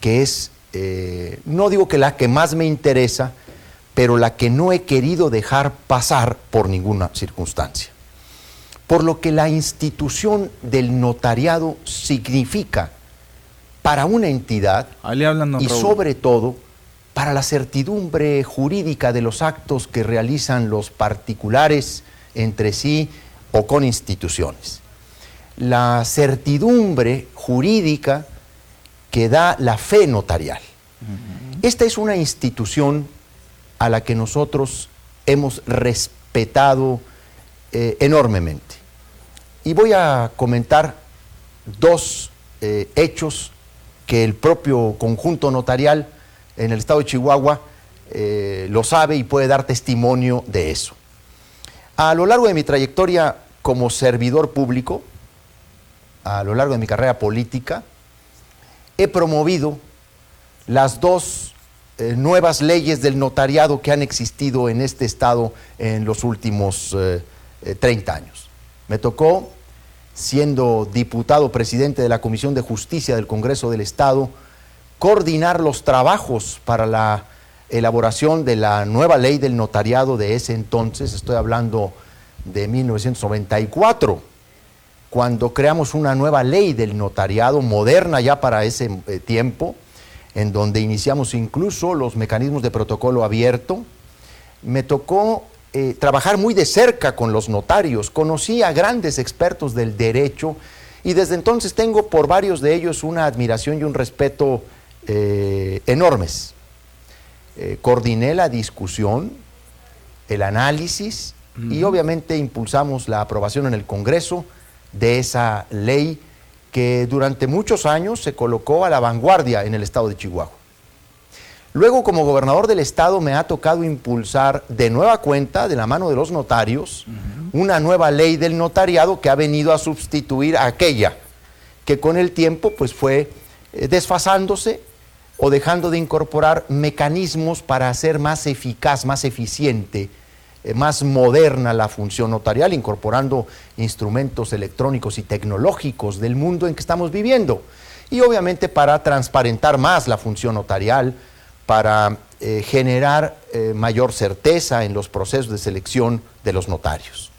que es, eh, no digo que la que más me interesa, pero la que no he querido dejar pasar por ninguna circunstancia. Por lo que la institución del notariado significa para una entidad y sobre todo para la certidumbre jurídica de los actos que realizan los particulares entre sí o con instituciones. La certidumbre jurídica que da la fe notarial. Esta es una institución a la que nosotros hemos respetado eh, enormemente. Y voy a comentar dos eh, hechos que el propio conjunto notarial en el estado de Chihuahua eh, lo sabe y puede dar testimonio de eso. A lo largo de mi trayectoria como servidor público, a lo largo de mi carrera política, he promovido las dos eh, nuevas leyes del notariado que han existido en este estado en los últimos 30 eh, años. Me tocó siendo diputado presidente de la Comisión de Justicia del Congreso del Estado, coordinar los trabajos para la elaboración de la nueva ley del notariado de ese entonces, estoy hablando de 1994, cuando creamos una nueva ley del notariado moderna ya para ese eh, tiempo, en donde iniciamos incluso los mecanismos de protocolo abierto, me tocó eh, trabajar muy de cerca con los notarios, conocí a grandes expertos del derecho y desde entonces tengo por varios de ellos una admiración y un respeto eh, enormes. Eh, coordiné la discusión, el análisis y obviamente impulsamos la aprobación en el Congreso de esa ley que durante muchos años se colocó a la vanguardia en el estado de Chihuahua. Luego, como gobernador del estado, me ha tocado impulsar de nueva cuenta, de la mano de los notarios, una nueva ley del notariado que ha venido a sustituir a aquella que con el tiempo pues fue eh, desfasándose o dejando de incorporar mecanismos para hacer más eficaz, más eficiente, eh, más moderna la función notarial, incorporando instrumentos electrónicos y tecnológicos del mundo en que estamos viviendo. Y obviamente para transparentar más la función notarial, para eh, generar eh, mayor certeza en los procesos de selección de los notarios.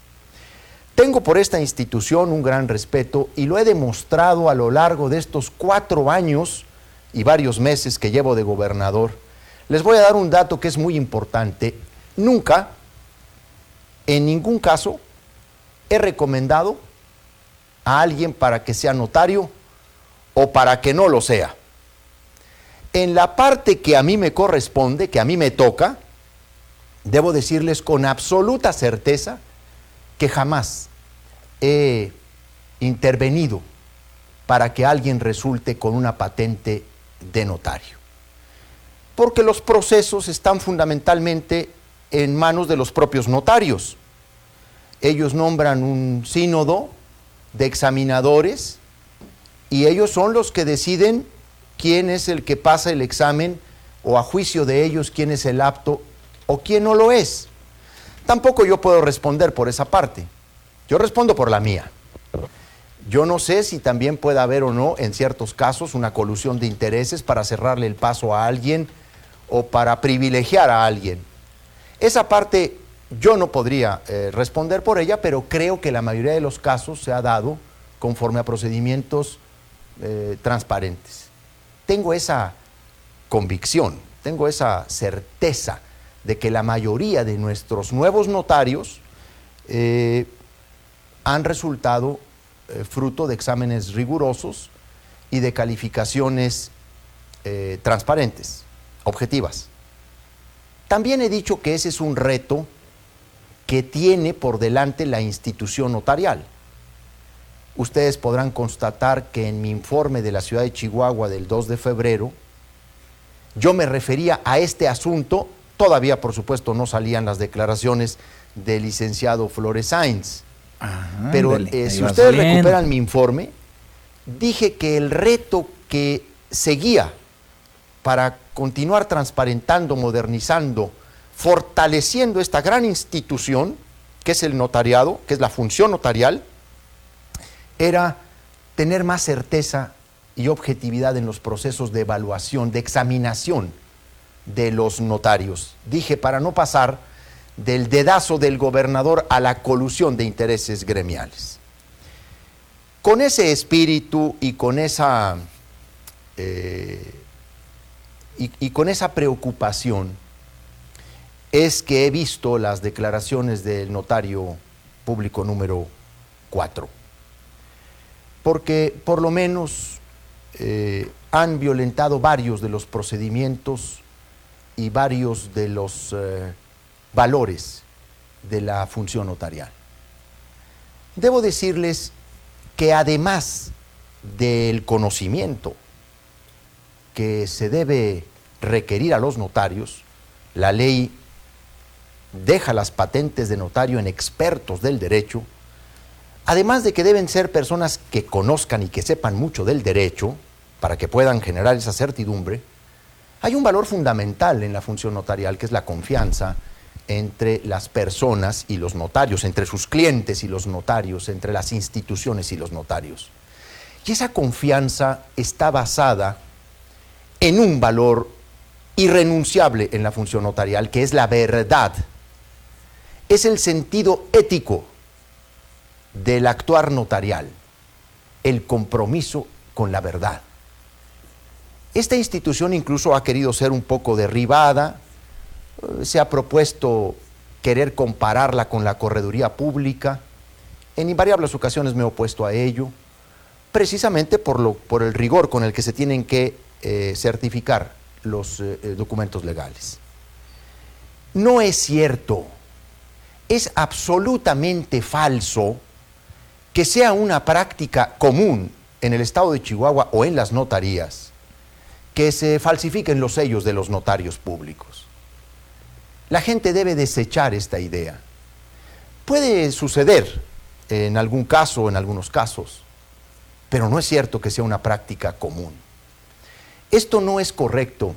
Tengo por esta institución un gran respeto y lo he demostrado a lo largo de estos cuatro años y varios meses que llevo de gobernador. Les voy a dar un dato que es muy importante. Nunca, en ningún caso, he recomendado a alguien para que sea notario o para que no lo sea en la parte que a mí me corresponde, que a mí me toca, debo decirles con absoluta certeza que jamás he intervenido para que alguien resulte con una patente de notario. Porque los procesos están fundamentalmente en manos de los propios notarios. Ellos nombran un sínodo de examinadores y ellos son los que deciden quién es el que pasa el examen o a juicio de ellos quién es el apto o quién no lo es. Tampoco yo puedo responder por esa parte. Yo respondo por la mía. Yo no sé si también puede haber o no, en ciertos casos, una colusión de intereses para cerrarle el paso a alguien o para privilegiar a alguien. Esa parte yo no podría eh, responder por ella, pero creo que la mayoría de los casos se ha dado conforme a procedimientos eh, transparentes tengo esa convicción, tengo esa certeza de que la mayoría de nuestros nuevos notarios eh, han resultado eh, fruto de exámenes rigurosos y de calificaciones eh, transparentes, objetivas. También he dicho que ese es un reto que tiene por delante la institución notarial. Ustedes podrán constatar que en mi informe de la ciudad de Chihuahua del 2 de febrero, yo me refería a este asunto, todavía por supuesto no salían las declaraciones del licenciado Flores Sainz, pero eh, si ustedes recuperan mi informe, dije que el reto que seguía para continuar transparentando, modernizando, fortaleciendo esta gran institución, que es el notariado, que es la función notarial, era tener más certeza y objetividad en los procesos de evaluación, de examinación de los notarios. Dije, para no pasar del dedazo del gobernador a la colusión de intereses gremiales. Con ese espíritu y con esa, eh, y, con esa preocupación es que he visto las declaraciones del notario público número 4. Porque por lo menos eh, han violentado varios de los procedimientos y varios de los eh, valores de la función notarial. Debo decirles que además del conocimiento que se debe requerir a los notarios, la ley deja las patentes de notario en expertos del derecho, además de que deben ser personas que conozcan y que sepan mucho del derecho, para que puedan generar esa certidumbre, hay un valor fundamental en la función notarial, que es la confianza entre las personas y los notarios, entre sus clientes y los notarios, entre las instituciones y los notarios. Y esa confianza está basada en un valor irrenunciable en la función notarial, que es la verdad. Es el sentido ético del actuar notarial, el compromiso con la verdad. Esta institución incluso ha querido ser un poco derribada, se ha propuesto querer compararla con la correduría pública. En invariables ocasiones me he opuesto a ello, precisamente por, lo, por el rigor con el que se tienen que eh, certificar los eh, eh, documentos legales. No es cierto, es absolutamente falso que sea una práctica común en el estado de Chihuahua o en las notarías que se falsifiquen los sellos de los notarios públicos. La gente debe desechar esta idea. Puede suceder en algún caso, en algunos casos, pero no es cierto que sea una práctica común. Esto no es correcto.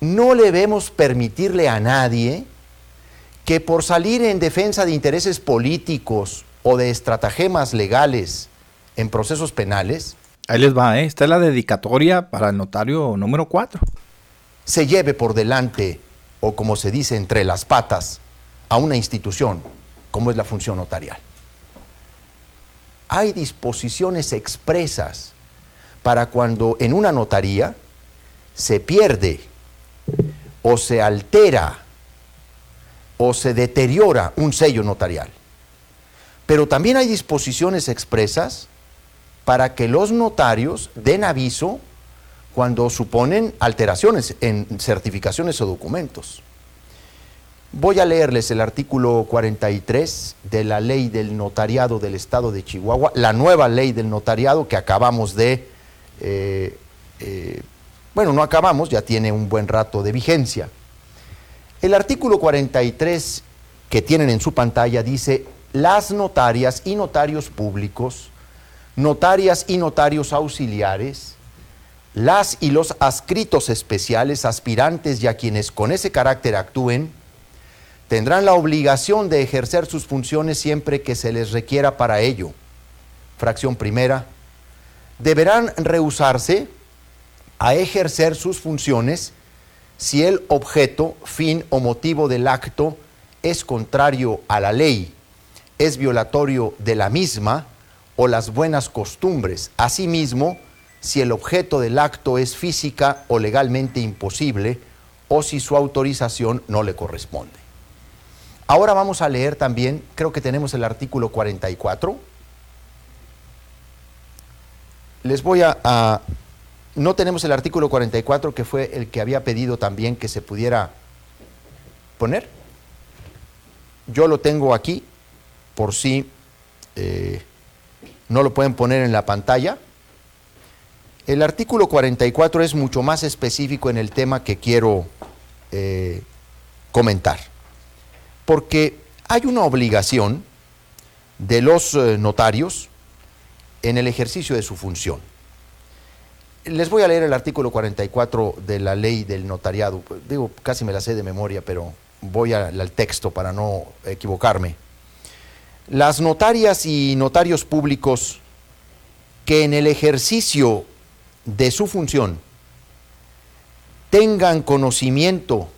No debemos permitirle a nadie que por salir en defensa de intereses políticos o de estratagemas legales en procesos penales, Ahí les va, ¿eh? esta es la dedicatoria para el notario número 4. Se lleve por delante o como se dice entre las patas, a una institución como es la función notarial. Hay disposiciones expresas para cuando en una notaría se pierde o se altera o se deteriora un sello notarial. Pero también hay disposiciones expresas para que los notarios den aviso cuando suponen alteraciones en certificaciones o documentos. Voy a leerles el artículo 43 de la ley del notariado del Estado de Chihuahua, la nueva ley del notariado que acabamos de, eh, eh, bueno, no acabamos, ya tiene un buen rato de vigencia. El artículo 43 que tienen en su pantalla dice, las notarias y notarios públicos, notarias y notarios auxiliares, las y los adscritos especiales, aspirantes y a quienes con ese carácter actúen, tendrán la obligación de ejercer sus funciones siempre que se les requiera para ello. Fracción primera, deberán rehusarse a ejercer sus funciones si el objeto, fin o motivo del acto es contrario a la ley, es violatorio de la misma o las buenas costumbres. Asimismo, si el objeto del acto es física o legalmente imposible o si su autorización no le corresponde. Ahora vamos a leer también, creo que tenemos el artículo 44. Les voy a, No tenemos el artículo 44 que fue el que había pedido también que se pudiera poner. yo lo tengo aquí, por si eh, no lo pueden poner en la pantalla. El artículo 44 es mucho más específico en el tema que quiero eh, comentar, porque hay una obligación de los eh, notarios en el ejercicio de su función. Les voy a leer el artículo 44 de la ley del notariado. Digo, casi me la sé de memoria, pero voy al texto para no equivocarme. Las notarias y notarios públicos que en el ejercicio de su función tengan conocimiento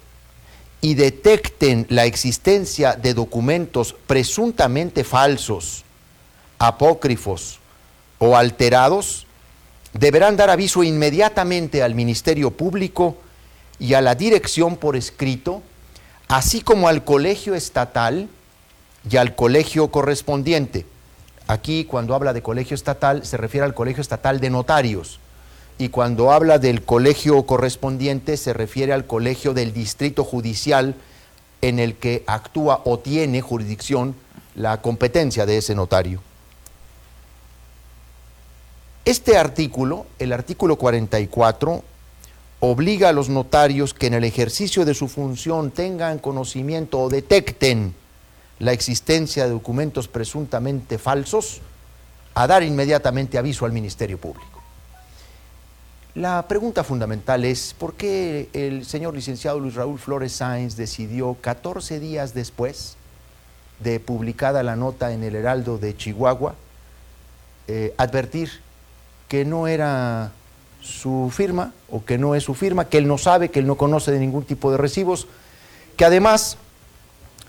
y detecten la existencia de documentos presuntamente falsos, apócrifos o alterados, deberán dar aviso inmediatamente al Ministerio Público y a la dirección por escrito, así como al colegio estatal y al colegio correspondiente. Aquí cuando habla de colegio estatal se refiere al colegio estatal de notarios y cuando habla del colegio correspondiente se refiere al colegio del distrito judicial en el que actúa o tiene jurisdicción la competencia de ese notario. Este artículo, el artículo 44, obliga a los notarios que en el ejercicio de su función tengan conocimiento o detecten la existencia de documentos presuntamente falsos a dar inmediatamente aviso al Ministerio Público. La pregunta fundamental es, ¿por qué el señor licenciado Luis Raúl Flores Sáenz decidió 14 días después de publicada la nota en el Heraldo de Chihuahua eh, advertir que no era su firma o que no es su firma, que él no sabe, que él no conoce de ningún tipo de recibos, que además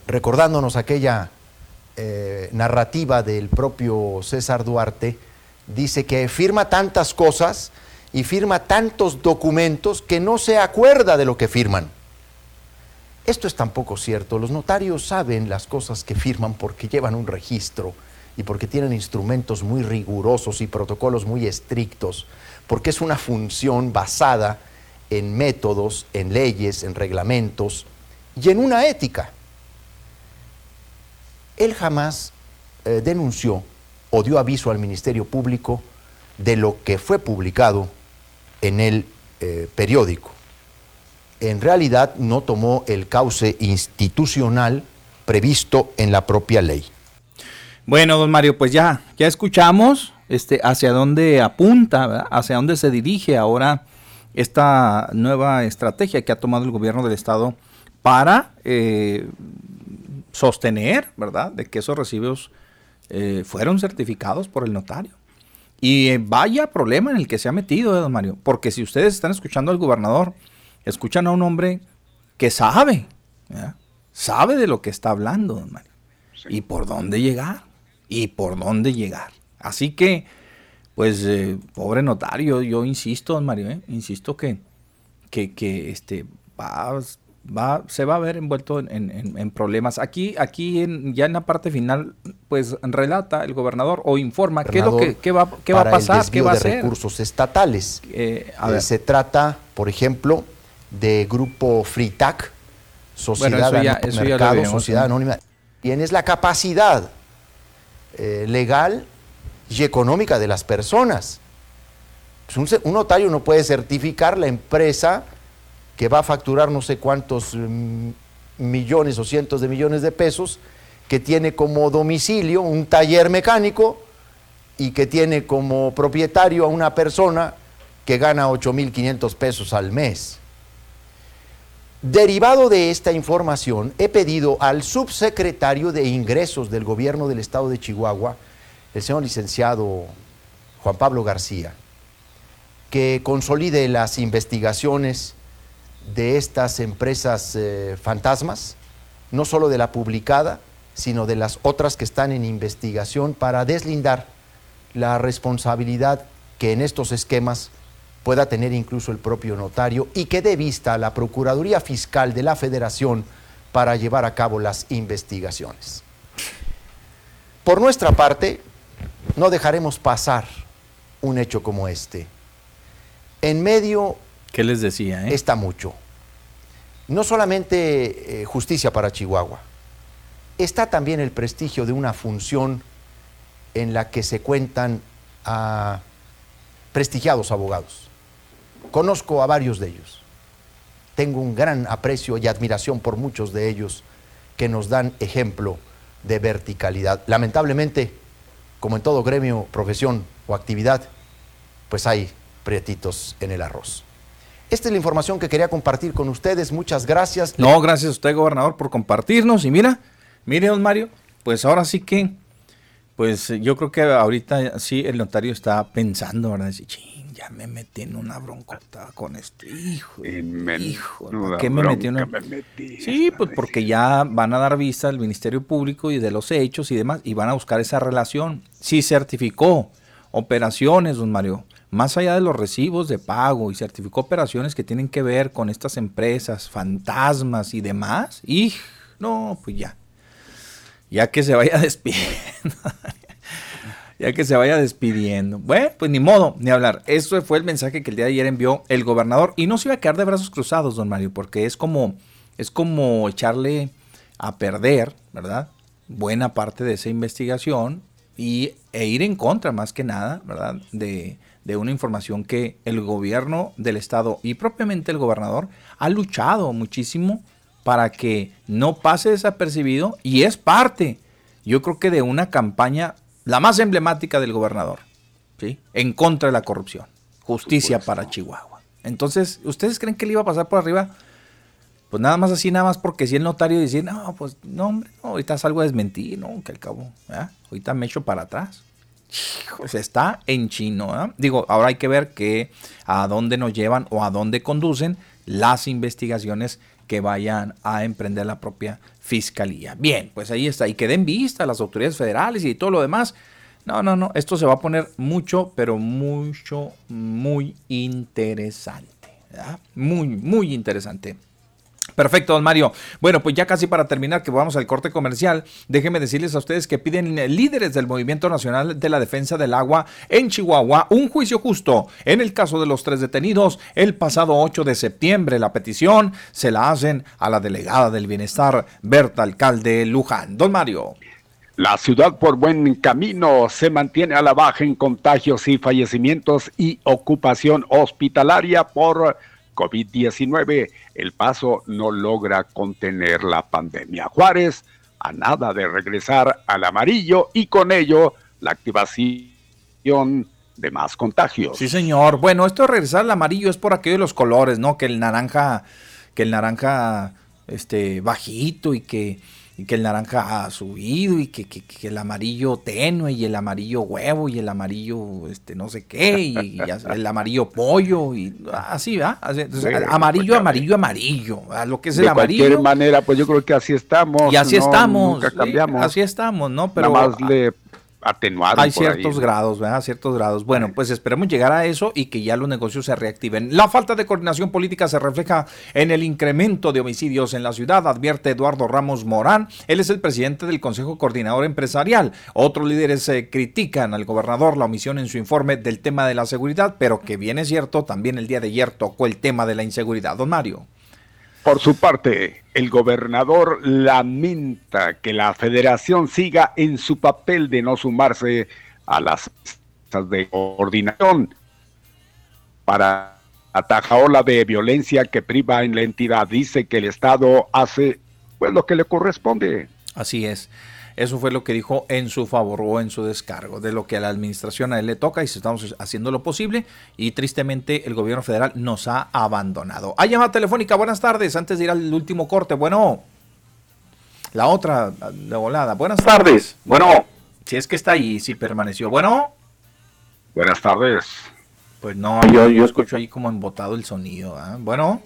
recordándonos aquella eh, narrativa del propio César Duarte, dice que firma tantas cosas y firma tantos documentos que no se acuerda de lo que firman. Esto es tampoco cierto. Los notarios saben las cosas que firman porque llevan un registro y porque tienen instrumentos muy rigurosos y protocolos muy estrictos, porque es una función basada en métodos, en leyes, en reglamentos y en una ética él jamás eh, denunció o dio aviso al Ministerio Público de lo que fue publicado en el eh, periódico. En realidad no tomó el cauce institucional previsto en la propia ley. Bueno, don Mario, pues ya, ya escuchamos este, hacia dónde apunta, hacia dónde se dirige ahora esta nueva estrategia que ha tomado el gobierno del Estado para eh, sostener, ¿verdad?, de que esos recibos eh, fueron certificados por el notario. Y eh, vaya problema en el que se ha metido, eh, don Mario, porque si ustedes están escuchando al gobernador, escuchan a un hombre que sabe, sabe de lo que está hablando, don Mario, y por dónde llegar, y por dónde llegar. Así que, pues, pobre notario, yo insisto, don Mario, insisto que, que, que este, va, va, se va a ver envuelto en, problemas. Aquí, aquí ya en la parte final, pues relata el gobernador o informa qué es lo que va, qué va a pasar, qué va a hacer. recursos estatales. Eh, eh, se trata, por ejemplo, de grupo FRITAC, Sociedad Mercado, Sociedad Anónima. Tienes la capacidad eh, legal y económica de las personas. Pues un notario no puede certificar la empresa que va a facturar no sé cuántos mm, millones o cientos de millones de pesos, que tiene como domicilio un taller mecánico y que tiene como propietario a una persona que gana 8.500 pesos al mes. Derivado de esta información, he pedido al subsecretario de Ingresos del Gobierno del Estado de Chihuahua, el señor licenciado Juan Pablo García, que consolide las investigaciones de estas empresas eh, fantasmas, no solo de la publicada, sino de las otras que están en investigación para deslindar la responsabilidad que en estos esquemas pueda tener incluso el propio notario y que dé vista a la Procuraduría Fiscal de la Federación para llevar a cabo las investigaciones. Por nuestra parte, no dejaremos pasar un hecho como este. En medio ¿Qué les decía? Eh? Está mucho. No solamente eh, justicia para Chihuahua, está también el prestigio de una función en la que se cuentan a prestigiados abogados. Conozco a varios de ellos. Tengo un gran aprecio y admiración por muchos de ellos que nos dan ejemplo de verticalidad. Lamentablemente, como en todo gremio, profesión o actividad, pues hay prietitos en el arroz. Esta es la información que quería compartir con ustedes. Muchas gracias. No, gracias a usted, gobernador, por compartirnos. Y mira, mire, don Mario, pues ahora sí que, pues yo creo que ahorita sí el notario está pensando, ¿verdad? Ching, ya me metí en una broncota con este hijo. hijo, ¿por qué me metí en una... Sí, pues porque ya van a dar vista al Ministerio Público y de los hechos y demás, y van a buscar esa relación. Sí certificó operaciones, don Mario más allá de los recibos de pago y certificó operaciones que tienen que ver con estas empresas, fantasmas y demás, y no, pues ya, ya que se vaya despidiendo, ya que se vaya despidiendo. Bueno, pues ni modo, ni hablar. Eso fue el mensaje que el día de ayer envió el gobernador y no se iba a quedar de brazos cruzados, don Mario, porque es como, es como echarle a perder, ¿verdad? Buena parte de esa investigación y, e ir en contra, más que nada, ¿verdad? De, de una información que el gobierno del estado y propiamente el gobernador ha luchado muchísimo para que no pase desapercibido y es parte, yo creo que de una campaña la más emblemática del gobernador, ¿sí? En contra de la corrupción, justicia para Chihuahua. Entonces, ¿ustedes creen que le iba a pasar por arriba? Pues nada más así, nada más porque si el notario dice, no, pues no, hombre, no, ahorita salgo a desmentir, no, que al cabo, ahorita me echo para atrás está en chino. Digo, ahora hay que ver que a dónde nos llevan o a dónde conducen las investigaciones que vayan a emprender la propia fiscalía. Bien, pues ahí está. Y que den vista las autoridades federales y todo lo demás. No, no, no. Esto se va a poner mucho, pero mucho, muy interesante. Muy, muy interesante. Perfecto, don Mario. Bueno, pues ya casi para terminar, que vamos al corte comercial, déjenme decirles a ustedes que piden líderes del Movimiento Nacional de la Defensa del Agua en Chihuahua un juicio justo en el caso de los tres detenidos el pasado 8 de septiembre. La petición se la hacen a la delegada del Bienestar, Berta Alcalde Luján. Don Mario. La ciudad por buen camino se mantiene a la baja en contagios y fallecimientos y ocupación hospitalaria por COVID-19, el paso no logra contener la pandemia. Juárez, a nada de regresar al amarillo y con ello la activación de más contagios. Sí, señor. Bueno, esto de regresar al amarillo es por aquello de los colores, ¿no? Que el naranja, que el naranja, este, bajito y que y que el naranja ha subido y que, el amarillo tenue y el amarillo huevo y el amarillo este no sé qué y, el amarillo pollo y así va amarillo amarillo amarillo lo que es el amarillo de cualquier manera pues yo creo que así estamos y así estamos cambiamos. así estamos no pero Nada más le atenuado. Hay ciertos grados, ¿verdad? Ciertos grados. Bueno, pues esperemos llegar a eso y que ya los negocios se reactiven. La falta de coordinación política se refleja en el incremento de homicidios en la ciudad, advierte Eduardo Ramos Morán. Él es el presidente del Consejo Coordinador Empresarial. Otros líderes eh, critican al gobernador la omisión en su informe del tema de la seguridad, pero que bien es cierto, también el día de ayer tocó el tema de la inseguridad. Don Mario. Por su parte, el gobernador lamenta que la federación siga en su papel de no sumarse a las de coordinación para atajar ola de violencia que priva en la entidad. Dice que el Estado hace pues lo que le corresponde. Así es. Eso fue lo que dijo en su favor o en su descargo, de lo que a la administración a él le toca y estamos haciendo lo posible y tristemente el gobierno federal nos ha abandonado. Hay llamada telefónica, buenas tardes, antes de ir al último corte, bueno, la otra de volada, buenas tardes, bueno, si es que está ahí, si permaneció, bueno. Buenas tardes. Pues no, yo, yo escucho ahí como embotado el sonido, ¿ah? bueno.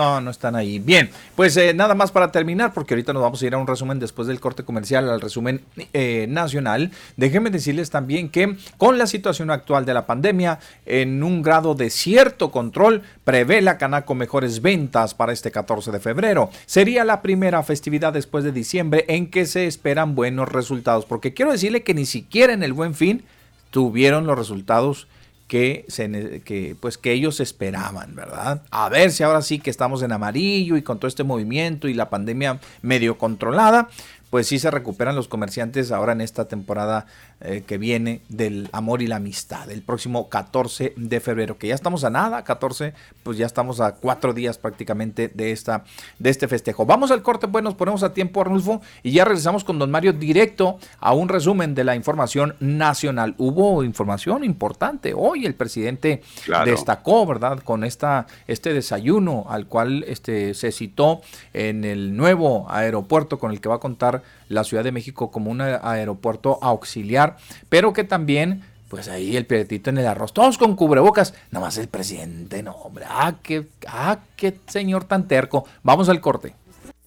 No, no están ahí. Bien, pues eh, nada más para terminar, porque ahorita nos vamos a ir a un resumen después del corte comercial, al resumen eh, nacional. Déjenme decirles también que con la situación actual de la pandemia, en un grado de cierto control, prevé la Canaco mejores ventas para este 14 de febrero. Sería la primera festividad después de diciembre en que se esperan buenos resultados, porque quiero decirle que ni siquiera en el buen fin tuvieron los resultados que, se, que, pues, que ellos esperaban, ¿verdad? A ver si ahora sí que estamos en amarillo y con todo este movimiento y la pandemia medio controlada, pues sí se recuperan los comerciantes ahora en esta temporada eh, que viene del amor y la amistad, el próximo 14 de febrero, que ya estamos a nada, 14, pues ya estamos a cuatro días prácticamente de, esta, de este festejo. Vamos al corte, pues nos ponemos a tiempo, Arnulfo, y ya regresamos con don Mario directo a un resumen de la información nacional. Hubo información importante, hoy el presidente destacó, ¿verdad?, con esta, este desayuno al cual este, se citó en el nuevo aeropuerto con el que va a contar la Ciudad de México como un aeropuerto auxiliar, pero que también pues ahí el piedetito en el arroz, todos con cubrebocas, nada más el presidente, no, hombre, ah, qué, ah, qué señor tan terco. Vamos al corte.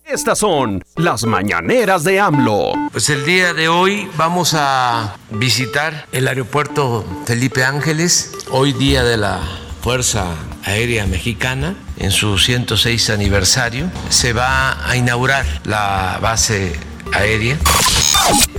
Estas son las mañaneras de AMLO. Pues el día de hoy vamos a visitar el aeropuerto Felipe Ángeles, hoy día de la Fuerza Aérea Mexicana, en su 106 aniversario. Se va a inaugurar la base aérea.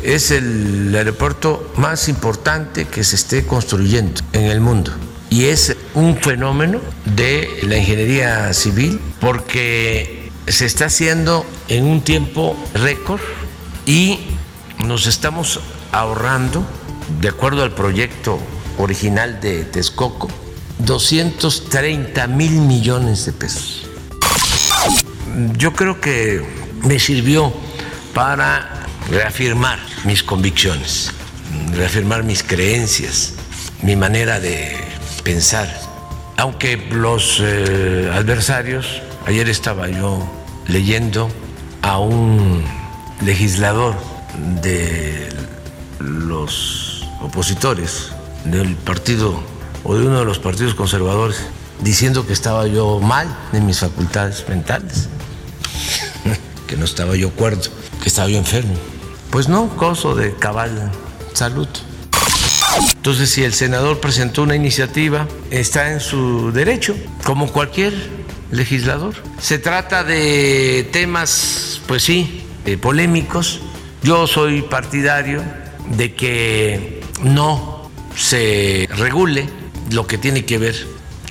Es el aeropuerto más importante que se esté construyendo en el mundo y es un fenómeno de la ingeniería civil porque se está haciendo en un tiempo récord y nos estamos ahorrando, de acuerdo al proyecto original de Texcoco, 230 mil millones de pesos. Yo creo que me sirvió para reafirmar mis convicciones, reafirmar mis creencias, mi manera de pensar. Aunque los eh, adversarios, ayer estaba yo leyendo a un legislador de los opositores del partido o de uno de los partidos conservadores diciendo que estaba yo mal en mis facultades mentales, que no estaba yo cuerdo que estaba yo enfermo. Pues no, gozo de cabal salud. Entonces, si el senador presentó una iniciativa, está en su derecho, como cualquier legislador. Se trata de temas, pues sí, polémicos. Yo soy partidario de que no se regule lo que tiene que ver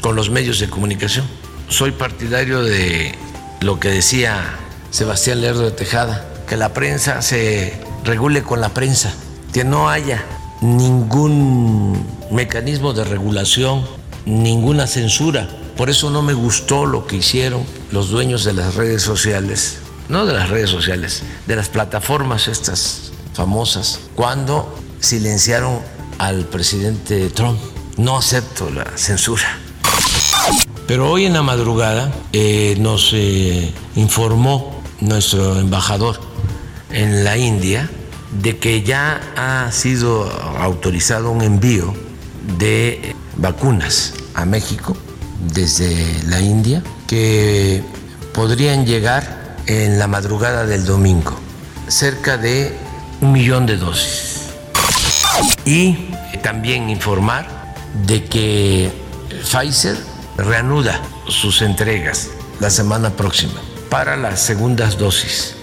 con los medios de comunicación. Soy partidario de lo que decía Sebastián Lerdo de Tejada, que la prensa se regule con la prensa, que no haya ningún mecanismo de regulación, ninguna censura. Por eso no me gustó lo que hicieron los dueños de las redes sociales, no de las redes sociales, de las plataformas estas famosas, cuando silenciaron al presidente Trump. No acepto la censura. Pero hoy en la madrugada eh, nos eh, informó nuestro embajador en la India de que ya ha sido autorizado un envío de vacunas a México desde la India que podrían llegar en la madrugada del domingo, cerca de un millón de dosis. Y también informar de que Pfizer reanuda sus entregas la semana próxima para las segundas dosis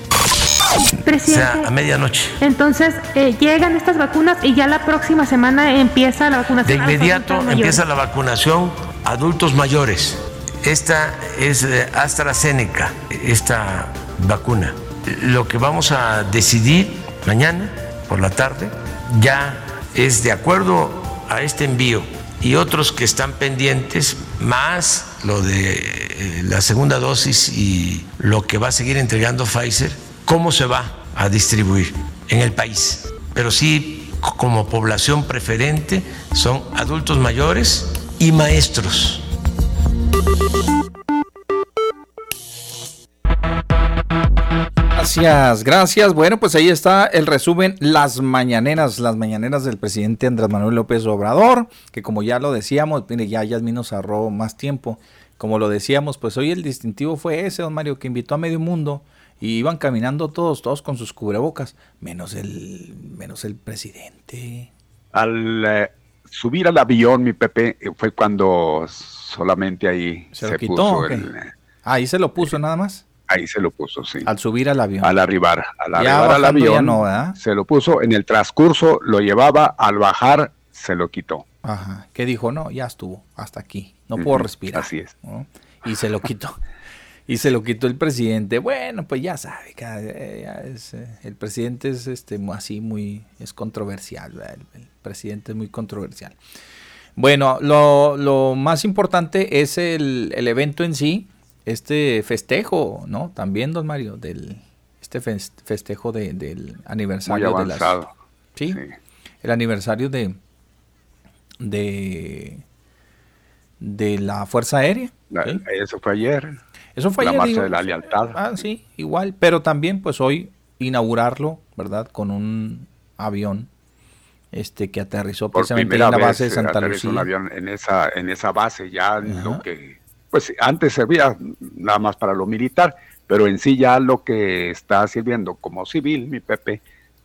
Presidente, a medianoche. Entonces, eh, llegan estas vacunas y ya la próxima semana empieza la vacunación. De inmediato empieza la vacunación adultos mayores. Esta es eh, AstraZeneca, esta vacuna. Lo que vamos a decidir mañana por la tarde ya es de acuerdo a este envío y otros que están pendientes, más lo de eh, la segunda dosis y lo que va a seguir entregando Pfizer cómo se va a distribuir en el país. Pero sí, como población preferente, son adultos mayores y maestros. Gracias, gracias. Bueno, pues ahí está el resumen, las mañaneras, las mañaneras del presidente Andrés Manuel López Obrador, que como ya lo decíamos, mire, ya Yasmin nos ahorró más tiempo. Como lo decíamos, pues hoy el distintivo fue ese, don Mario, que invitó a medio mundo y iban caminando todos, todos con sus cubrebocas, menos el, menos el presidente. Al eh, subir al avión, mi Pepe, eh, fue cuando solamente ahí se, puso el, Ahí se lo puso nada más. Ahí se lo puso, sí. Al subir al avión. Al arribar, al arribar al avión, se lo puso. En el transcurso lo llevaba al bajar se lo quitó. Ajá, que dijo, no, ya estuvo, hasta aquí, no puedo respirar. Así es. Y se lo quitó. y se lo quitó el presidente. Bueno, pues ya sabe, eh, eh, el presidente es este así muy, es controversial, el, presidente es muy controversial. Bueno, lo, lo más importante es el, el, evento en sí, este festejo, ¿no? También, don Mario, del este festejo de, del aniversario de las... ¿sí? El aniversario de, de, de la Fuerza Aérea. Eso fue ayer. Eso fue la ayer. marcha de la lealtad. Ah, sí, igual. Pero también, pues hoy inaugurarlo, ¿verdad? Con un avión este que aterrizó precisamente en la base de Santa Lucía. un avión en esa, en esa base ya lo que pues antes servía nada más para lo militar, pero en sí ya lo que está sirviendo como civil, mi Pepe,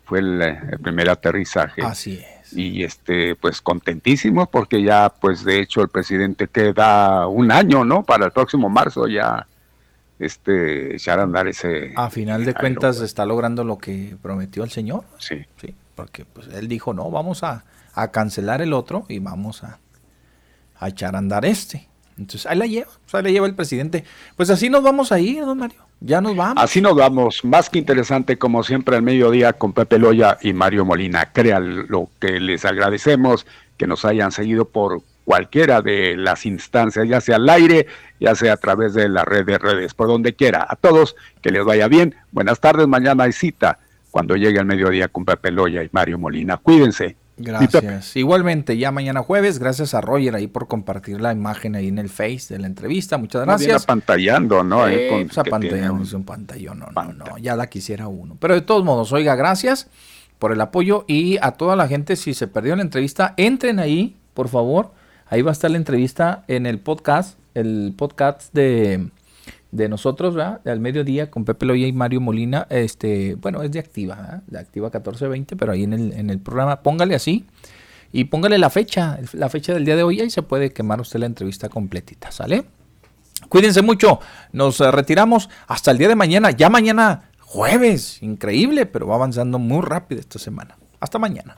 fue el, primer aterrizaje. Así es. Y este, pues contentísimo porque ya, pues de hecho el presidente queda un año, ¿no? Para el próximo marzo ya, este, echar a andar ese. A final de cuentas está logrando lo que prometió el señor. Sí. Sí, porque pues él dijo, no, vamos a, a cancelar el otro y vamos a, a echar a andar este. Entonces ahí la lleva, ahí la lleva el presidente. Pues así nos vamos a ir, don Mario. Ya nos vamos. Así nos vamos. Más que interesante, como siempre, al mediodía con Pepe Loya y Mario Molina. Crean lo que les agradecemos que nos hayan seguido por cualquiera de las instancias, ya sea al aire, ya sea a través de la red de redes, por donde quiera. A todos, que les vaya bien. Buenas tardes. Mañana hay cita cuando llegue al mediodía con Pepe Loya y Mario Molina. Cuídense. Gracias. Igualmente, ya mañana jueves, gracias a Roger ahí por compartir la imagen ahí en el Face de la entrevista. Muchas gracias. apantallando, ¿no? Eh, con, pues es un pantallón, no, no, no, ya la quisiera uno. Pero de todos modos, oiga, gracias por el apoyo y a toda la gente, si se perdió la entrevista, entren ahí, por favor. Ahí va a estar la entrevista en el podcast, el podcast de de nosotros, ¿verdad? Al mediodía con Pepe Loya y Mario Molina, este, bueno, es de Activa, ¿verdad? de Activa 1420, pero ahí en el, en el programa, póngale así y póngale la fecha, la fecha del día de hoy, ahí se puede quemar usted la entrevista completita, ¿sale? Cuídense mucho, nos eh, retiramos hasta el día de mañana, ya mañana jueves, increíble, pero va avanzando muy rápido esta semana. Hasta mañana.